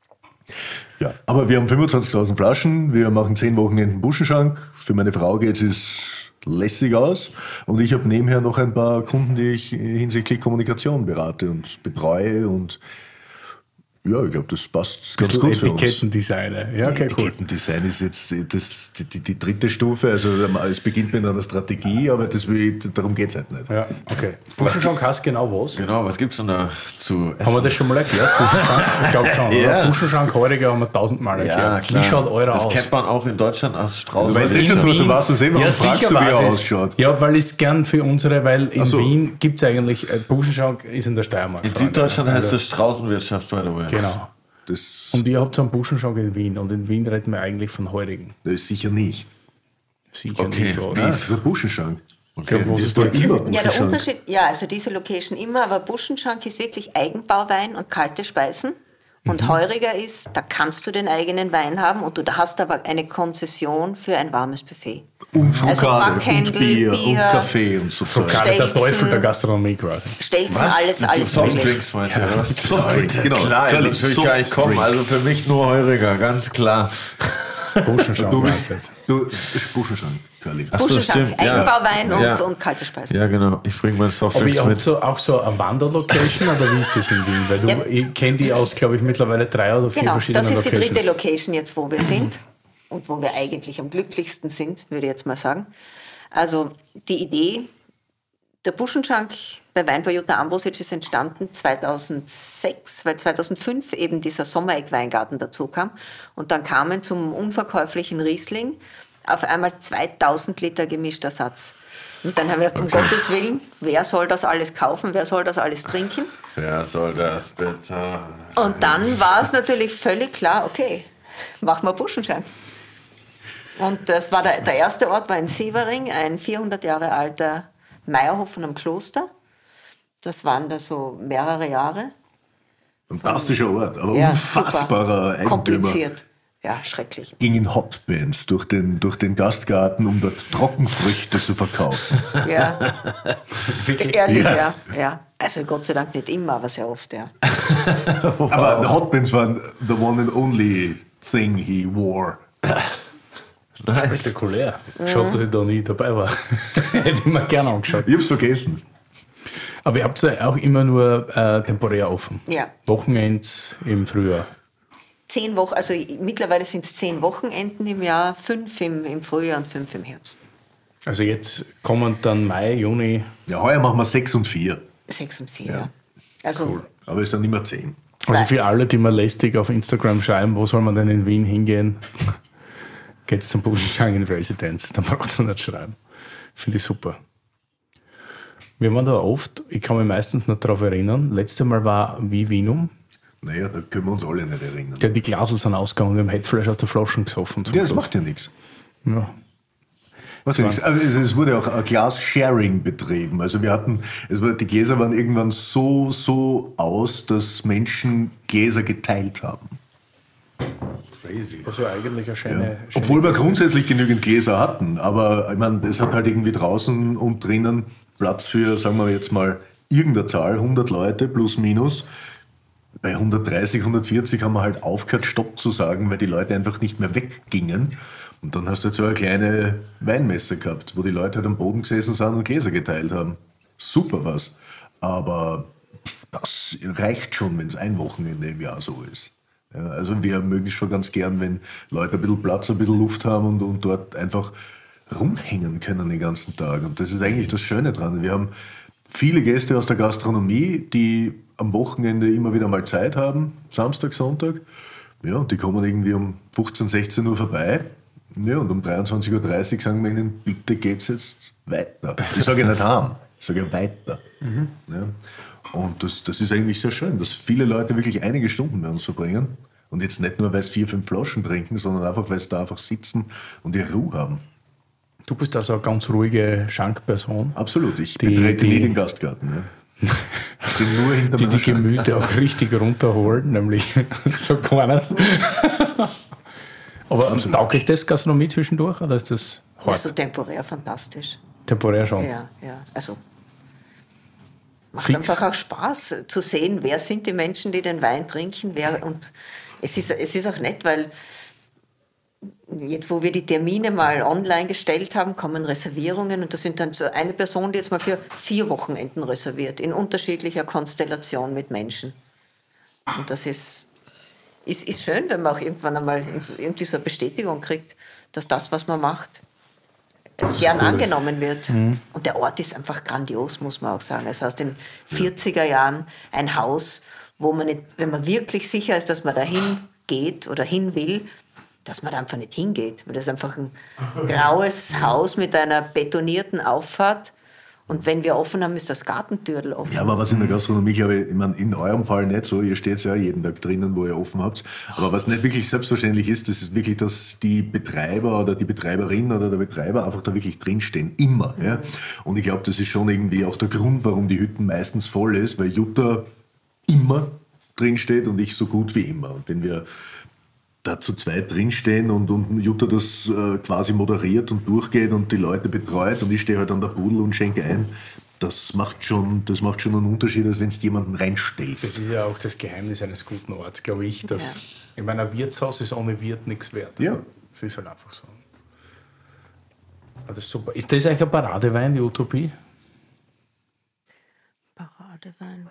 Ja, aber wir haben 25.000 Flaschen, wir machen 10 Wochenenden Buschenschank. Für meine Frau geht es lässig aus. Und ich habe nebenher noch ein paar Kunden, die ich hinsichtlich Kommunikation berate und betreue. Und ja, ich glaube, das passt ganz gut für uns. Etikettendesigner. Ja, okay, cool. Etikettendesign ist jetzt das, die, die, die dritte Stufe. Also es beginnt mit einer Strategie, aber das will, darum geht es halt nicht. Ja, okay. Buschenschank heißt genau was? Genau, was gibt's denn da zu essen? Haben wir das schon mal erklärt? Buschenschank? Ich glaube schon. Ja. Oder? Buschenschank heuriger haben wir tausendmal erklärt. ja, klar. Wie schaut eurer das aus? kennt man auch in Deutschland aus Strauß. Du weißt eh In schon, du, weißt es eh, warum ja, fragst sicher du, wie er ausschaut. Ja, weil es gern für unsere, weil in so. Wien gibt es eigentlich, äh, Buschenschank ist in der Steiermark. in. Süddeutschland heißt Also, das Straußenwirtschaft, by the way. Genau. Das, Und ihr habt so einen Buschenschank in Wien und in Wien reden wir eigentlich von heurigen. das ist sicher nicht. Sicher Okay. nicht. Das ist ein Buschenschank. Ja, was Das ist das? immer Ja, der. Unterschied, ja, also diese Location immer, aber Buschenschank ist wirklich Eigenbauwein und kalte Speisen. Und heuriger ist, da kannst du den eigenen Wein haben und du hast aber eine Konzession für ein warmes Buffet. Und Also Frukade Backhändel, und Bier, und Bier, Kaffee und so Zeug. Gerade der. Teufel der Gastronomie quasi. Stelzen, alles, alles mögliche. Softdrinks meinst du, oder was? Softdrinks, genau. Klar, also natürlich gar nicht kommen. Also für mich nur Heuriger, ganz klar. Buschenschank. Du bist, du jetzt. Curly. Ach so, Buschenschank, stimmt, ja. Eigenbauwein und, Ja. und kalte Speisen. Ja, genau. Ich bringe Aber Softdrinks ihr habt mit. so, auch so eine Wanderlocation oder wie ist das in Wien? Weil du, Ja. ich kenne die aus, glaube ich, mittlerweile drei oder vier Genau, verschiedenen das ist die Locations. dritte Location jetzt, wo wir sind und wo wir eigentlich am glücklichsten sind, würde ich jetzt mal sagen. Also die Idee, der Buschenschank bei Weinbau Jutta Ambrosic ist entstanden 2006, weil 2005 eben dieser Sommereck-Weingarten dazu kam. Und dann kamen zum unverkäuflichen Riesling auf einmal 2000 Liter gemischter Satz. Und dann haben wir gedacht, um Gottes Willen, wer soll das alles kaufen, wer soll das alles trinken? Wer soll das bitte? Und dann war es natürlich völlig klar, okay, machen wir Buschenschank. Und das war der, der erste Ort, war in Sievering, ein 400 Jahre alter Meierhof von einem Kloster. Das waren da so mehrere Jahre. Fantastischer Ort, aber Ja, unfassbarer super. Eigentümer. Kompliziert. Ja, schrecklich. ging in Hotbands durch den, durch den Gastgarten, um dort Trockenfrüchte zu verkaufen. Ja, <laughs> Wirklich? ehrlich, Ja. ja. ja. Also Gott sei Dank nicht immer, aber sehr oft, ja. <laughs> Aber Hotbands waren the one and only thing he wore. Spektakulär. Schaut, dass ich da nie dabei war. <laughs> Hätte ich mir gerne angeschaut. Ich hab's vergessen. Aber ihr habt ja auch immer nur äh, temporär offen. Ja. Wochenends im Frühjahr. Zehn Wochen, also mittlerweile sind es zehn Wochenenden im Jahr, fünf im, im Frühjahr und fünf im Herbst. Also jetzt kommen dann Mai, Juni. Ja, heuer machen wir sechs und vier. Sechs und vier, Ja. Also Aber es sind immer zehn. zwei. Also für alle, die mir lästig auf Instagram schreiben, wo soll man denn in Wien hingehen? <laughs> Geht's zum Buschenschangen Residenz. Dann braucht man nicht schreiben. Finde ich super. Wir waren da oft, ich kann mich meistens noch darauf erinnern, letztes Mal war wie Wienum. Naja, da können wir uns alle nicht erinnern. Ja, die Glasel sind ausgegangen, wir haben Headflash aus der Flaschen gesoffen. Ja, das Schluss. macht ja nichts. Ja. Was ich, also es wurde auch ein Glas-Sharing betrieben. Also wir hatten, es war, die Gläser waren irgendwann so, so aus, dass Menschen Gläser geteilt haben. Crazy. Also eigentlich eine schöne, schöne Obwohl wir grundsätzlich genügend Gläser hatten, aber ich meine, es hat halt irgendwie draußen und drinnen Platz für, sagen wir jetzt mal, irgendeine Zahl, 100 Leute plus minus. Bei 130, 140 haben wir halt aufgehört, Stopp zu sagen, weil die Leute einfach nicht mehr weggingen. Und dann hast du halt so eine kleine Weinmesse gehabt, wo die Leute halt am Boden gesessen sind und Gläser geteilt haben. Super was. Aber das reicht schon, wenn es ein Wochenende im Jahr so ist. Ja, also wir mögen es schon ganz gern, wenn Leute ein bisschen Platz, ein bisschen Luft haben und, und dort einfach rumhängen können den ganzen Tag. Und das ist eigentlich das Schöne dran. Wir haben viele Gäste aus der Gastronomie, die am Wochenende immer wieder mal Zeit haben, Samstag, Sonntag. Ja, und die kommen irgendwie um 15, 16 Uhr vorbei. Ja, und um 23.30 Uhr sagen wir ihnen, bitte geht's jetzt weiter. Ich sage ja nicht haben, ich sage ja weiter. Ja. Und das, das ist eigentlich sehr schön, dass viele Leute wirklich einige Stunden bei uns verbringen. Und jetzt nicht nur, weil sie vier, fünf Flaschen trinken, sondern einfach, weil sie da einfach sitzen und ihre Ruhe haben. Du bist also eine ganz ruhige Schankperson, Absolut, ich Die- betrete die- nie den Gastgarten. Ja. <laughs> Ich bin nur hinter die die Scheibe. Gemüter auch richtig runterholen, nämlich <laughs> so gar nicht. Aber taugt euch das Gastronomie zwischendurch oder ist das hart? also temporär fantastisch. temporär schon? Ja, ja. Also macht Fix. einfach auch Spaß zu sehen, wer sind die Menschen, die den Wein trinken, wer und es ist, es ist auch nett, weil jetzt, wo wir die Termine mal online gestellt haben, kommen Reservierungen und das sind dann so eine Person, die jetzt mal für vier Wochenenden reserviert, in unterschiedlicher Konstellation mit Menschen. Und das ist, ist, ist schön, wenn man auch irgendwann einmal irgendwie so eine Bestätigung kriegt, dass das, was man macht, gern cool. angenommen wird. Und der Ort ist einfach grandios, muss man auch sagen. Also aus den 40er Jahren ein Haus, wo man nicht, wenn man wirklich sicher ist, dass man dahin geht oder hin will, dass man da einfach nicht hingeht. Weil das ist einfach ein graues Haus mit einer betonierten Auffahrt. Und wenn wir offen haben, ist das Gartentürl offen. Ja, aber was in der Gastronomie, glaube ich, ich meine, in eurem Fall nicht so, ihr steht ja jeden Tag drinnen, wo ihr offen habt. Aber was nicht wirklich selbstverständlich ist, das ist wirklich, dass die Betreiber oder die Betreiberin oder der Betreiber einfach da wirklich drinstehen. Immer. Ja? Und ich glaube, das ist schon irgendwie auch der Grund, warum die Hütten meistens voll ist, weil Jutta immer drinsteht und ich so gut wie immer. Und wenn wir da zu zweit drinstehen und, und Jutta das äh, quasi moderiert und durchgeht und die Leute betreut und ich stehe halt an der Pudel und schenke ein, das macht schon, das macht schon einen Unterschied, als wenn du jemanden Das reinstellst. ist ja auch das Geheimnis eines guten Orts, glaube ich, dass Ja. in meiner Wirtshaus ist ohne Wirt nichts wert. Ja. Das ist halt einfach so. Aber das ist super. Ist das eigentlich ein Paradewein, die Utopie? Paradewein.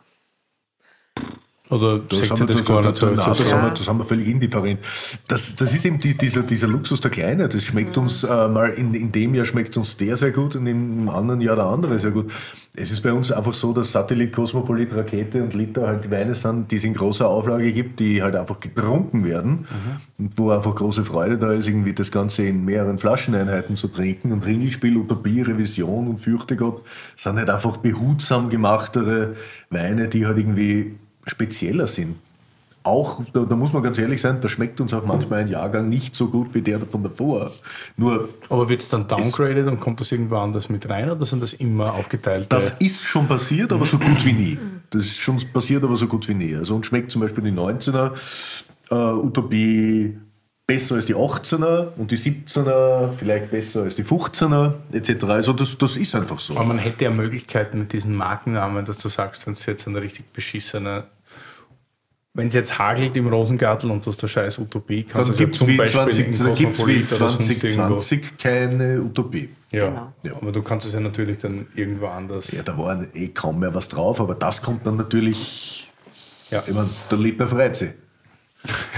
Oder Das, haben wir, das das, gar das, nicht so? das, das, so? haben wir, das haben wir völlig indifferent. Das, das ist eben die, dieser, dieser Luxus der Kleine. Das schmeckt uns äh, mal in, in dem Jahr schmeckt uns der sehr gut und im anderen Jahr der andere sehr gut. Es ist bei uns einfach so, dass Satellit, Cosmopolit, Rakete und Liter halt die Weine sind, die es in großer Auflage gibt, die halt einfach getrunken werden und wo einfach große Freude da ist, irgendwie das Ganze in mehreren Flascheneinheiten zu trinken. Und Ringelspiel, Utopie, Revision und Fürchte Gott sind halt einfach behutsam gemachtere Weine, die halt irgendwie spezieller sind. Auch, da, da muss man ganz ehrlich sein, da schmeckt uns auch manchmal ein Jahrgang nicht so gut wie der von davor. Nur, Aber wird es dann downgraded und kommt das irgendwo anders mit rein oder sind das immer aufgeteilte? das ist schon passiert, aber so gut wie nie. Das ist schon passiert, aber so gut wie nie. Also uns schmeckt zum Beispiel die 19er äh, Utopie besser als die 18er und die 17er vielleicht besser als die 15er etc. Also das, das ist einfach so. Aber man hätte ja Möglichkeiten mit diesen Markennamen, dass du sagst, wenn es jetzt ein richtig beschissener, wenn es jetzt hagelt im Rosengartel und du hast der scheiß Utopie, Dann kannst du gibt es zum wie, Beispiel 20, in dann gibt's wie Cosmopolit oder sonst irgendwo. 2020 keine Utopie. Ja, Genau. Ja. aber du kannst es ja natürlich dann irgendwo anders. Ja, da war eh kaum mehr was drauf, aber das kommt dann natürlich, Ja. ich meine, der Liebner freut sich.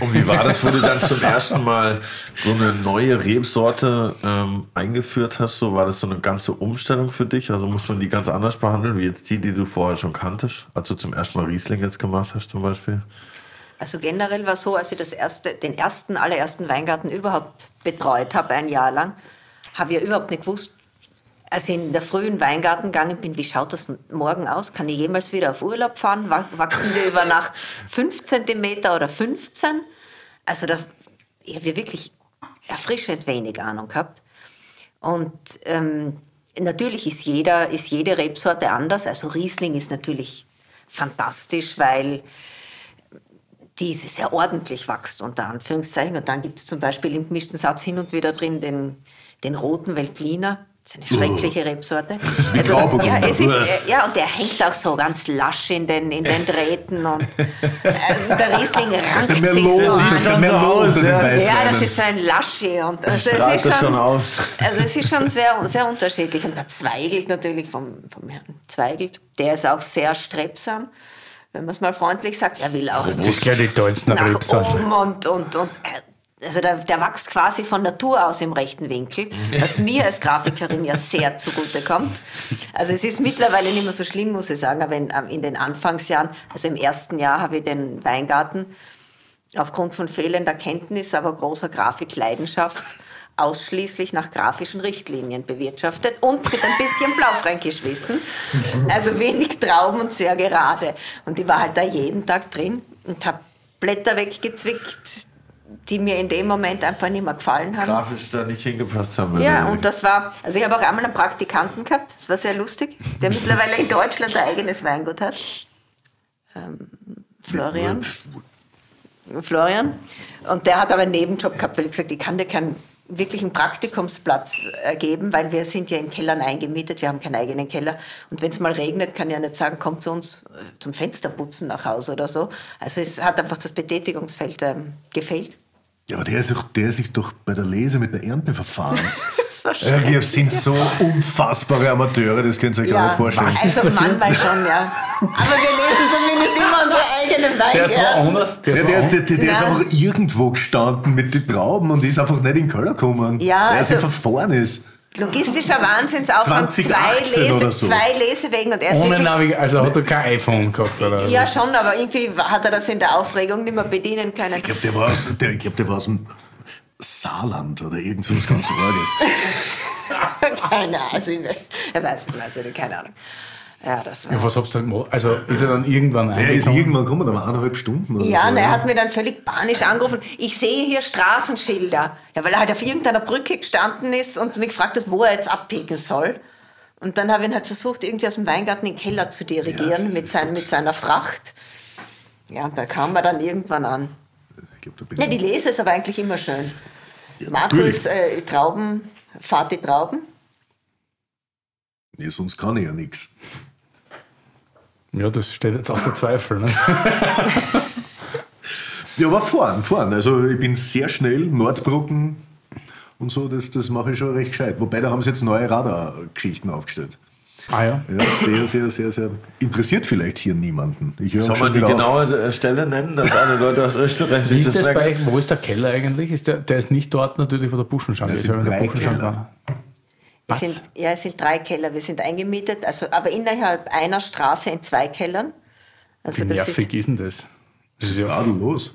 Und wie war das, wo du dann zum ersten Mal so eine neue Rebsorte ähm, eingeführt hast? So war das so eine ganze Umstellung für dich? Also muss man die ganz anders behandeln, wie jetzt die, die du vorher schon kanntest, als du zum ersten Mal Riesling jetzt gemacht hast zum Beispiel? Also generell war so, als ich das erste, den ersten, allerersten Weingarten überhaupt betreut habe, ein Jahr lang, habe ich ja überhaupt nicht gewusst, als ich in der frühen Weingarten gegangen bin, wie schaut das morgen aus? Kann ich jemals wieder auf Urlaub fahren? Wa- Wachsen die über Nacht <laughs> 5 cm oder 15? Also da, ich habe wirklich erfrischend wenig Ahnung gehabt. Und ähm, natürlich ist, jeder, ist jede Rebsorte anders. Also Riesling ist natürlich fantastisch, weil die sehr ordentlich wächst, unter Anführungszeichen. Und dann gibt es zum Beispiel im gemischten Satz hin und wieder drin den, den roten Veltliner. Das ist eine schreckliche Rebsorte. wie Grauburgunder. ja, es ist, ja, und der hängt auch so ganz lasch in den, in den Drähten. Und äh, der Riesling rankt Der sich Merlot, so an. den Ja, Weißweinen. das ist so ein Laschi. Und also es, ist das schon, schon aus. also es ist schon sehr, sehr unterschiedlich. Und der Zweigelt natürlich vom, vom Herrn Zweigelt, der ist auch sehr strebsam. Wenn man es mal freundlich sagt, er will auch Das ist gleich die tollsten nach Rebsorten. oben und, und, und äh, also der, der wächst quasi von Natur aus im rechten Winkel, was mir als Grafikerin ja sehr zugute kommt. Also es ist mittlerweile nicht mehr so schlimm, muss ich sagen, aber in, in den Anfangsjahren, also im ersten Jahr habe ich den Weingarten aufgrund von fehlender Kenntnis, aber großer Grafikleidenschaft ausschließlich nach grafischen Richtlinien bewirtschaftet und mit ein bisschen Blaufränkisch Wissen. Also wenig Trauben und sehr gerade. Und ich war halt da jeden Tag drin und habe Blätter weggezwickt, die mir in dem Moment einfach nicht mehr gefallen haben. Grafisch da nicht hingepasst haben. Ja, und das war, also ich habe auch einmal einen Praktikanten gehabt, das war sehr lustig, der <laughs> mittlerweile in Deutschland ein eigenes Weingut hat. Ähm, Florian. Florian. Und der hat aber einen Nebenjob gehabt, weil ich gesagt ich kann dir keinen wirklichen Praktikumsplatz äh, geben, weil wir sind ja in Kellern eingemietet, wir haben keinen eigenen Keller. Und wenn es mal regnet, kann ich ja nicht sagen, kommt zu uns äh, zum Fensterputzen nach Hause oder so. Also es hat einfach das Betätigungsfeld ähm, gefehlt. Ja, aber der ist, doch, der ist sich doch bei der Lese mit der Ernte verfahren. <laughs> Das war ja, wir sind so unfassbare Amateure, das könnt ihr euch gar nicht vorstellen. Also manchmal schon, ja. Aber wir lesen zumindest immer unsere eigenen Der ist woanders. Der Ja, ist der, der, der, der ist einfach irgendwo gestanden mit den Trauben und ist einfach nicht in Köln gekommen. Ja, Weil er sich also- verfahren ist. Logistischer Wahnsinnsaufwand, zwei, 2018 Lese, so. zwei Lesewegen und er ist Ohne wirklich... Navig also hat er kein iPhone gehabt, oder? Ja, schon, aber irgendwie hat er das in der Aufregung nicht mehr bedienen können. Ich glaube, der, war aus- der, ich glaub, der war aus dem Saarland oder irgend so was ganz Arges. <laughs> keine Ahnung, also ich, ich weiß es nicht, keine Ahnung. Ja, das war... Ja, was habt ihr gemacht? Also ist er dann irgendwann Der ist irgendwann gekommen, da war eineinhalb Stunden oder Ja, so. und er hat mir dann völlig panisch angerufen. Ich sehe hier Straßenschilder. Ja, weil er halt auf irgendeiner Brücke gestanden ist und mich gefragt hat, wo er jetzt abbiegen soll. Und dann habe ich ihn halt versucht, irgendwie aus dem Weingarten in den Keller zu dirigieren mit, sein, mit seiner Fracht. Ja, und da kam er dann irgendwann an. Ich glaub, da bin Ja, die Lese ist aber eigentlich immer schön. Natürlich. ist äh, Trauben, fahrt die Trauben. Nee, sonst kann ich ja nichts. Ja, das steht jetzt außer Zweifel. Ne? <laughs> Ja, aber fahren, fahren. Also ich bin sehr schnell, Nordbrücken und so, das, das mache ich schon recht gescheit. Wobei, da haben sie jetzt neue Radargeschichten aufgestellt. Ah ja. Ja, sehr, sehr, sehr, sehr. Interessiert vielleicht hier niemanden. Ich höre Soll man die auf. genaue äh, Stelle nennen, dass alle Leute aus Österreich Wie sich ist das bei? Wo ist der Keller eigentlich? Ist der, der ist nicht dort natürlich, wo der Buschenschank Das ist. sind der Buschenschank Keller. war. Was? sind, ja, es sind drei Keller. Wir sind eingemietet, also, aber innerhalb einer Straße in zwei Kellern. Also Wie nervig ist denn das? Das ist ja, Tadellos.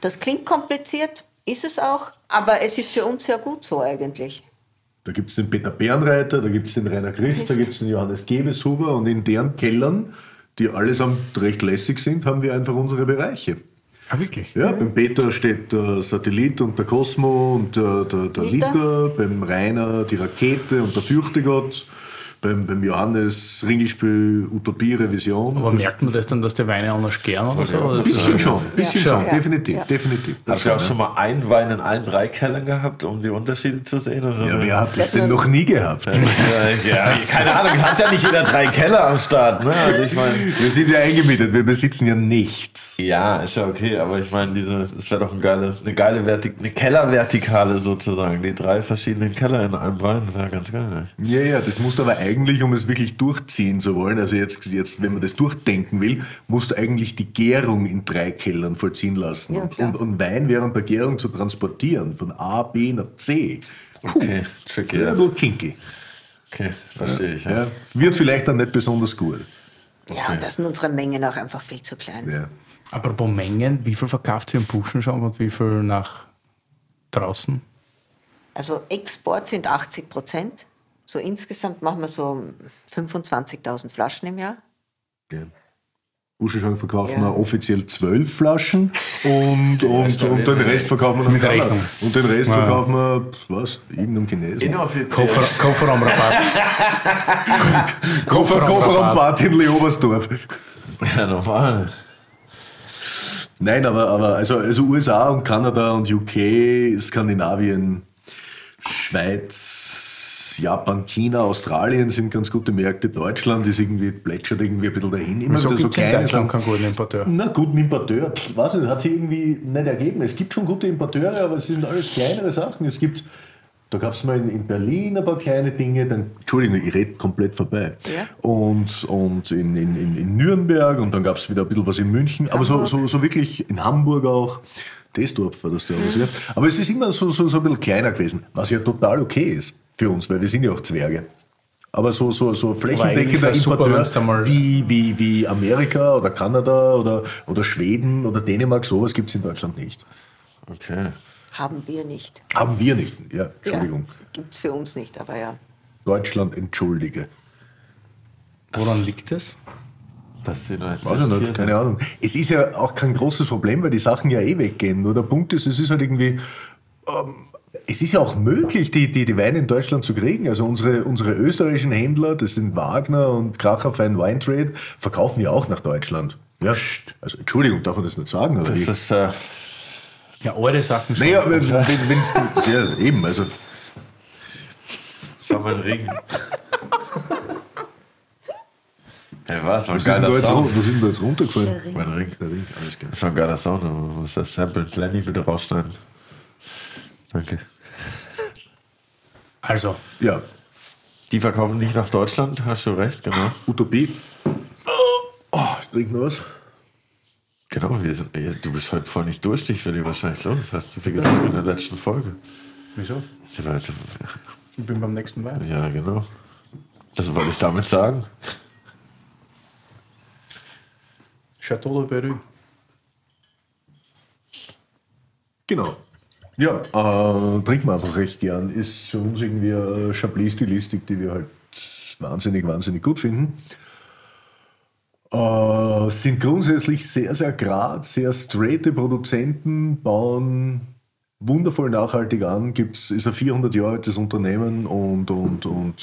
das klingt kompliziert, ist es auch, aber es ist für uns sehr gut so eigentlich. Da gibt es den Peter Bernreiter, da gibt es den Rainer Christ, da Christ. gibt es den Johannes Gebeshuber und in deren Kellern, die allesamt recht lässig sind, haben wir einfach unsere Bereiche. Ah, wirklich? Ja, beim Peter steht der Satellit und der Cosmo und der, der, der Liter. Liter, beim Rainer die Rakete und der Fürchtegott, beim, beim Johannes Ringelspiel Utopie Revision. Aber merkt man das dann, dass die Weine anders gern oder so? Oder ein bisschen schon, ein bisschen Ja. schon, Ja. definitiv, Ja. definitiv. Habt ihr auch schon mal einen Wein in allen drei Kellern gehabt, um die Unterschiede zu sehen? Also Ja, wer hat das denn noch nie gehabt? ja, keine Ahnung, es hat ja nicht jeder drei Keller am Start, ne? Also ich meine. Wir sind ja eingemietet, wir besitzen ja nichts. Ja, ist ja okay, aber ich meine, diese, das wäre doch ein geile, eine geile Vertik eine Kellervertikale sozusagen. Die drei verschiedenen Keller in einem Wein, wäre ganz geil. Ne? Ja, ja, das musst du aber eigentlich, um es wirklich durchziehen zu wollen, also jetzt, jetzt wenn man das durchdenken will, musst du eigentlich die Gärung in drei Kellern vollziehen lassen. Ja, und, und, und Wein während der Gärung zu transportieren, von A, B nach C. Puh, Okay, tricky. ja, nur kinky. Okay, verstehe ich. Ja. Ja, wird vielleicht dann nicht besonders gut. Ja, und da sind unsere Mengen auch einfach viel zu klein. Ja. Apropos Mengen, wie viel verkauft ihr im Buschenschau und wie viel nach draußen? Also Export sind 80 Prozent. So insgesamt machen wir so 25.000 Flaschen im Jahr. Ja. Buschenschank verkaufen Ja. wir offiziell zwölf Flaschen und, <laughs> und, und den Rest verkaufen wir Mit. Rechnung. Und den Rest Ja. verkaufen wir, was, irgendeinem Chinesen. Inoffiziell. Koffer, <laughs> Kofferraumrabatt. Koffer, Kofferraum- Kofferraumbad in Leobersdorf. Ja, normal. Nein, aber, aber also, also USA und Kanada und UK, Skandinavien, Schweiz, Japan, China, Australien sind ganz gute Märkte. Deutschland ist irgendwie, plätschert irgendwie ein bisschen dahin. Immer so in kleine Deutschland Sachen. keinen guten Importeur? Na, guten Importeur, pff, weiß nicht, hat sich irgendwie nicht ergeben. Es gibt schon gute Importeure, aber es sind alles kleinere Sachen. Es gibt, da gab es mal in, in Berlin ein paar kleine Dinge, dann, Entschuldigung, ich rede komplett vorbei. Ja. Und, und in, in, in, in Nürnberg und dann gab es wieder ein bisschen was in München, aber so, so, so wirklich in Hamburg auch. Desdorf war das da was, ja. Aber es ist immer so, so, so ein bisschen kleiner gewesen, was ja total okay ist für uns, weil wir sind ja auch Zwerge. Aber so, so, so flächendeckender super, Importeur da mal- wie, wie, wie Amerika oder Kanada oder, oder Schweden oder Dänemark, sowas gibt es in Deutschland nicht. Okay. Haben wir nicht. Haben wir nicht. Ja, Entschuldigung. Ja, Gibt es für uns nicht, aber ja. Deutschland entschuldige. Woran liegt es? Das sind halt Weiß ich nicht, keine Ahnung. Es ist ja auch kein großes Problem, weil die Sachen ja eh weggehen. Nur der Punkt ist, es ist halt irgendwie. Ähm, es ist ja auch möglich, die, die, die Weine in Deutschland zu kriegen. Also unsere, unsere österreichischen Händler, das sind Wagner und Kracher Fine Wine Trade, verkaufen ja auch nach Deutschland. Ja, also Entschuldigung, darf man das nicht sagen? Aber Das ich, ist, äh, Ja, eure Sachen schon. naja, wenn es. <laughs> Ja, eben, also. das war mein Ring. <laughs> Ja, was? War ein Was ist, denn da geiler jetzt, Sound. was ist denn da jetzt runtergefallen? Mein Ring. Der Ring, alles klar. Das war ein geiler Sound, aber man muss das Sample Lenny bitte rausschneiden. Danke. Also, Ja, Die verkaufen nicht nach Deutschland, hast du recht, genau. Utopie. Oh, ich trinke noch was. Genau, wir sind, du bist heute voll nicht durstig, will ich wahrscheinlich los. Das hast du viel gesagt in der letzten Folge. wieso? Die Leute, Ich bin beim nächsten Wein. ja, genau. Das wollte ich damit sagen. Chateau de Berry. Genau. Ja, äh, trinken wir einfach recht gern. Ist für uns irgendwie eine Chablis-Stilistik, die wir halt wahnsinnig, wahnsinnig gut finden. Äh, sind grundsätzlich sehr, sehr grad, sehr straighte Produzenten, bauen wundervoll nachhaltig an, gibt's, ist ein 400 Jahre altes Unternehmen und, und, und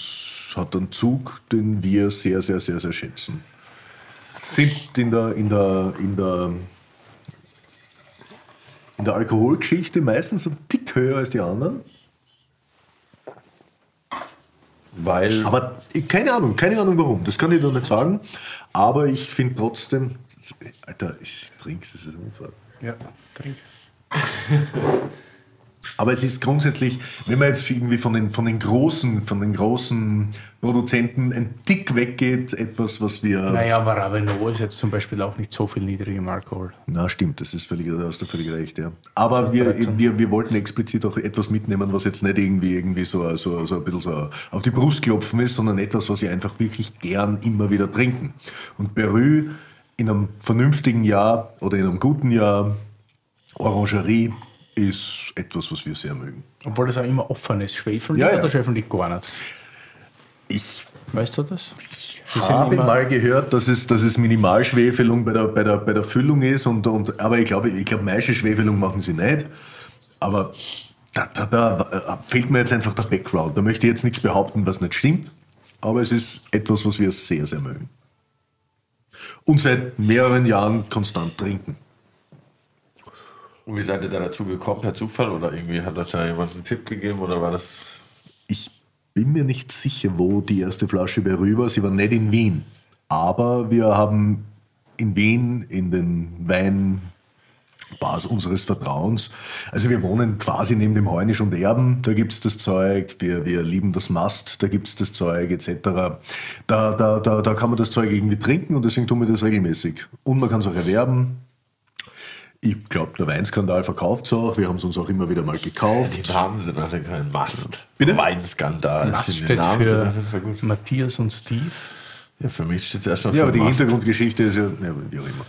hat einen Zug, den wir sehr, sehr, sehr, sehr schätzen. Sind in der, in der, in der in der Alkoholgeschichte meistens ein Tick höher als die anderen. Weil. Aber keine Ahnung, keine Ahnung warum. Das kann ich noch nicht sagen. Aber ich finde trotzdem, Alter, ich trinke es, ist unfair. Ja, trink. <laughs> Aber es ist grundsätzlich, wenn man jetzt irgendwie von den, von den großen, von den großen Produzenten ein Tick weggeht, etwas, was wir. Naja, aber Ravenot ist jetzt zum Beispiel auch nicht so viel niedriger im Alkohol. Na, stimmt, das ist völlig, da hast du völlig recht, ja. Aber wir, wir, wir wollten explizit auch etwas mitnehmen, was jetzt nicht irgendwie, irgendwie so, so, so ein bisschen so auf die Brust klopfen ist, sondern etwas, was wir einfach wirklich gern immer wieder trinken. Und Berü in einem vernünftigen Jahr oder in einem guten Jahr, Orangerie, ist etwas, was wir sehr mögen. Obwohl das auch immer offen ist. Schwefel Ja, ja. oder Schwefel liegt gar nicht? Ich Weißt du das? Die sind habe mal gehört, dass es, dass es Minimalschwefelung bei der, bei der, bei der Füllung ist, und, und, aber ich glaube, ich glaube, meiste Schwefelung machen sie nicht. Aber da, da, da äh, fehlt mir jetzt einfach der Background. Da möchte ich jetzt nichts behaupten, was nicht stimmt. aber es ist etwas, was wir sehr, sehr mögen. Und seit mehreren Jahren konstant trinken. Und wie seid ihr da dazu gekommen? Per Zufall oder irgendwie hat euch da jemand einen Tipp gegeben oder war das. Ich bin mir nicht sicher, wo die erste Flasche Berü war. Sie war nicht in Wien. Aber wir haben in Wien in den Weinbars unseres Vertrauens, also wir wohnen quasi neben dem Heunisch und Erben, da gibt es das Zeug, wir, wir lieben das Mast, da gibt es das Zeug etc. Da, da, da, da kann man das Zeug irgendwie trinken und deswegen tun wir das regelmäßig. Und man kann es auch erwerben. Ich glaube, der Weinskandal verkauft es auch. Wir haben es uns auch immer wieder mal gekauft. Die Namen sind alle kein Mast. Bitte? Weinskandal. Was Die steht Namen auf für jeden. Matthias und Steve, Ja, für mich steht es ja schon Ja, aber die Mast. Hintergrundgeschichte ist ja, ja, wie auch immer.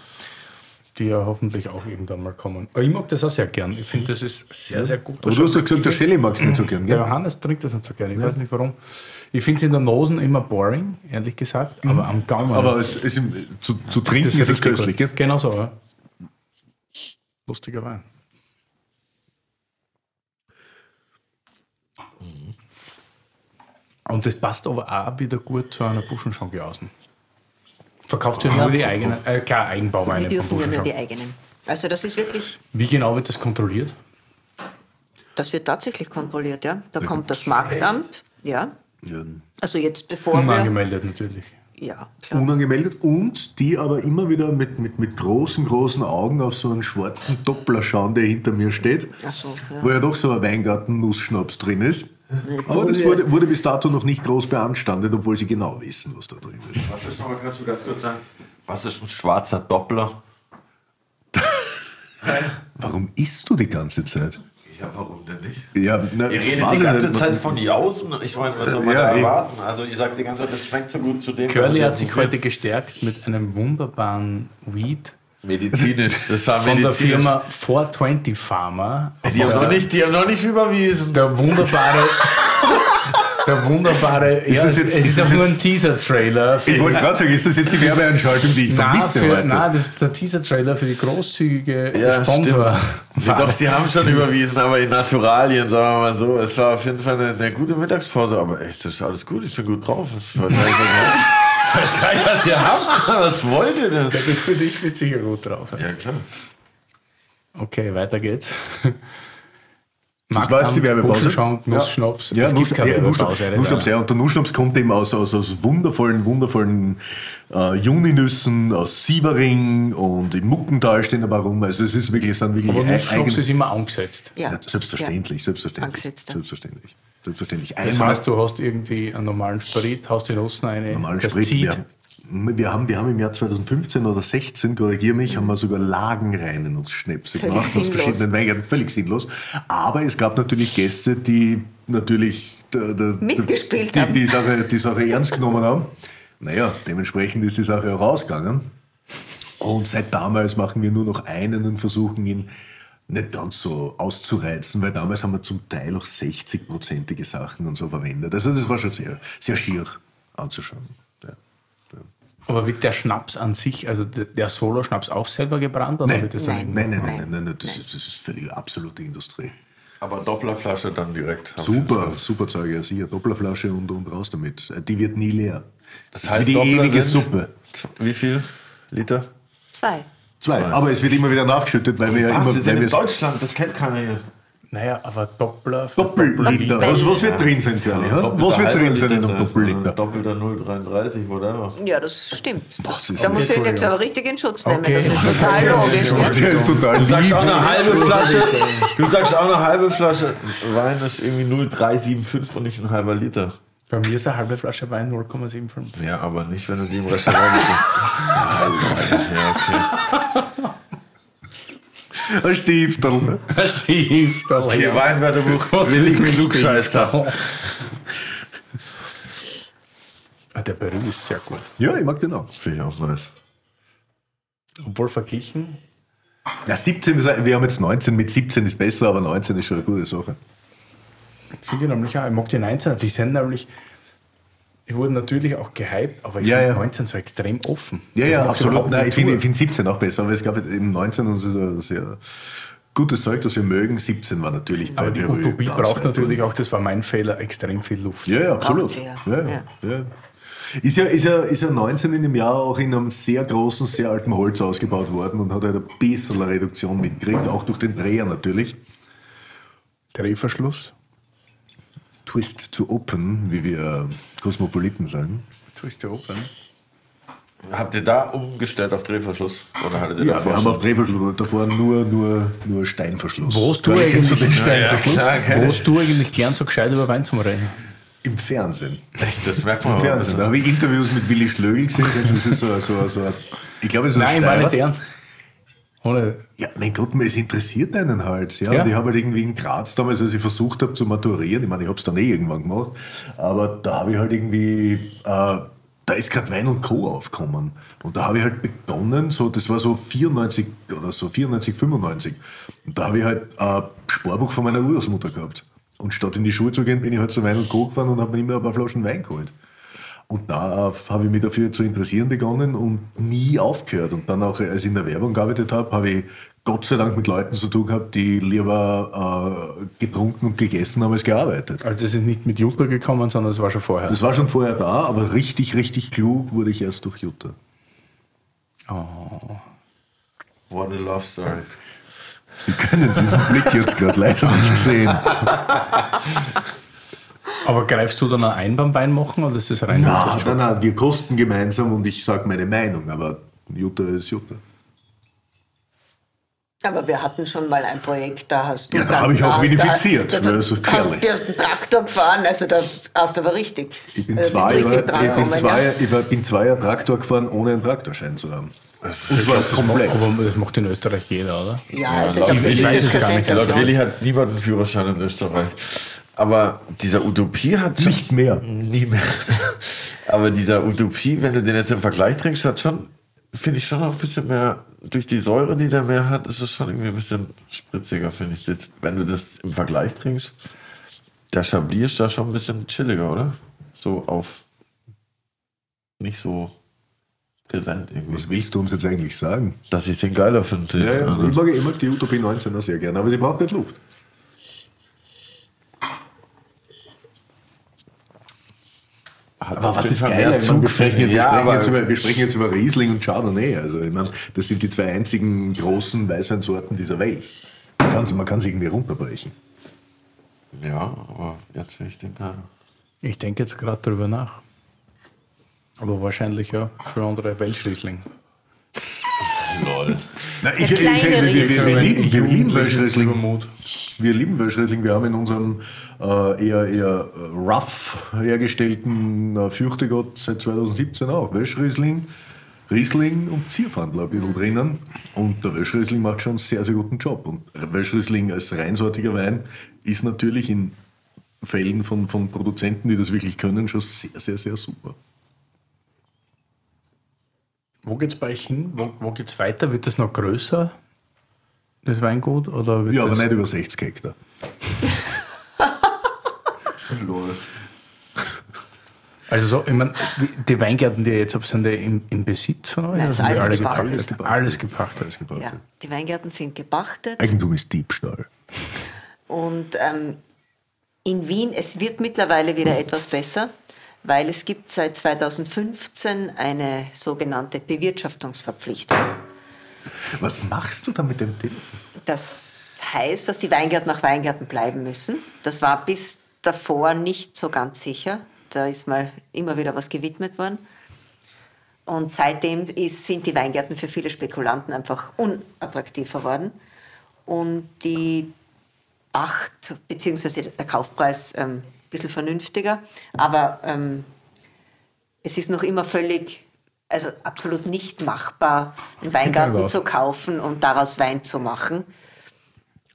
die ja hoffentlich auch irgendwann mal kommen. Aber ich mag das auch sehr gern. Ich finde, das ist sehr, sehr gut. Aber du hast ja gesagt, der Shelley mag es nicht so gern, Der gell? Johannes trinkt das nicht so gerne. Ich weiß nicht warum. Ich finde es in der Nosen immer boring, ehrlich gesagt, aber am Gaumen. Aber es, es, zu, zu trinken ist es köstlich, gell? Genau so, ja. Lustiger Wein. Und das passt aber auch wieder gut zu einer Buschenschanke-Außen. Verkauft ja nur die eigenen, äh, klar, Wir Eigenbauweine von dürfen ja nur die Buschenschanke. eigenen. Also das ist wirklich, Wie genau wird das kontrolliert? das wird tatsächlich kontrolliert, ja. Da kommt das Marktamt, ja. Ja. Also jetzt bevor wir, Unangemeldet natürlich. Ja, klar. Unangemeldet und die aber immer wieder mit, mit, mit großen, großen Augen auf so einen schwarzen Doppler schauen, der hinter mir steht, Ach so, ja. wo ja doch so ein Weingarten-Nussschnaps drin ist. Aber das wurde, wurde bis dato noch nicht groß beanstandet, obwohl sie genau wissen, was da drin ist. Was ist nochmal, kannst du ganz kurz sagen? Was ist ein schwarzer Doppler? Warum isst du die ganze Zeit? Ja, warum denn nicht? Ja, na, Ihr redet die ganze nicht. Zeit von Jausen. Ich meine, was soll man Ja, da eben. erwarten? Also ihr sagt die ganze Zeit, das schmeckt so gut zu dem. Curly hat sich heute gestärkt mit einem wunderbaren Weed Medizinisch. Das war von der medizinisch. Firma 420 Pharma. Die haben, noch nicht, die haben noch nicht überwiesen. Der wunderbare. <laughs> der wunderbare. Ist ja, das jetzt- es ist ist das auch nur ein Teaser-Trailer. Ich wollte gerade sagen, ist das jetzt die Werbeeinschaltung, die ich Nein, vermisse für, heute? nein, das ist der Teaser-Trailer für die großzügige Ja, Sponsor. stimmt. Doch, sie haben schon überwiesen, aber in Naturalien, sagen wir mal so. Es war auf jeden Fall eine, eine gute Mittagspause, aber echt, das ist alles gut. Ich bin gut drauf. Ich ihr habt. <laughs> Ich weiß gar nicht, was ihr habt. Was wollt ihr denn? Das ist für dich bist sicher gut drauf. Ja, klar. Okay, weiter geht's. Das war jetzt die Werbepause. Nussschnaps. Ja, gibt Nuss, ja, Nussschnaps, ja. Und der Nussschnaps kommt eben aus, aus, aus wundervollen, wundervollen äh, Juninüssen, aus Sievering und im Muckental stehen aber rum. Also es ist wirklich, es sind wirklich Aber Nussschnaps ist immer angesetzt. Ja. Ja, selbstverständlich, selbstverständlich. Angesetzt, ja. Selbstverständlich. Selbstverständlich. Das Einmal heißt, du hast irgendwie einen normalen Sprit, haust die Nussen rein, normalen das Sprit. zieht. Haben- wir, haben, wir haben im Jahr 2015 oder 16, korrigiere mich, haben wir sogar lagenreine Nussschnäpse Völlig gemacht aus verschiedenen Weingärten. Völlig sinnlos. Aber es gab natürlich Gäste, die natürlich Mitgespielt die, haben. die, Sache, die Sache ernst genommen haben. Naja, dementsprechend ist die Sache auch rausgegangen. Und seit damals machen wir nur noch einen und versuchen ihn nicht ganz so auszureizen, weil damals haben wir zum Teil auch 60-prozentige Sachen und so verwendet. Also das war schon sehr, sehr schier anzuschauen. Aber wird der Schnaps an sich, also der, Solo-Schnaps auch selber gebrannt? Oder Nein. wird das Nein. Nein, nein, nein, nein, nein, nein, das, ist, das ist völlig absolute Industrie. Aber Dopplerflasche dann direkt. Super, super Zeug, ja sicher. Dopplerflasche und, und raus damit. Die wird nie leer. Das ist heißt, wie die Doppler ewige sind- Suppe. Wie viel Liter? Zwei. Zwei. Aber es wird immer wieder nachgeschüttet, weil wir ja immer. Sind Weil in Deutschland, das kennt keiner hier. Naja, aber Doppler. Doppelliter. Also was wird drin sein, Curly? ha? Doppelter Was wird drin sein in einem Doppelliter? Doppelter 0,33, whatever. Ja, das stimmt. Das, das da muss ich jetzt aber richtig in Schutz nehmen. Okay. Das ist total <laughs> logisch. Ja. der ist total Du sagst auch eine halbe <laughs> Flasche. Du sagst auch eine halbe Flasche Wein ist irgendwie 0,375 und nicht ein halber Liter. Bei mir ist eine halbe Flasche Wein 0,75. Ja, aber nicht, wenn du die im Restaurant bist. <laughs> Ja, okay. Ein Stifterl. Stifterl. Okay, Weinwertebuch. Was Willi ist mit Klugscheißer. Stifterl? Ah, Der Peru ist sehr gut. Ja, ich mag den auch. Finde ich auch nice. Obwohl verglichen. Ja, 17 ist, wir haben jetzt 19, mit 17 ist besser, aber 19 ist schon eine gute Sache. Finde ich nämlich auch. Ich mag die 19er. Die sind nämlich. Die wurden natürlich auch gehypt, aber ich Ja, finde ja. 19 so extrem offen. Ja, Das ja, absolut. Nein, ich finde ich find 17 auch besser, aber es gab eben 19 und ein sehr gutes Zeug, das wir mögen. 17 war natürlich bei Aber die Utopie braucht natürlich auch, das war mein Fehler, extrem viel Luft. Ja, ja, absolut. sie ja. Ja, ja. Ja. Ist, ja, ist, ja, ist ja 19 in dem Jahr auch in einem sehr großen, sehr alten Holz ausgebaut worden und hat halt ein bisschen eine Reduktion mitgekriegt, auch durch den Dreher natürlich. Drehverschluss. Twist to open, wie wir Kosmopoliten sagen. Twist open. Habt ihr da umgestellt auf Drehverschluss? Oder hattet ihr Ja, davor wir haben auf Drehverschluss davor nur, nur, nur Steinverschluss. Wo hast du kennst du den eigentlich, Steinverschluss? Ja, kenn wo ich. hast du eigentlich gern so gescheit über Wein zum Reden? Im Fernsehen. Das merkt man Im Fernsehen. Da habe ich Interviews mit Willi Schlögl gesehen. Das ist so, so, so, ich glaube, es ist ein Nein, ich meine jetzt ernst. Ohne, Ja, mein Gott, es interessiert einen halt. Ja? Ja. Und ich habe halt irgendwie in Graz damals, als ich versucht habe zu maturieren, ich meine, ich habe es dann eh irgendwann gemacht, aber da habe ich halt irgendwie, äh, da ist gerade Wein und Co. aufgekommen. Und da habe ich halt begonnen, so, das war so 94 oder so, 94, 95. Und da habe ich halt ein Sparbuch von meiner Urgroßmutter gehabt. Und statt in die Schule zu gehen, bin ich halt zu Wein und Co. gefahren und habe mir immer ein paar Flaschen Wein geholt. Und da habe ich mich dafür zu interessieren begonnen und nie aufgehört. Und dann auch, als ich in der Werbung gearbeitet habe, habe ich Gott sei Dank mit Leuten zu tun gehabt, die lieber äh, getrunken und gegessen haben als gearbeitet. also das ist nicht mit Jutta gekommen, sondern es war schon vorher. Das war schon vorher da, aber richtig, richtig klug wurde ich erst durch Jutta. oh. What a love story. Sie können diesen Blick jetzt gerade leider nicht sehen. <laughs> Aber greifst du dann ein beim Wein machen oder ist das rein? Na, nein, nein, wir kosten gemeinsam und ich sage meine Meinung, aber Jutta ist Jutta. Aber wir hatten schon mal ein Projekt, da hast du. Ja, da habe ich auch vinifiziert, Da, da, weil das so hast gefährlich. du einen Traktor gefahren, also da hast du aber richtig. Ich bin äh, zwei Jahre, ich bin zwei, ja. Ich war- bin zwei Jahre Traktor gefahren, ohne einen Traktorschein zu haben. Und war komplett. Aber das macht in Österreich jeder, oder? Ja, also laut ich glaube, Willi das weiß es gar nicht. Laut. Willi hat niemand einen Führerschein in Österreich. Aber dieser Utopie hat schon- Nicht mehr. Nie mehr. Aber dieser Utopie, wenn du den jetzt im Vergleich trinkst, hat schon, finde ich schon noch ein bisschen mehr, durch die Säure, die der mehr hat, ist es schon irgendwie ein bisschen spritziger, finde ich. Das, wenn du das im Vergleich trinkst, der Chablis ist da schon ein bisschen chilliger, oder? So auf nicht so präsent irgendwie. Was willst du uns jetzt eigentlich sagen? Dass ich den geiler finde. Ja, ja, ich, mag, mag die Utopie 19er sehr gerne, aber sie braucht nicht Luft. Hat Aber was ist Fall geil? mehr Ich meine, wir, sprechen, wir, Ja, sprechen jetzt über, wir sprechen jetzt über Riesling und Chardonnay. Also, ich meine, das sind die zwei einzigen großen Weißweinsorten dieser Welt. Man kann man kann sie irgendwie runterbrechen. ja, aber jetzt will ich den gar nicht. Ich denke jetzt gerade darüber nach. Aber wahrscheinlich ja für andere Weltschließling. Lol. Na, ich, kleine wir, wir, wir, lieben, wir lieben. Übermut. Wir lieben Welschriesling. Wir haben in unserem äh, eher, eher äh, rough hergestellten äh, Fürchtegott seit 2017 auch Welschriesling, Riesling und Zierfandler ein bisschen drinnen. Und der Welschriesling macht schon einen sehr, sehr guten Job. Und Welschriesling als reinsortiger Wein ist natürlich in Fällen von, von Produzenten, die das wirklich können, schon sehr, sehr, sehr super. Wo geht es bei euch hin? Wo, wo geht es weiter? Wird das noch größer, das Weingut? Oder wird Ja, aber nicht über 60 Hektar. Lol. <laughs> Also so, ich mein, wie- die Weingärten, die ihr jetzt habt, sind die im, im Besitz von euch? Nein, ist sind die alles alle gepachtet. gepachtet? Alles gepachtet. Alles gebaut. Ja, die Weingärten sind gepachtet. Eigentum ist Diebstahl. Und ähm, in Wien, es wird mittlerweile wieder etwas besser, weil es gibt seit 2015 eine sogenannte Bewirtschaftungsverpflichtung. Was machst du da mit dem Telefon? Das heißt, dass die Weingärten nach Weingärten bleiben müssen. Das war bis davor nicht so ganz sicher. Da ist mal immer wieder was gewidmet worden. Und seitdem ist, sind die Weingärten für viele Spekulanten einfach unattraktiver worden. Und die Pacht bzw. der Kaufpreis ähm, bisschen vernünftiger. Aber ähm, es ist noch immer völlig, also absolut nicht machbar, einen Weingarten zu kaufen und daraus Wein zu machen,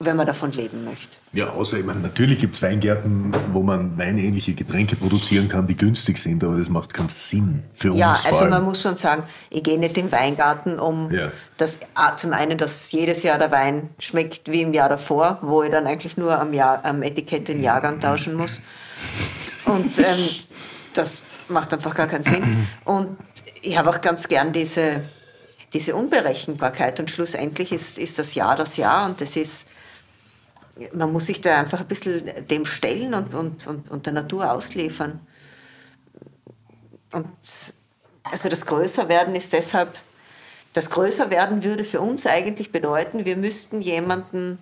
wenn man davon leben möchte. Ja, außer, ich meine, natürlich gibt es Weingärten, wo man weinähnliche Getränke produzieren kann, die günstig sind, aber das macht keinen Sinn für Ja, uns vor also allem. man muss schon sagen, ich gehe nicht im Weingarten, um Ja. das, ah, zum einen, dass jedes Jahr der Wein schmeckt wie im Jahr davor, wo ich dann eigentlich nur am, Jahr, am Etikett den Jahrgang tauschen muss. Und ähm, das macht einfach gar keinen Sinn. Und ich habe auch ganz gern diese, diese Unberechenbarkeit. Und schlussendlich ist, ist das Jahr das Jahr und das ist, man muss sich da einfach ein bisschen dem stellen und, und, und, und der Natur ausliefern. Und also das Größerwerden ist deshalb, das Größerwerden würde für uns eigentlich bedeuten, wir müssten jemanden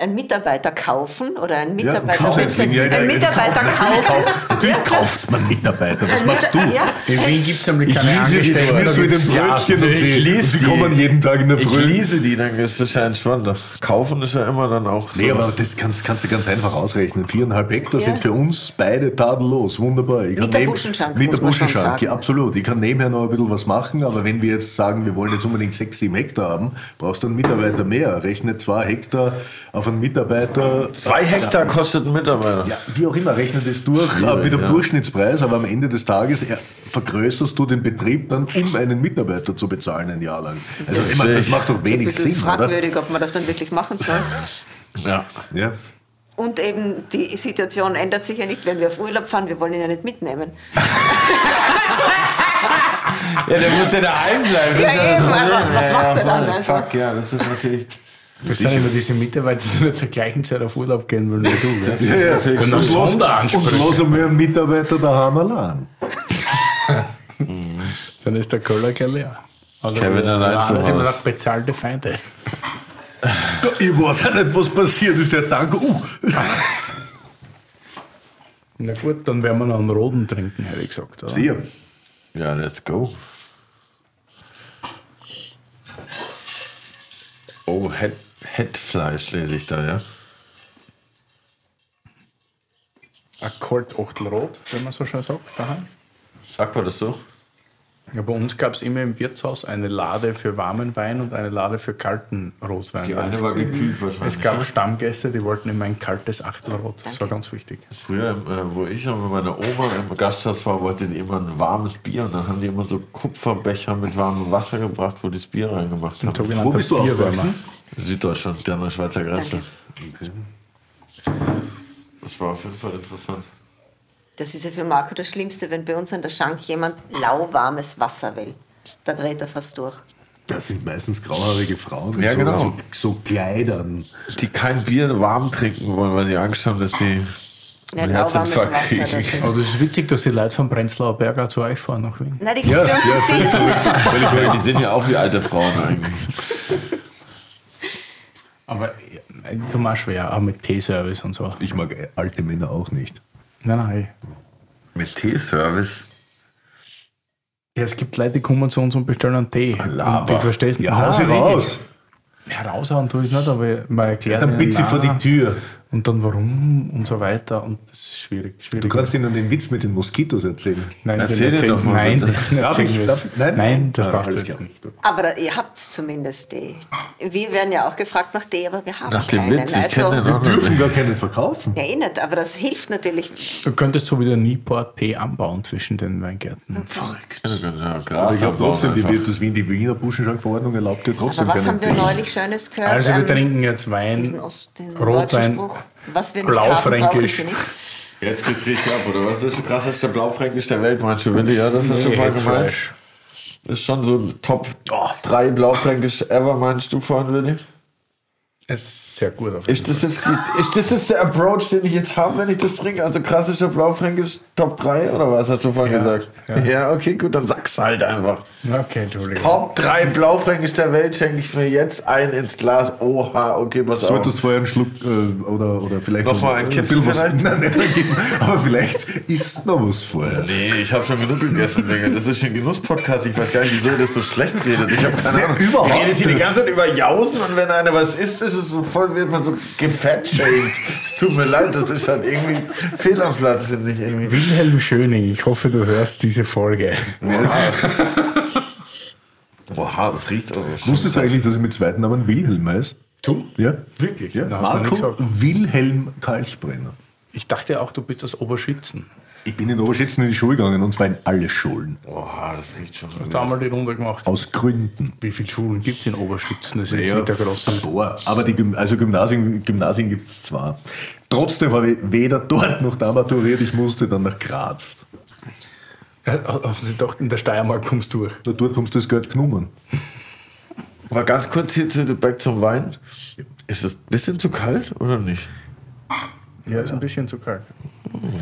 einen Mitarbeiter kaufen oder einen Mitarbeiter, kaufen. einen Ja, ja, Mitarbeiter kaufen. kaufen. Natürlich kauft man Mitarbeiter. Was machst du? Ja, In Wien gibt es nämlich Ich keine lese die Angestellten. Brüste da mit dem. Brötchen und Ich sie, lese und sie die. kommen jeden Tag in der Ich Früh. lese die, dann ist das ja entspannter. Kaufen ist ja immer dann auch so. Nee, aber das kannst, kannst du ganz einfach ausrechnen. Viereinhalb Hektar Ja. sind für uns beide tadellos. Wunderbar. Ich kann Mit der Buschenschank, Mit der Buschenschank, ja, absolut. Ich kann nebenher noch ein bisschen was machen, aber wenn wir jetzt sagen, wir wollen jetzt unbedingt sechs, sieben Hektar haben, brauchst du einen Mitarbeiter mehr. Rechne zwei Hektar auf einen Mitarbeiter. Zwei Hektar kostet ein Mitarbeiter. Ja, wie auch immer, rechne das durch äh, mit dem ja. Durchschnittspreis, aber am Ende des Tages äh, vergrößerst du den Betrieb dann, um einen Mitarbeiter zu bezahlen ein Jahr lang. Also ich meine, das macht doch ein wenig bisschen Sinn, oder? fragwürdig, ob man das dann wirklich machen soll. Ja. Ja. Und eben die Situation ändert sich ja nicht, wenn wir auf Urlaub fahren, wir wollen ihn ja nicht mitnehmen. <laughs> ja, der muss ja daheim bleiben. Ja, eben, was macht er dann? Also- Fuck, ja, das ist natürlich. Das sind immer diese Mitarbeiter, die nicht zur gleichen Zeit auf Urlaub gehen wollen wie du. gell? Ja, ja. Und los- Sonderansprüche. Und los einmal einen Mitarbeiter daheim allein. <laughs> Dann ist der Köller gleich leer. Also, Kevin allein ja, zu Hause. noch bezahlte Feinde. Ich weiß auch nicht, was passiert ist. Der Tank, uh, <laughs> Na gut, dann werden wir noch einen roten trinken, hätte ich gesagt. Oder? sehr. Ja, let's go. Oh, Head, Headfleisch lese ich da, ja. Ein wenn man so schön sagt. Daheim. Sagt man das so? Ja, bei uns gab es immer im Wirtshaus eine Lade für warmen Wein und eine Lade für kalten Rotwein. Die eine es, war gekühlt wahrscheinlich. es gab? Stammgäste, die wollten immer ein kaltes Achtelrot. Das war ganz wichtig. Früher, äh, wo ich und mit meiner Oma im Gasthaus war, wollte die immer ein warmes Bier und dann haben die immer so Kupferbecher mit warmem Wasser gebracht, wo die das Bier reingemacht Ein haben. Wo bist du aufgewachsen? Süddeutschland, der der Schweizer Grenze. Danke. Das war auf jeden Fall interessant. Das ist ja für Marco das Schlimmste, wenn bei uns an der Schank jemand lauwarmes Wasser will. Da dreht er fast durch. Das sind meistens grauhaarige Frauen. Ja, so, genau. So, so Kleidern. Die kein Bier warm trinken wollen, weil sie Angst haben, dass die Ja, Herzinfarkt Wasser, kriegen. das ist. Aber das ist witzig, dass die Leute von Prenzlauer Berg auch zu euch fahren nach Wien. Nein, die gibt für uns im Sinn. Völlig verrückt. Die sind ja auch wie alte Frauen eigentlich. Aber äh, du machst schwer, auch mit Teeservice und so. Ich mag alte Männer auch nicht. Nein, nein. Mit Teeservice. Ja, es gibt Leute, die kommen zu uns und bestellen einen Tee. Laber. Und ich verstehe es Ja, hau sie raus. Ja, raushauen tue ich nicht, aber man erklärt Dann ihnen, bitte sie vor die Tür. Und dann warum und so weiter. Und das ist schwierig. schwierig. Du kannst ihnen den Witz mit den Moskitos erzählen. Nein, Erzähl den doch mal, Nein, Darf ich? Darf ich? Nein? Nein, das Ah, jetzt klar. nicht. Aber ihr habt zumindest Tee. Wir werden ja auch gefragt nach Tee, aber wir haben Nach dem keinen. Witz, ich also, Wir dürfen gar keinen verkaufen. ja, eh nicht, aber das hilft natürlich. Du könntest so wieder Nieport Tee anbauen zwischen den Weingärten. Ja, Aber Gras ich glaube trotzdem, die wird das Wien, die Wiener Buschenschank-Verordnung erlaubt ja trotzdem Aber was haben wir neulich Schönes gehört? Also wir Ähm, trinken jetzt Wein, Rotwein. Was wir nicht haben, brauchen Blaufränkisch. sie nicht. Jetzt geht's richtig ab, oder was? Das ist der krasseste Blaufränkisch der Welt, meinst du, Willi? Ja, das hast du Nee, vorhin gemeint. Ist schon so Top 3 Blaufränkisch ever, meinst du vorhin, Willi? Es ist sehr gut. Auf jeden Ist das, jetzt die, ist das jetzt der Approach, den ich jetzt habe, wenn ich das trinke? Also klassischer Blaufränkisch Top 3 oder was hast du vorhin Ja, gesagt? ja. Ja. okay, gut, dann sag's halt einfach. Okay, Entschuldigung. Top 3 Blaufränkisch der Welt schenke ich mir jetzt ein ins Glas. Oha, okay, pass auf. Solltest vorher einen Schluck äh, oder, oder vielleicht Noch mal einen ein Kippen was, vielleicht? <laughs> Nein, nicht aber vielleicht isst noch was vorher. Nee, ich habe schon genug gegessen, Digga. Das ist ein Genusspodcast. Ich weiß gar nicht, wieso ihr das so schlecht redet. Ich habe keine Ahnung. überhaupt Ihr redet hier die ganze Zeit über Jausen und wenn einer was isst, ist es so voll, wird man so gefettshamed. Es tut mir leid, das ist halt irgendwie fehl am Platz, finde ich irgendwie. Wilhelm Schöning, ich hoffe, du hörst diese Folge. Boah, das riecht aber schon. Wusstest du eigentlich, dass ich mit zweiten Namen Wilhelm heiße? Du? Ja. Wirklich? Ja. Na, Marco. Wilhelm Kalchbrenner. Ich dachte auch, du bist aus Oberschützen. Ich bin in Oberschätzen in die Schule gegangen und zwar in alle Schulen. Boah, das riecht schon. Hast du einmal die Runde gemacht? Aus Gründen. Wie viele Schulen gibt es in Oberschützen? Das ist Ja, nicht der große. Boah, aber die Gym also Gymnasien, Gymnasien gibt es zwar. Trotzdem habe ich weder dort noch da maturiert, ich musste dann nach Graz. Haben sie doch in der Steiermark kommst du durch. Da dort haben sie das Geld genommen. Aber ganz kurz hier zu back zum Wein. Ist es ein bisschen zu kalt oder nicht? Ja, ist ein bisschen zu kalt.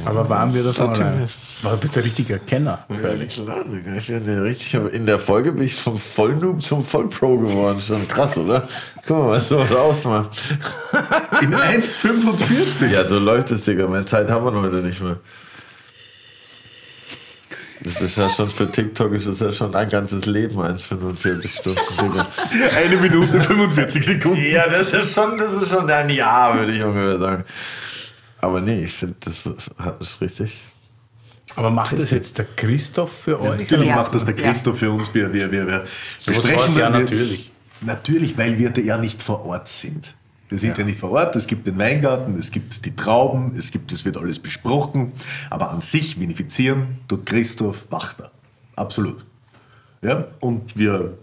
Aber warm wird er von Natürlich. alleine. War ein bisschen richtiger Kenner. Ja richtig, aber in der Folge bin ich vom Vollnoob zum Vollpro geworden. Schon krass, oder? Guck mal, was sowas ausmacht. In 1,45? Ja, so läuft es, Digga. Mehr Zeit haben wir heute nicht mehr. Das ist ja schon für TikTok ist das ja schon ein ganzes Leben, 1,45 Stunden, Digga. Eine Minute 45 Sekunden. Ja, das ist schon, das ist schon ein Jahr, würde ich ungefähr sagen. Aber nee, ich finde, das ist, ist richtig. Aber macht das jetzt der Christoph für euch? Natürlich Ja. macht das der Christoph für uns. Wir, wir, wir, wir besprechen ja wir- natürlich. Natürlich, weil wir da ja nicht vor Ort sind. Wir sind ja. nicht vor Ort, es gibt den Weingarten, es gibt die Trauben, es gibt, es wird alles besprochen. Aber an sich vinifizieren tut Christoph Wachter. Absolut. Ja, und wir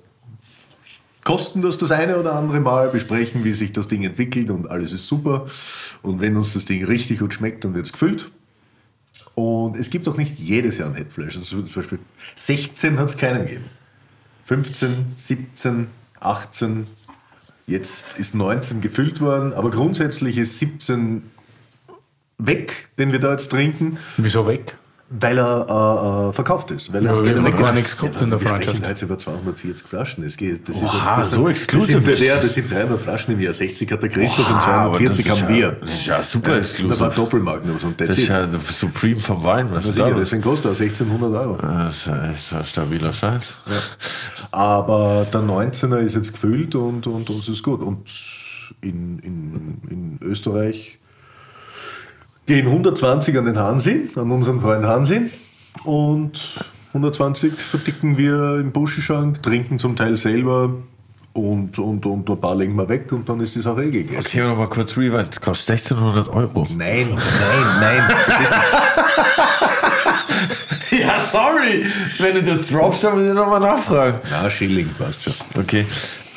kosten das das eine oder andere Mal, besprechen, wie sich das Ding entwickelt und alles ist super. Und wenn uns das Ding richtig gut schmeckt, dann wird es gefüllt. Und es gibt auch nicht jedes Jahr ein Headflash. Also zum Beispiel 16 hat es keinen gegeben. 15, 17, 18, jetzt ist 19 gefüllt worden, aber grundsätzlich ist 17 weg, den wir da jetzt trinken, Wieso weg? Weil er äh, äh, verkauft ist. Weil Ja, das haben weg gar ist. nichts gehabt in der wir sprechen jetzt über 240 Flaschen. Es geht, das Oha, das so das ist ja, das. das sind 300 Flaschen im Jahr. 60 hat der Christoph und Oha, aber 240 das ist haben ja- wir. das ist ja super Da exclusive. war Doppelmagnus und Das ist ja das Supreme vom Wein. Was ist das? deswegen kostet er 1600 Euro. Das ist ja ein stabiler Scheiß. Aber der 19er ist jetzt gefüllt und, und uns ist gut. Und in, in, in Österreich gehen 120 an den Hansi, an unseren Freund Hansi. Und 120 verdicken wir im Buschenschank, trinken zum Teil selber und, und, und ein paar legen wir weg und dann ist die Sache eh gegessen. Okay, noch mal kurz Rewind. Das kostet 1600 Euro. Nein, nein, nein. Sorry. Wenn du das droppst, dann will ich nochmal nachfragen. na, Schilling passt schon. Okay.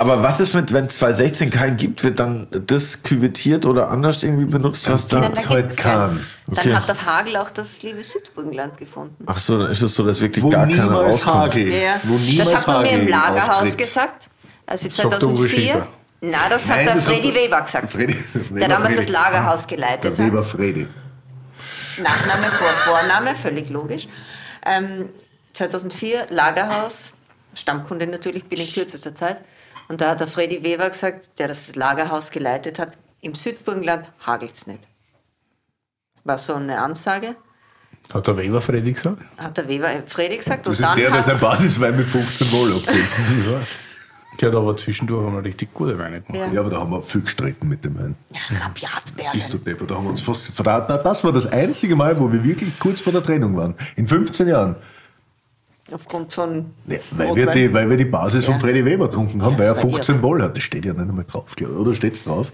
Aber was ist mit, wenn es 2016 keinen gibt, wird dann das küvettiert oder anders irgendwie benutzt, was da. Heute keinen. keinen. Okay. Dann hat der Hagel auch das liebe Südburgenland gefunden. Ach so, dann ist es so, dass wirklich Wo gar keiner niemals rauskommt. Hagel. Ja, Wo niemals das hat man mir im Lagerhaus auftritt. gesagt, als sie Sagt der Uwe 2004. Schäfer. Na, das hat Nein, der das hat Freddy der- Weber gesagt, Freddy- der Weber damals Freddy. das Lagerhaus geleitet Der hat. Weber Freddy. Nachname vor Vorname, völlig logisch. Ähm, 2004 Lagerhaus, Stammkunde natürlich binnen kürzester Zeit. Und da hat der Freddy Weber gesagt, der das Lagerhaus geleitet hat, im Südburgenland hagelt es nicht. War so eine Ansage, Hat der Weber Freddy gesagt? hat der Weber äh, Freddy gesagt. Das und ist der, der sein Basiswein mit 15 Wohl abfüllt. Ich. Der hat aber zwischendurch einmal richtig gute Weine gemacht. Ja. Ja, aber da haben wir viel gestritten mit dem Wein. Rabiatbergen. Bist du Depper, da haben wir uns fast verraten. Das war das einzige Mal, wo wir wirklich kurz vor der Trennung waren. In 15 Jahren. Aufgrund von. Ja, weil, wir die, weil wir die Basis Ja. von Freddy Weber getrunken haben, Ja, weil er das war 15 irre. Wohl hat. Das steht ja nicht einmal drauf, glaube ich. Oder steht es drauf?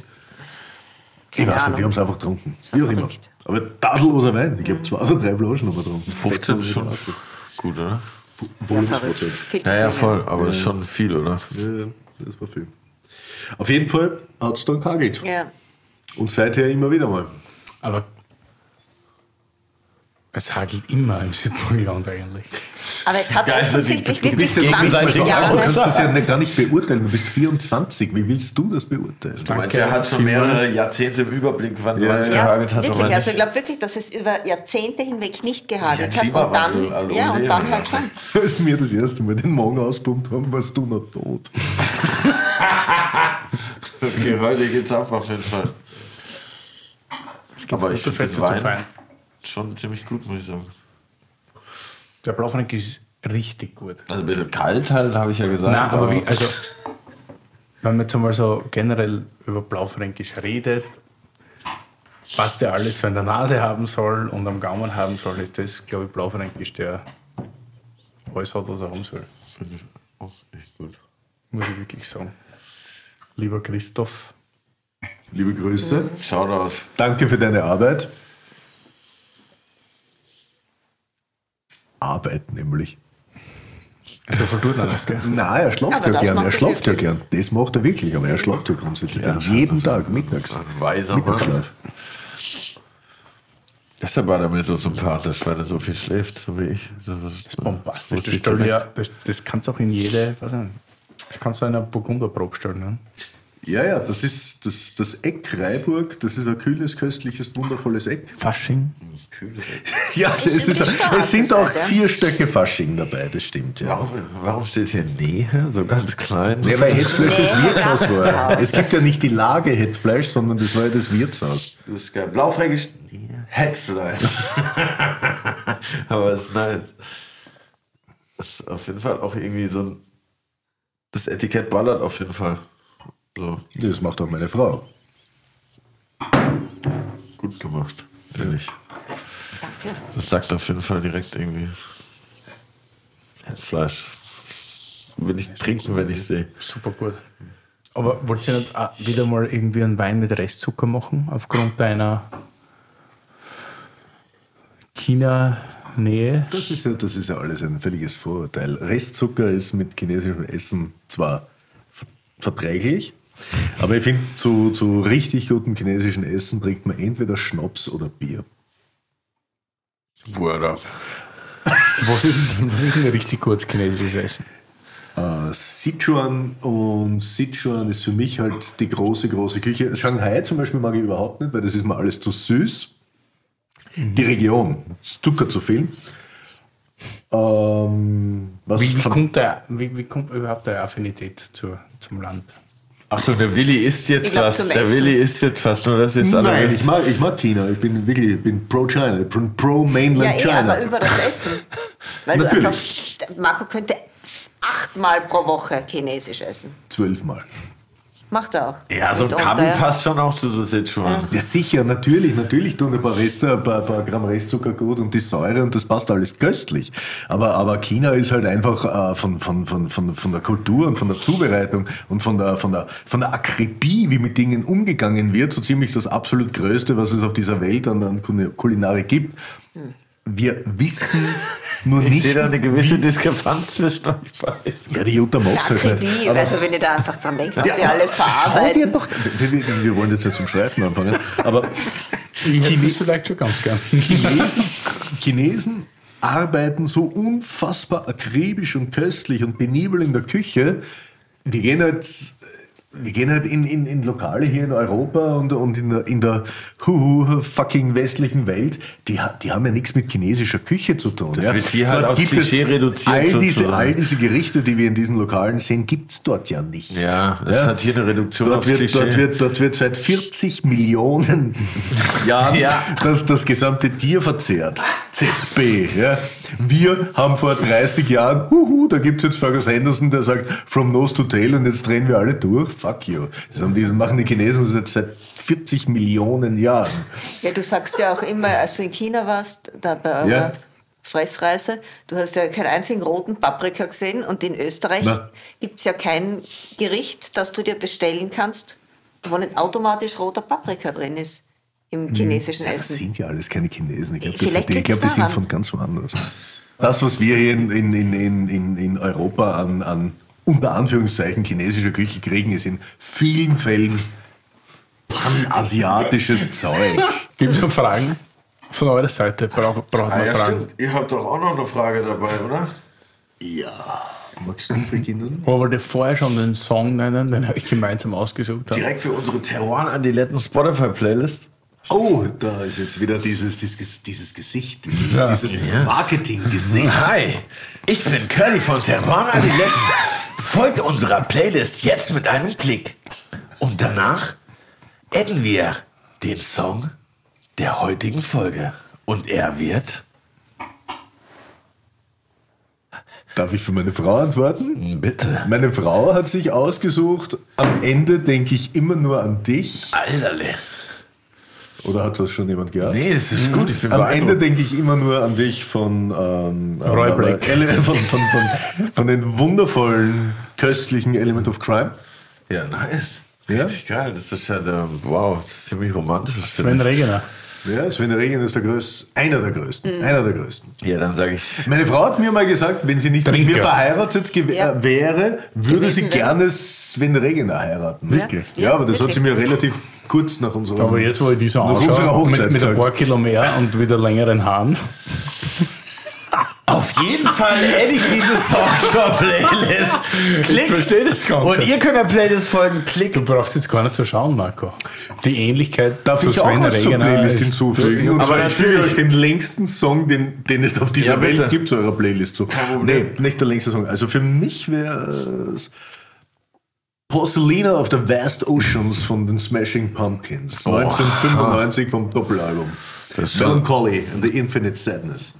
Ich Keine weiß nicht, wir haben es einfach getrunken. Wie auch immer. Aber tadelloser Wein. Ich glaube, zwei oder drei Flaschen haben wir getrunken. 15 ist schon gut, oder? Zu Ja, ja, viel, voll. Aber das ist schon viel, oder? Ja, ja, das war viel. Auf jeden Fall hat es dann kagelt. Ja. Und seither immer wieder mal. Aber es hagelt immer im Südburgenland eigentlich. Aber es hat Geil, offensichtlich du wirklich bist jetzt 20 gegenseitig Du Jahre. kannst das ja nicht, gar nicht beurteilen. Du bist 24. Wie willst du das beurteilen? Du meinst, er hat schon mehrere Jahrzehnte im Überblick, wann Ja, es ja. Ja, gehagelt hat. wirklich. aber Also ich glaube wirklich, dass es über Jahrzehnte hinweg nicht gehagelt Ja, hat. Und dann, hallo, ja, und dann ja. halt schon. <laughs> Als wir das erste Mal den Morgen auspumpt haben, warst du noch tot. <laughs> Okay, heute geht's ab auf jeden Fall. Aber ich finde Fetze zu Wein fein. Schon ziemlich gut, muss ich sagen. Der Blaufrank ist richtig gut. Also ein bisschen kalt halt, habe ich ja gesagt. Nein, aber wie, also, wenn man jetzt einmal so generell über Blaufränkisch redet, was der alles so in der Nase haben soll und am Gaumen haben soll, ist das, glaube ich, Blaufränkisch, der alles hat, was er haben soll. Finde ich auch echt gut. Muss ich wirklich sagen. Lieber Christoph, Liebe Grüße. Shoutout. Danke für deine Arbeit. Arbeit nämlich. so viel tut er nicht, gell? Nein, er schlaft ja das gern. Er er schlaft ja gern. Das macht er wirklich, aber er schlaft ja grundsätzlich gern. Jeden Tag, mittags. Ein weiser. Mittagsschlaf. Das ist der Badamel so sympathisch, weil er so viel schläft, so wie ich. Das ist Bombastisch. Das, direkt. ja, das, das kannst du auch in jede, was nicht, das kannst du in einer Burgunderprobe stellen. Ne? Ja, ja, das ist das, das Eck Reiburg, das ist ein kühles, köstliches, wundervolles Eck. Fasching. <laughs> Ja, es, ist, die Straße es sind auch ja. vier Stöcke Fasching dabei, das stimmt, ja. Warum, warum steht hier Nähe, so ganz klein? Ja, weil Headflash das Wirtshaus war. Es gibt ja nicht die Lage Headflash, sondern das war ja das Wirtshaus. Du bist geil. Blaufränkisch, Nähe, Headfleisch. <laughs> Aber es ist nice. Das ist auf jeden Fall auch irgendwie so ein. Das Etikett ballert auf jeden Fall. So, Das macht auch meine Frau. gut gemacht, finde ich. Danke. Das sagt auf jeden Fall direkt irgendwie. Headfleisch. Will ich trinken, wenn ich sehe. Super gut. Aber wollt ihr nicht auch wieder mal irgendwie einen Wein mit Restzucker machen, aufgrund deiner China-Nähe? Das ist, ja, das ist ja alles ein völliges Vorurteil. Restzucker ist mit chinesischem Essen zwar ver- verträglich, aber ich finde, zu, zu richtig gutem chinesischen Essen trinkt man entweder Schnaps oder Bier. Word up. Was ist, was ist denn richtig gutes chinesisches Essen? Äh, Sichuan und Sichuan ist für mich halt die große, große Küche. Shanghai zum Beispiel mag ich überhaupt nicht, weil das ist mir alles zu süß. Die Region, ist Zucker zu viel. Ähm, was Wie, wie, kommt der, wie, wie kommt überhaupt der Affinität zur, zum Land? Achtung, der Willi isst jetzt Ich glaub, was. Der. Willi isst jetzt was, nur dass ihr es alle Nein, wisst. ich mag, ich mag China. Ich bin wirklich ich bin pro China, ich bin pro Mainland Ja, eh, China. aber über das Essen. <laughs> Weil du Natürlich. einfach, Marco könnte achtmal pro Woche Chinesisch essen. Zwölfmal. Macht er auch. Ja, so ein Kabi ja. passt schon auch zu so Sichuan. Ja, sicher, natürlich, natürlich tun ein paar, Rest, ein paar, ein paar Gramm Restzucker gut und die Säure und das passt alles köstlich. Aber, aber China ist halt einfach äh, von, von, von, von, von der Kultur und von der Zubereitung und von der, von, der, von der Akribie, wie mit Dingen umgegangen wird, so ziemlich das absolut Größte, was es auf dieser Welt an, an Kul- Kulinarik gibt. Wir wissen nur Ich nicht. sehe da eine gewisse Diskrepanz zwischen euch beiden. ja, die Jutta mag's halt nicht. Also wenn ich da einfach dran denke, was Ja, wir alles verarbeiten. doch, wir, wir, wir wollen jetzt nicht zum Streiten anfangen, aber Ich hätte das vielleicht schon ganz gern. Chinesen, Chinesen arbeiten so unfassbar akribisch und köstlich und penibel in der Küche. Wir gehen halt, wir gehen halt in, in, in Lokale hier in Europa und, und in der, in der huhu, fucking westlichen Welt, die, die haben ja nichts mit chinesischer Küche zu tun. Das ja. wird hier halt Dort aufs Klischee reduziert All diese, all diese Gerichte, die wir in diesen Lokalen sehen, gibt es dort ja nicht. Ja, es hat hier eine Reduktion Dort aufs wird, Klischee. dort, wird, dort wird seit 40 Millionen Jahren Ja. <laughs> das, das gesamte Tier verzehrt. ZB. Ja. Wir haben vor 30 Jahren, huhu, da gibt es jetzt Fergus Henderson, der sagt, from nose to tail und jetzt drehen wir alle durch. Fuck you. Das, haben die, das machen die Chinesen seit, seit 40 Millionen Jahren. Ja, du sagst ja auch immer, als du in China warst, da bei eurer Ja. Fressreise, du hast ja keinen einzigen roten Paprika gesehen und in Österreich Na. gibt es ja kein Gericht, das du dir bestellen kannst, wo nicht automatisch roter Paprika drin ist im chinesischen Das Essen. sind ja alles keine Chinesen. Ich glaube, Vielleicht die, ich glaub, die sind von ganz woanders. Das, was wir hier in, in, in, in, Europa an, an unter Anführungszeichen chinesischer Küche kriegen, ist in vielen Fällen panasiatisches <laughs> Zeug. Gibt es noch Fragen? Von eurer Seite braucht braucht Ah, man ja, Fragen. stimmt. Ihr habt doch auch noch eine Frage dabei, oder? Ja. Magst du beginnen? Aber wollt ihr vorher schon den Song nennen, den wir gemeinsam ausgesucht? Direkt für unsere Terroir-Adiletten Spotify-Playlist. Oh, da ist jetzt wieder dieses, dieses, dieses Gesicht, dieses, Ja. dieses Marketing-Gesicht. Hi, ich bin Curly von Terroir Adiletten. Folgt unserer Playlist jetzt mit einem Klick. Und danach adden wir den Song der heutigen Folge. Und er wird... Darf ich für meine Frau antworten? Bitte. Meine Frau hat sich ausgesucht, am Ende denke ich immer nur an dich. Alterle. Oder hat das schon jemand gehört? Nee, das ist gut. Ich bin Am. Ende denke ich immer nur an dich von, ähm, Roy äh, Black. Ele <laughs> von, von, von, von den wundervollen, köstlichen Element of Crime. Ja, nice. Ja? Richtig geil. Das ist ja der, wow, das ist ziemlich romantisch. Sven Regener. Ja, Sven Regen ist der größte, einer der größten. Einer der größten. Ja, dann sage ich. Meine Frau hat mir mal gesagt, wenn sie nicht mit Trinker. mir verheiratet Ja. äh, wäre, würde sie Gewesen gerne Sven Regner heiraten. Wirklich? Ja, Ja, aber das hat sie wirklich. mir relativ kurz nach unserer Aber jetzt, wo ich die so Nach unserer anschaue, Hochzeit mit, mit ein paar Kilo mehr und wieder längeren Haaren, Auf jeden Fall hätte ich dieses Song zur Playlist. ich verstehe das Ganze. Und ihr könnt der Playlist folgen. Klick. Du brauchst jetzt gar nicht zu schauen, Marco. Die Ähnlichkeit Darf zu ich auch Sven was zur Playlist ist- hinzufügen? Und Aber zwar, ich füge natürlich. euch den längsten Song, den, den es auf dieser Ja. Welt gibt, zu eurer Playlist zu. Nee, nicht der längste Song. Also für mich wäre es Porcelina of the Vast Oceans von den Smashing Pumpkins. 1995 vom Doppelalbum. Melancholy and the Infinite Sadness.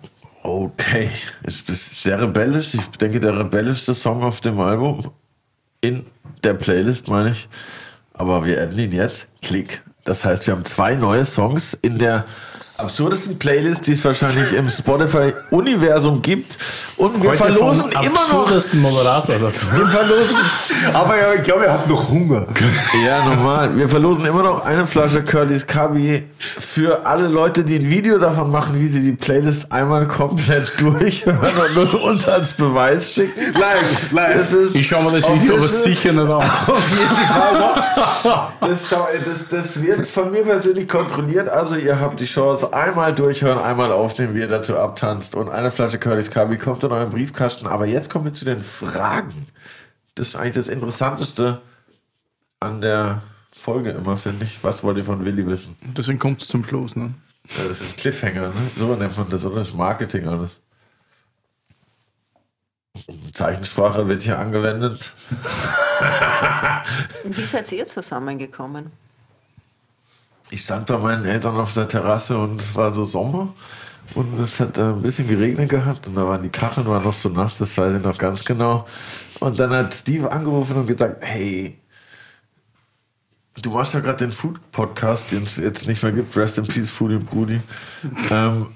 Okay, es ist sehr rebellisch. Ich denke, der rebellischste Song auf dem Album. In der Playlist, meine ich. Aber wir adden ihn jetzt. Klick. Das heißt, wir haben zwei neue Songs in der absurdesten Playlist, die es wahrscheinlich im Spotify-Universum gibt. Und wir Heute verlosen vom immer noch. absurdesten Moderator dazu. Wir verlosen Aber ja, ich glaube, er hat noch Hunger. Ja, normal. Wir verlosen immer noch eine Flasche Curly's Cubby für alle Leute, die ein Video davon machen, wie sie die Playlist einmal komplett durchhören und uns als Beweis schicken. Live, live. Das ist Ich schaue mir das Video aber sicher nicht an. Auf jeden Fall noch. Das, schau- das, das wird von mir persönlich kontrolliert. Also ihr habt die Chance, einmal durchhören, einmal aufnehmen, wie ihr dazu abtanzt. Und eine Flasche Curly's Cubby kommt in euren Briefkasten. Aber jetzt kommen wir zu den Fragen. Das ist eigentlich das Interessanteste an der Folge immer, finde ich. Was wollt ihr von Willi wissen? Deswegen kommt es zum Schluss. Ne? Ja, das ist ein Cliffhanger, ne? So nennt man das, oder? Das ist Marketing alles. Zeichensprache wird hier angewendet. <laughs> Und wie seid ihr zusammengekommen? Ich stand bei meinen Eltern auf der Terrasse und es war so Sommer und es hat ein bisschen geregnet gehabt und da waren die Kacheln waren noch so nass, das weiß ich noch ganz genau. Und dann hat Steve angerufen und gesagt, hey, du machst ja gerade den Food-Podcast, den es jetzt nicht mehr gibt, Rest in Peace, Foodie Brudi. Ähm,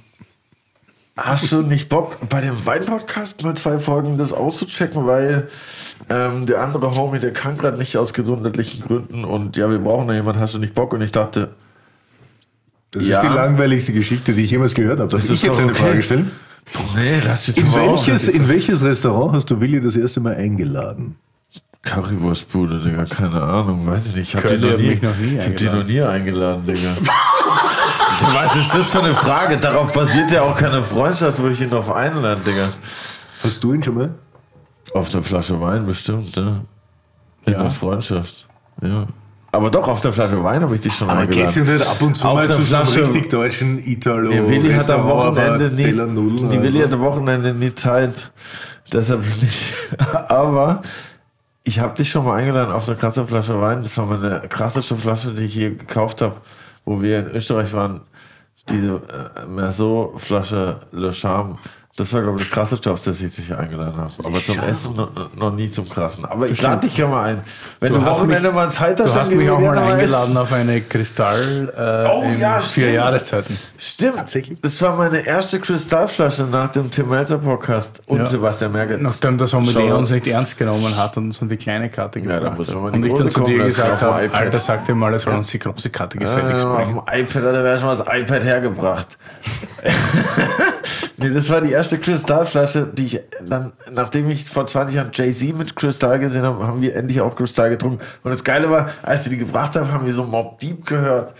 Hast du nicht Bock, bei dem Wein-Podcast mal zwei Folgen das auszuchecken, weil ähm, der andere Homie, der kann gerade nicht aus gesundheitlichen Gründen und ja, wir brauchen da jemanden, hast du nicht Bock? Und ich dachte, Das Ja. ist die langweiligste Geschichte, die ich jemals gehört habe. Darf Das ich ist jetzt eine okay. Frage stellen? nee, lass mich In welches, in welches Restaurant hast du Willi das erste Mal eingeladen? Currywurstbude, Digga, keine Ahnung, weiß ich nicht. Ich hab die noch nie, mich noch nie ich hab die eingeladen. noch nie eingeladen, Digga. <laughs> Was ist das für eine Frage? Darauf basiert ja auch keine Freundschaft, wo ich ihn drauf einlade, Digga. Hast du ihn schon mal? Auf der Flasche Wein bestimmt, ja. In Ja. der Freundschaft. Ja. Aber doch, auf der Flasche Wein habe ich dich schon Aber eingeladen. geht's ja nicht ab und zu Auf mal zu so einem Flasche- richtig deutschen Italo Der Willi hat am Wochenende nie, Null, die Willi also. hat am Wochenende nie Zeit. Deshalb nicht. <laughs> Aber ich habe dich schon mal eingeladen auf eine krasse Flasche Wein. Das war meine krasseste Flasche, die ich je gekauft habe, wo wir in Österreich waren. Diese äh, Merceau-Flasche Le Charme. Das war, glaube ich, das krasseste, auf das ich dich eingeladen habe. Aber zum Essen noch, noch nie zum krassen. Aber ich lade dich ja mal ein. Wenn du, Du hast Wochenende mich- mal Zeit hast, Du hast mich auch mal eingeladen auf eine Kristall äh, Oh in ja, vier stimmt. Jahreszeiten. Stimmt. Das war meine erste Kristallflasche nach dem Tim Melzer Podcast und Ja. Sebastian Merget. Nachdem der Sommelier uns nicht ernst genommen hat und uns an die kleine Karte Ja, da gebracht muss hat. Und die ich dann zu dir gesagt auf dem habe, iPad. Alter, sag dir mal, er soll uns die große Karte gefälligst Ja, bringen. auf dem iPad er wäre schon mal das iPad hergebracht. <laughs> nee, das war die erste Kristallflasche, die ich dann, nachdem ich vor 20 Jahren Jay-Z mit Kristall gesehen habe, haben wir endlich auch Kristall getrunken. Und das Geile war, als sie die gebracht haben, haben wir so Mob Deep gehört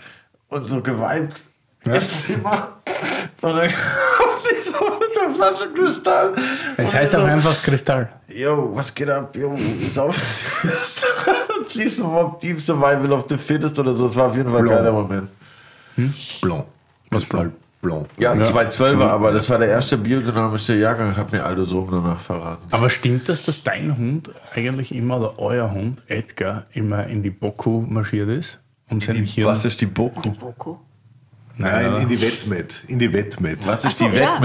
und so geweibt im Zimmer. <laughs> Und dann so mit der Flasche Kristall. Es heißt so, auch einfach Kristall. Yo, was geht ab? Yo, sauf <laughs> Und lief so Mob Deep Survival of the Fittest oder so. Das war auf jeden Fall ein geiler Moment. Blanc. Was Kristall Blanc. Ja, Ja. 212 aber das war der erste biodynamische Jahrgang, hat mir Aldo Sohn danach verraten. Aber stimmt das, dass dein Hund eigentlich immer, oder euer Hund, Edgar, immer in die Boku marschiert ist? Um sein Hirn... Was ist die Boku? Boko. Nein, in die Wettmet. In die Wettmet. Was ist Ach so, die ja.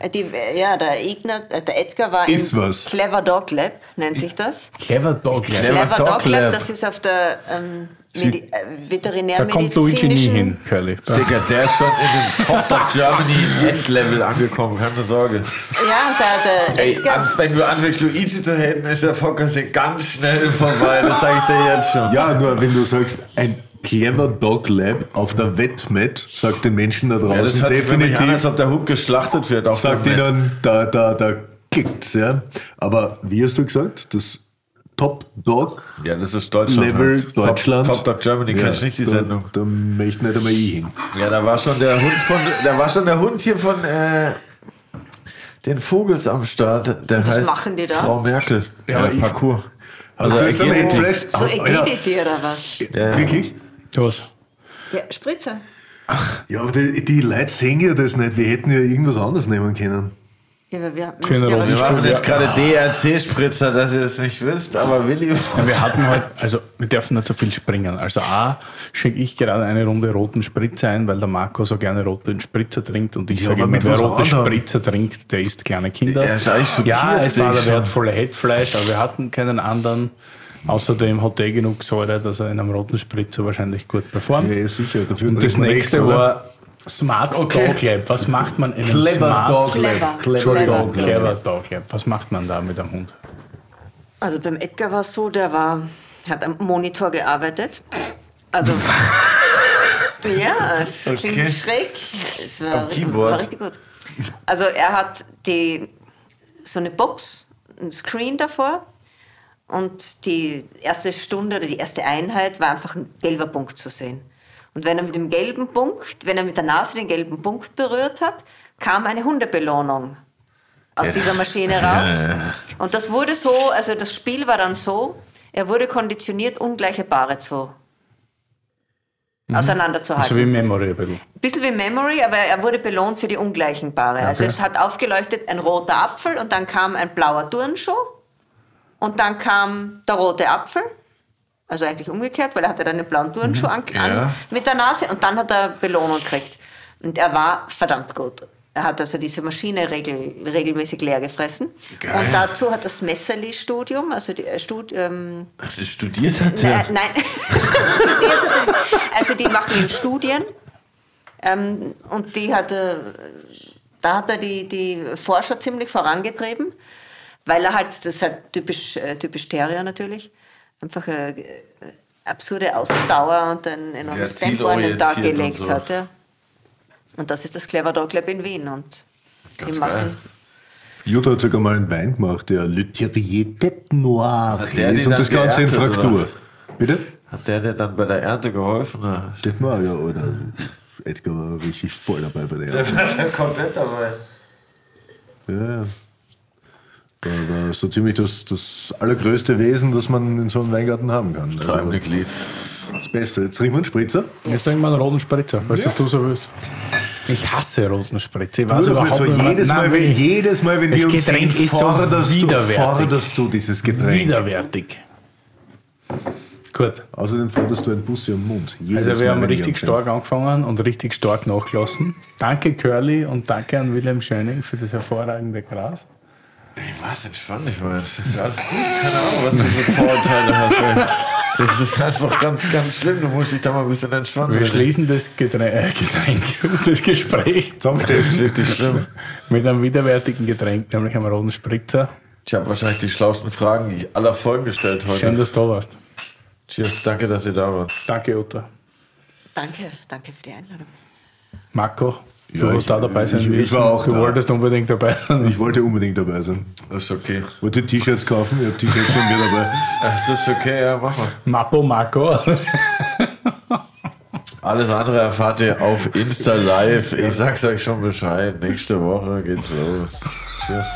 Äh, Die, ja, der, Ignar, äh, der Edgar war Ist im was. Clever Dog Lab, nennt sich das. Clever Dog. Clever Clever Dog Dog Lab, Lab. das ist auf der ähm, Medi äh, Da kommt Luigi nie veterinärmedizinischen... hin, Curly. <laughs> Digga, der ist schon in den Top of Germany Endlevel angekommen, keine Sorge. Ja, der, der Ey, Edgar... an, wenn du anfängst, Luigi zu haten, ist der Podcast hier ganz schnell vorbei, das sage ich dir jetzt schon. Ja, nur wenn du sagst, ein Clever Dog Lab auf der Wettmet sagt den Menschen da Ja, das draußen hört sich für mich an, als definitiv, ob der Hund geschlachtet wird. Auf sagt ihnen, da, da, da kickt's, ja. Aber wie hast du gesagt? Das Top Dog Ja, das ist Deutschland. Level halt. Deutschland. Top, Top Dog Germany, Ja, kennst du nicht die da, Sendung? Da möchte nicht einmal ich hin. Ja, da war schon der Hund von, da war schon der Hund hier von äh, den Vogels am Start. Der Was heißt machen die da? Frau Merkel. Ja, Ja, Parcours. Hast du jetzt am Agility. Headflash? So Ah, ja. Agility oder was? Ja. Wirklich? Was? Ja, Spritzer. Ja, aber die, die Leute sehen ja das nicht. Wir hätten ja irgendwas anderes nehmen können. Ja, wir Runde Wir machen jetzt gerade DRC-Spritzer, dass ihr es nicht wisst, aber Willi. Ja, wir hatten halt, also wir dürfen nicht so viel springen. Also A, schenke ich gerade eine Runde roten Spritzer ein, weil der Marco so gerne roten Spritzer trinkt und ich Ja, sage immer, wer rote? Spritzer trinkt, der isst kleine Kinder. Er ist ja, es war der wertvolle Headfleisch, aber wir hatten keinen anderen. Außerdem hat er genug Säure, dass er in einem roten Spritzer wahrscheinlich gut performt. Ja, ja, sicher. Dafür und das nächste war Smart Okay. Dog Lab. Was macht man in einem Clever Smart Dog Clever. Lab. Clever Dog Lab. Clever Dog Lab? Was macht man da mit einem Hund? Also beim Edgar war es so, der war, hat am Monitor gearbeitet. Also. <laughs> ja, es Okay. klingt schräg. Es war, Am Keyboard. war richtig gut. Also er hat die, so eine Box, ein Screen davor und die erste Stunde oder die erste Einheit war einfach ein gelber Punkt zu sehen. Und wenn er mit dem gelben Punkt, wenn er mit der Nase den gelben Punkt berührt hat, kam eine Hundebelohnung aus dieser Maschine raus. Und das wurde so, also das Spiel war dann so, er wurde konditioniert, ungleiche Paare zu auseinanderzuhalten. Also wie Memory ein bisschen. Bisschen wie Memory, aber er wurde belohnt für die ungleichen Paare. Also es hat aufgeleuchtet ein roter Apfel und dann kam ein blauer Turnschuh und dann kam der rote Apfel. Also eigentlich umgekehrt, weil er hatte dann den blauen Turnschuh an, Ja. mit der Nase und dann hat er Belohnung gekriegt. Und er war verdammt gut. Er hat also diese Maschine regel, regelmäßig leer gefressen. Geil. Und dazu hat das Messerli-Studium, also die äh, Stud, ähm, Ach, das studiert hat Nein, der. nein. <laughs> also die machen eben Studien ähm, und die hat, äh, da hat er die, die Forscher ziemlich vorangetrieben, weil er halt, das ist halt typisch, äh, typisch Terrier natürlich, einfach eine äh, absurde Ausdauer und ein enormes Ja, Tempo an den Tag gelegt so. hat. Ja. Und das ist das Clever Dog Lab in Wien und Ganz die geil. machen Jutta hat sogar mal einen Wein gemacht, der Le Terrier Tête Noire Hat der ist und dann das Ganze in Fraktur. oder? Bitte? Hat der dir dann bei der Ernte geholfen? Oder? Tête Noire, ja, oder? Edgar war richtig voll dabei bei der Ernte. war dann komplett dabei. Ja, ja. Da war so ziemlich das, das allergrößte Wesen, das man in so einem Weingarten haben kann. Also Treibende Glied. das Beste. Jetzt trinken wir einen Spritzer. Jetzt trinken wir einen roten Spritzer, falls das du so willst. Ich hasse roten Spritzer. Ich weiß doch überhaupt nicht so, jedes, Nein, Mal, wenn, wirklich. jedes Mal, wenn Das wir uns Getränk sehen, ist so forderst, du, forderst du dieses Getränk. Widerwärtig. Gut. Außerdem forderst du ein Bussi am Mund. Jedes Also wir Mal, haben wenn richtig stark angefangen und richtig stark nachgelassen. Danke Curly und danke an Wilhelm Schöning für das hervorragende Gras. Ey, was? Entspann dich mal. Das ist alles gut. Keine Ahnung, was du für Vorurteile hast. Ey. Das ist einfach ganz, ganz schlimm. Du musst dich da mal ein bisschen entspannen. Wir schließen das Getränk, äh, Getränk <laughs> das Gespräch Das ist wirklich schlimm. mit einem widerwärtigen Getränk, nämlich einem roten Spritzer. Ich habe wahrscheinlich die schlauesten Fragen aller Folgen gestellt Schön, heute. dass du da warst. Cheers, danke, dass ihr da wart. Danke, Uta. Danke, danke für die Einladung. Marco, Ja, du ich- hast da dabei sein ich- ich müssen. war auch Du da. wolltest unbedingt dabei sein. Ich wollte unbedingt dabei sein. Das ist okay. Wollte T-Shirts kaufen, ich habe T-Shirts von mir dabei. <laughs> Das ist okay, ja, mach mal. Mappo Marco. Alles andere erfahrt ihr auf Insta Live. Ich sag's euch schon Bescheid. Nächste Woche geht's los. Cheers.